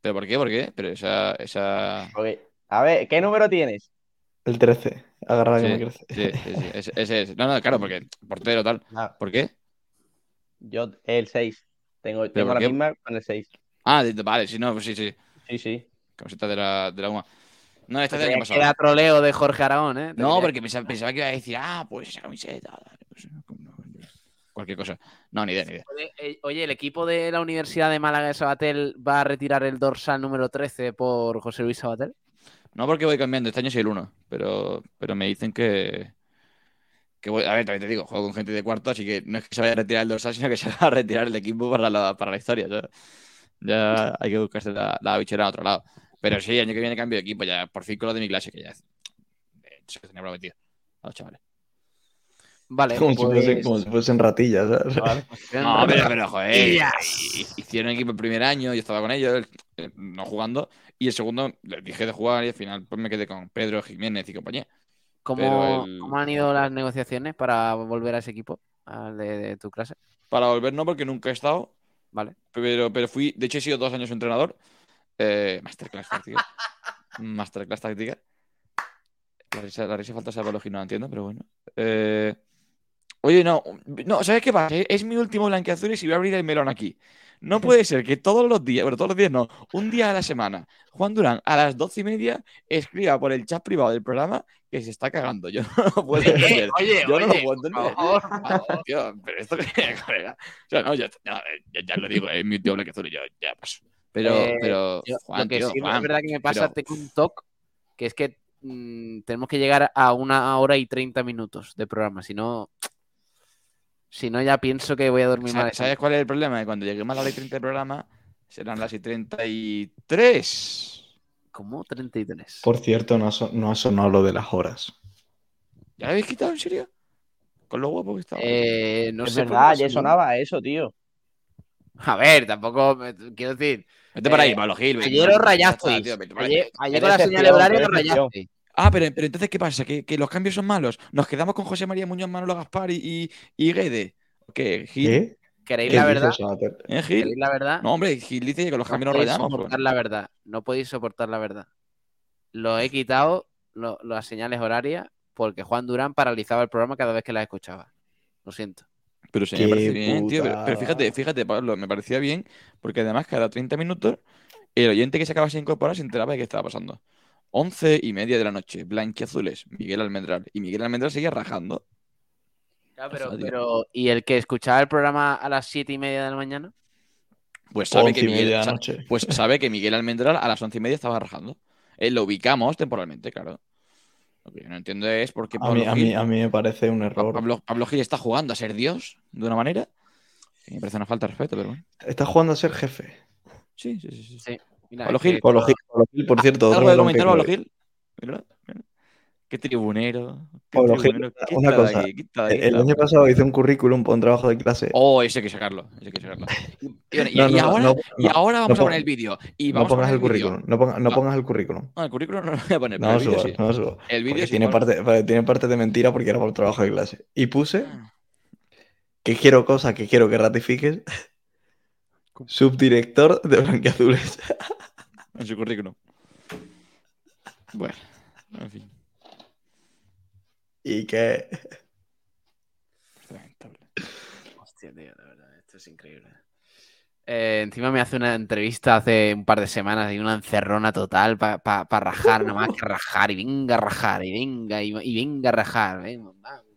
D: ¿Pero por qué? ¿Por qué? Pero esa. esa...
E: Ok. A ver, ¿qué número tienes?
C: El 13. Agarra que
D: Sí,
C: me crece.
D: sí, sí, sí, ese, ese es. No, no, claro, porque portero tal.
E: Ah,
D: ¿Por qué?
E: yo, el 6. Tengo, tengo la
D: qué?
E: misma con el 6.
D: Ah, de- vale, sí, no, pues sí, sí.
E: Sí, sí.
D: Camiseta de la, de la UMA. No, esta
B: que
D: pasado.
B: Era troleo de Jorge Aragón, ¿eh?
D: No, porque pensaba, pensaba que iba a decir, ah, pues esa camiseta. pues, no, Cualquier cosa. No, ni idea, ni idea.
B: Oye, eh, Oye, el equipo de la Universidad de Málaga de Sabatel va a retirar el dorsal número 13 por José Luis Sabatel.
D: No porque voy cambiando, este año soy el 1, pero, pero me dicen que, que voy, a ver, también te digo, juego con gente de cuarto, así que no es que se vaya a retirar el dorsal, sino que se va a retirar el equipo para la, para la historia. Ya, ya hay que buscarse la, la bichera a otro lado. Pero sí, el año que viene cambio de equipo, ya por fin con lo de mi clase, que ya eh, se tenía prometido a los chavales.
B: Vale,
C: Como, si
B: pues-
C: fuesen, como si fuesen ratillas. ¿sabes?
E: Vale.
D: No, pero, pero joder, hicieron equipo el primer año, yo estaba con ellos, eh, no jugando, y el segundo les dije de jugar y al final pues me quedé con Pedro Jiménez y compañía.
B: ¿Cómo,
D: pero el-
B: cómo han ido las negociaciones para volver a ese equipo? Al de, de tu clase.
D: Para volver no, porque nunca he estado,
B: Vale.
D: pero, pero fui, de hecho he sido dos años entrenador, eh, masterclass táctica, masterclass táctica. La risa, la risa falta esa no entiendo, pero bueno. Eh, oye, no, no, ¿sabes qué pasa? Es mi último blanqueazules y voy a abrir el melón aquí. No puede ser que todos los días, bueno, todos los días no, un día a la semana, Juan Durán a las doce y media escriba por el chat privado del programa que se está cagando. Yo no lo puedo entender.
B: oye,
D: Yo no lo
B: oye,
D: puedo
B: por
D: entender.
B: favor.
D: Ah, tío, pero esto que. O sea, no, ya, ya, ya- ya lo digo, es mi tío Blanqueazul y yo ya paso. Pero,
B: Eh,
D: pero,
B: Yo-
D: Juan,
B: lo que
D: tío,
B: sí
D: Juan,
B: es verdad que me pasa,
D: pero-
B: tengo un toque, que es que mm, tenemos que llegar a una hora y 30 minutos de programa. Si no, si no ya pienso que voy a dormir mal.
D: ¿Sabes, sabes cuál es el problema? Que cuando lleguemos a la ley 30 del programa, serán las y 33.
B: ¿Cómo? 33.
C: Por cierto, no ha, so- no ha sonado lo de las horas.
D: ¿Ya lo habéis quitado en serio? Con lo guapo que estaba.
B: Eh, no
E: es
B: sé
E: verdad, ya sonaba eso, tío.
B: A ver, tampoco me- quiero decir.
D: Vete para ahí,
B: eh,
D: Pablo Gil.
B: Ayer os
D: ahí.
B: Ayer, ayer con la señal horaria os
E: decepción.
D: Ah, pero, pero entonces, ¿qué pasa? ¿Que, que los cambios son malos? ¿Nos quedamos con José María Muñoz, Manolo Gaspar y, y, y Guede? ¿Qué?
B: ¿Queréis
C: ¿Qué
B: la verdad?
D: ¿Eh, Gil?
B: ¿Queréis la verdad?
D: No, hombre, Gil dice que con los
B: No
D: cambios nos
B: podéis
D: rayamos.
B: soportar
D: pues.
B: la verdad. No podéis soportar la verdad. Lo he quitado, lo- las señales horarias, porque Juan Durán paralizaba el programa cada vez que la escuchaba. Lo siento.
D: Pero sí, me parece bien, tío. Pero, fíjate, fíjate, Pablo, me parecía bien, porque además cada 30 minutos el oyente que se acabase de incorporar se enteraba de qué estaba pasando. Once y media de la noche, blanquiazules, Miguel Almendral. Y Miguel Almendral seguía rajando.
B: Claro, pero, pero, ¿y el que escuchaba el programa a las siete y media de la mañana?
D: Pues sabe que Miguel,
C: media de
D: sa-
C: la noche.
D: pues sabe que Miguel Almendral a las once y media estaba rajando. Eh, lo ubicamos temporalmente, claro. Lo que yo no entiendo es por qué
C: A mí,
D: Pablo
C: a, mí, a mí me parece un error.
D: Pablo, Pablo Gil está jugando a ser Dios de una manera que me parece una falta de respeto, pero bueno.
C: Está jugando a ser jefe.
D: Sí, sí, sí. sí.
B: Sí. Mira,
D: Pablo
B: es que-
D: Gil,
C: Pablo Gil, Pablo Gil, por cierto,
D: ¿Algo de comentar, Pablo Gil? Mira. Qué tribunero. Qué
C: Pablo Gil,
D: tribunero.
C: una
D: Quita de
C: cosa,
D: aquí, de aquí,
C: El año pasado hice un currículum para un trabajo de clase.
D: Oh, ese hay que sacarlo. Ese hay que sacarlo. Y, y-
C: No,
D: y
C: no,
D: ahora,
C: no,
D: y ahora vamos
C: no
D: a poner
C: pon-
D: el vídeo. Y
C: no
D: vamos a
C: pongas
D: poner
C: el currículum. No, ponga- no
D: Ah.
C: pongas el currículum.
D: No, el currículum no lo voy a poner,
C: No
D: el
C: subas,
D: sí.
C: no lo subas.
D: El vídeo sí.
C: tiene
D: pon-
C: parte, tiene parte de mentira porque era para el trabajo de clase. Y puse
D: Ah.
C: que quiero cosas que quiero que ratifiques. Subdirector de Blanquiazules.
D: En su currículum. Bueno, en fin.
C: y que.
D: Lamentable.
B: Hostia, tío, de verdad, esto es increíble. Eh, encima me hace una entrevista hace un par de semanas y una encerrona total para rajar, nada más que rajar, y venga a rajar, y venga, y, y venga a rajar. venga, vamos.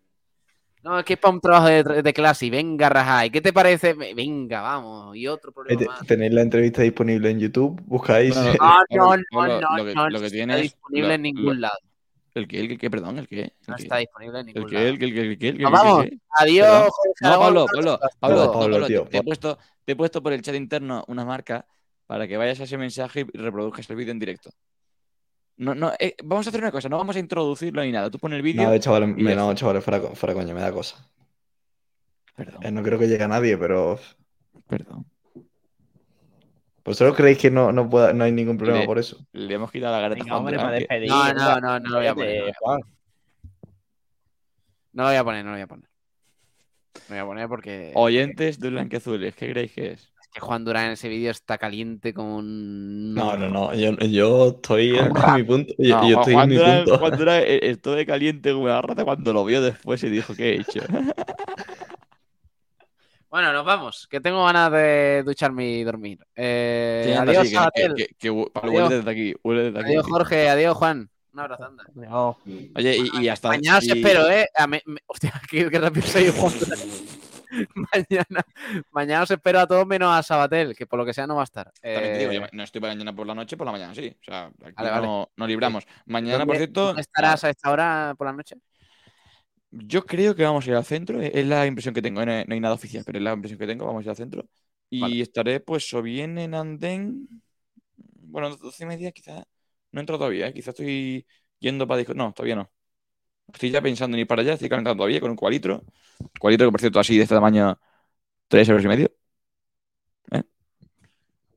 B: No, es que es para un trabajo de, de clase y venga. ¿Y qué te parece? Venga, vamos. Y otro problema más.
C: Tenéis la entrevista disponible en YouTube, buscáis.
D: No, no,
B: no, no, no,
D: lo que-
B: no,
D: lo que
B: está disponible
D: lo-
B: en ningún
D: lo-
B: lado.
D: ¿El qué? ¿El qué? Perdón, ¿el qué?
B: No
D: ¿El qué?
B: está disponible en
D: ¿El
B: ningún lado.
D: ¿El qué? ¿El qué? ¿El qué?
B: Vamos. Adiós.
D: No, Pablo, Pablo. Pablo,
C: Pablo,
D: no,
C: Pablo,
D: Pablo,
C: tío,
D: te, te he puesto, te he puesto por el chat interno unas marcas para que vayas a ese mensaje y reproduzcas el vídeo en directo. No, no, eh, vamos a hacer una cosa, no vamos a introducirlo ni nada. Tú pones el vídeo.
C: No, chavales,
D: y
C: me, no, chavales, fuera, co- fuera coño, me da cosa.
D: Perdón,
C: Eh, no creo que llegue a nadie, pero.
D: perdón.
C: ¿Vosotros creéis que no, no, pueda- no hay ningún problema
D: Le-
C: por eso?
D: Le hemos quitado la gareta
E: Venga, hombre, para despedir.
B: No, no, no, no lo voy a poner, no lo voy a
E: Juan.
B: No lo voy a poner, no lo voy a poner. No lo voy a poner porque
D: Oyentes de Blanqueazules, ¿qué creéis que es?
B: Que Juan Durán en ese vídeo está caliente como un...
C: No, no, no. Yo, yo estoy en mi punto. Yo,
D: No,
C: yo estoy
D: Juan
C: en mi
D: Durán,
C: punto.
D: Juan Durán, eh, estuvo de caliente como una rata cuando lo vio después y dijo, ¿qué he hecho?
B: Bueno, nos vamos, que tengo ganas de ducharme y dormir. Eh,
D: Sí,
B: adiós,
D: sí, que-
B: Sabatel.
D: que, que- que hu- Pablo,
B: Adiós.
D: huele desde aquí, huele desde aquí.
B: Adiós, Jorge. Adiós, Juan. Un abrazo, anda.
E: No.
D: Oye, y, y hasta...
B: Mañana os
D: y-
B: espero, ¿eh? A me- me- hostia, qué, qué rápido soy Juan Durán. mañana, mañana os espero a todos menos a Sabatel, que por lo que sea no va a estar.
D: También te digo,
B: Eh,
D: yo no estoy para mañana por la noche, por la mañana sí. O sea, aquí
B: Vale, vale.
D: no, libramos. Mañana,
B: ¿dónde-
D: por cierto,
B: estarás a esta hora por la noche?
D: yo creo que vamos a ir al centro. eh, Es la impresión que tengo. eh, No hay, nada oficial, pero es la impresión que tengo. Vamos a ir al centro. Y
B: Vale.
D: estaré, pues, o bien en Andén. Bueno, doce y media, quizás. No entro todavía, ¿eh? Quizás estoy yendo para disco. No, todavía no. Estoy ya pensando en ir para allá. Estoy calentando todavía con un cualitro. Cualitro que, por cierto, así de este tamaño, tres euros y medio. ¿Eh?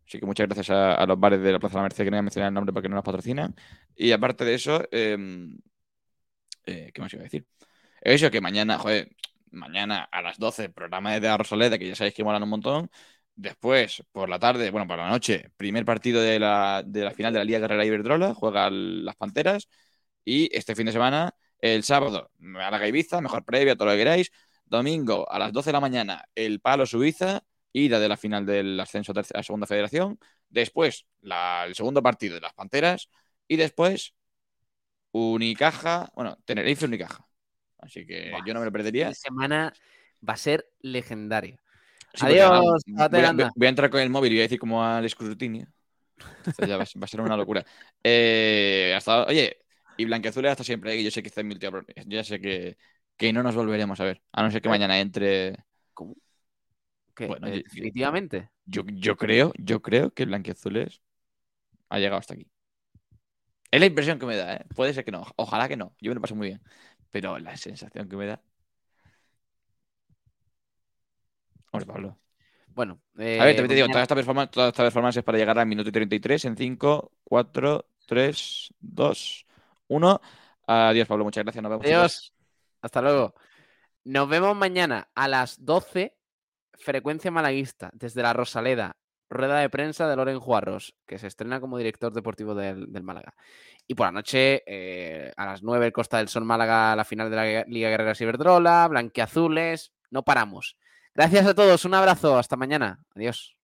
D: Así que muchas gracias a, los bares de la Plaza de la Merced que no voy a mencionar el nombre porque no nos patrocinan. Y aparte de eso, eh, eh, ¿qué más iba a decir? Eso que mañana, joder, mañana a las 12, programa de Rosaleda, que ya sabéis que molan un montón. Después, por la tarde, bueno, por la noche, primer partido de la, de la final de la Liga Carrera Iberdrola, juegan las Panteras. Y este fin de semana, el sábado, Málaga Ibiza, mejor previa, todo lo que queráis. Domingo, a las 12 de la mañana, el Palo Suiza, ida de la final del ascenso a Segunda Federación. Después, la- el segundo partido de las Panteras. Y después, Unicaja, bueno, Tenerife Unicaja. Así que yo no me lo perdería.
B: Fin de semana va a ser.
D: Sí, porque
B: Adiós,
D: ahora voy, a,
B: anda.
D: voy a entrar con el móvil y voy a decir como al escrutinio. Entonces ya va, a- va a ser una locura. Eh, hasta, oye, y Blanqueazul hasta siempre, eh, que yo sé que está en pro- Yo ya sé que, que no nos volveremos a ver. A no ser que mañana entre.
B: ¿Qué?
D: Bueno,
B: Eh, definitivamente.
D: Yo, yo creo, yo creo que Blanqueazules ha llegado hasta aquí. Es la impresión que me da, ¿eh? Puede ser que no. Ojalá que no. Yo me lo paso muy bien. Pero la sensación que me da. Hombre, Pablo.
B: Bueno,
D: A ver, también te
B: eh,
D: digo,
B: mañana-
D: toda esta performance, toda esta performance es para llegar al minuto y 33 en 5, 4, 3, 2, 1. Adiós, Pablo. Muchas gracias. Nos vemos.
B: Adiós. Hasta luego. Nos vemos mañana a las 12, frecuencia malaguista, desde la Rosaleda, rueda de prensa de Loren Juarros, que se estrena como director deportivo del, Málaga. Y por la noche, eh, a las 9, el Costa del Sol Málaga, la final de la Liga Guerreras Iberdrola, Blanqueazules. No paramos. Gracias a todos. Un abrazo. Hasta mañana. Adiós.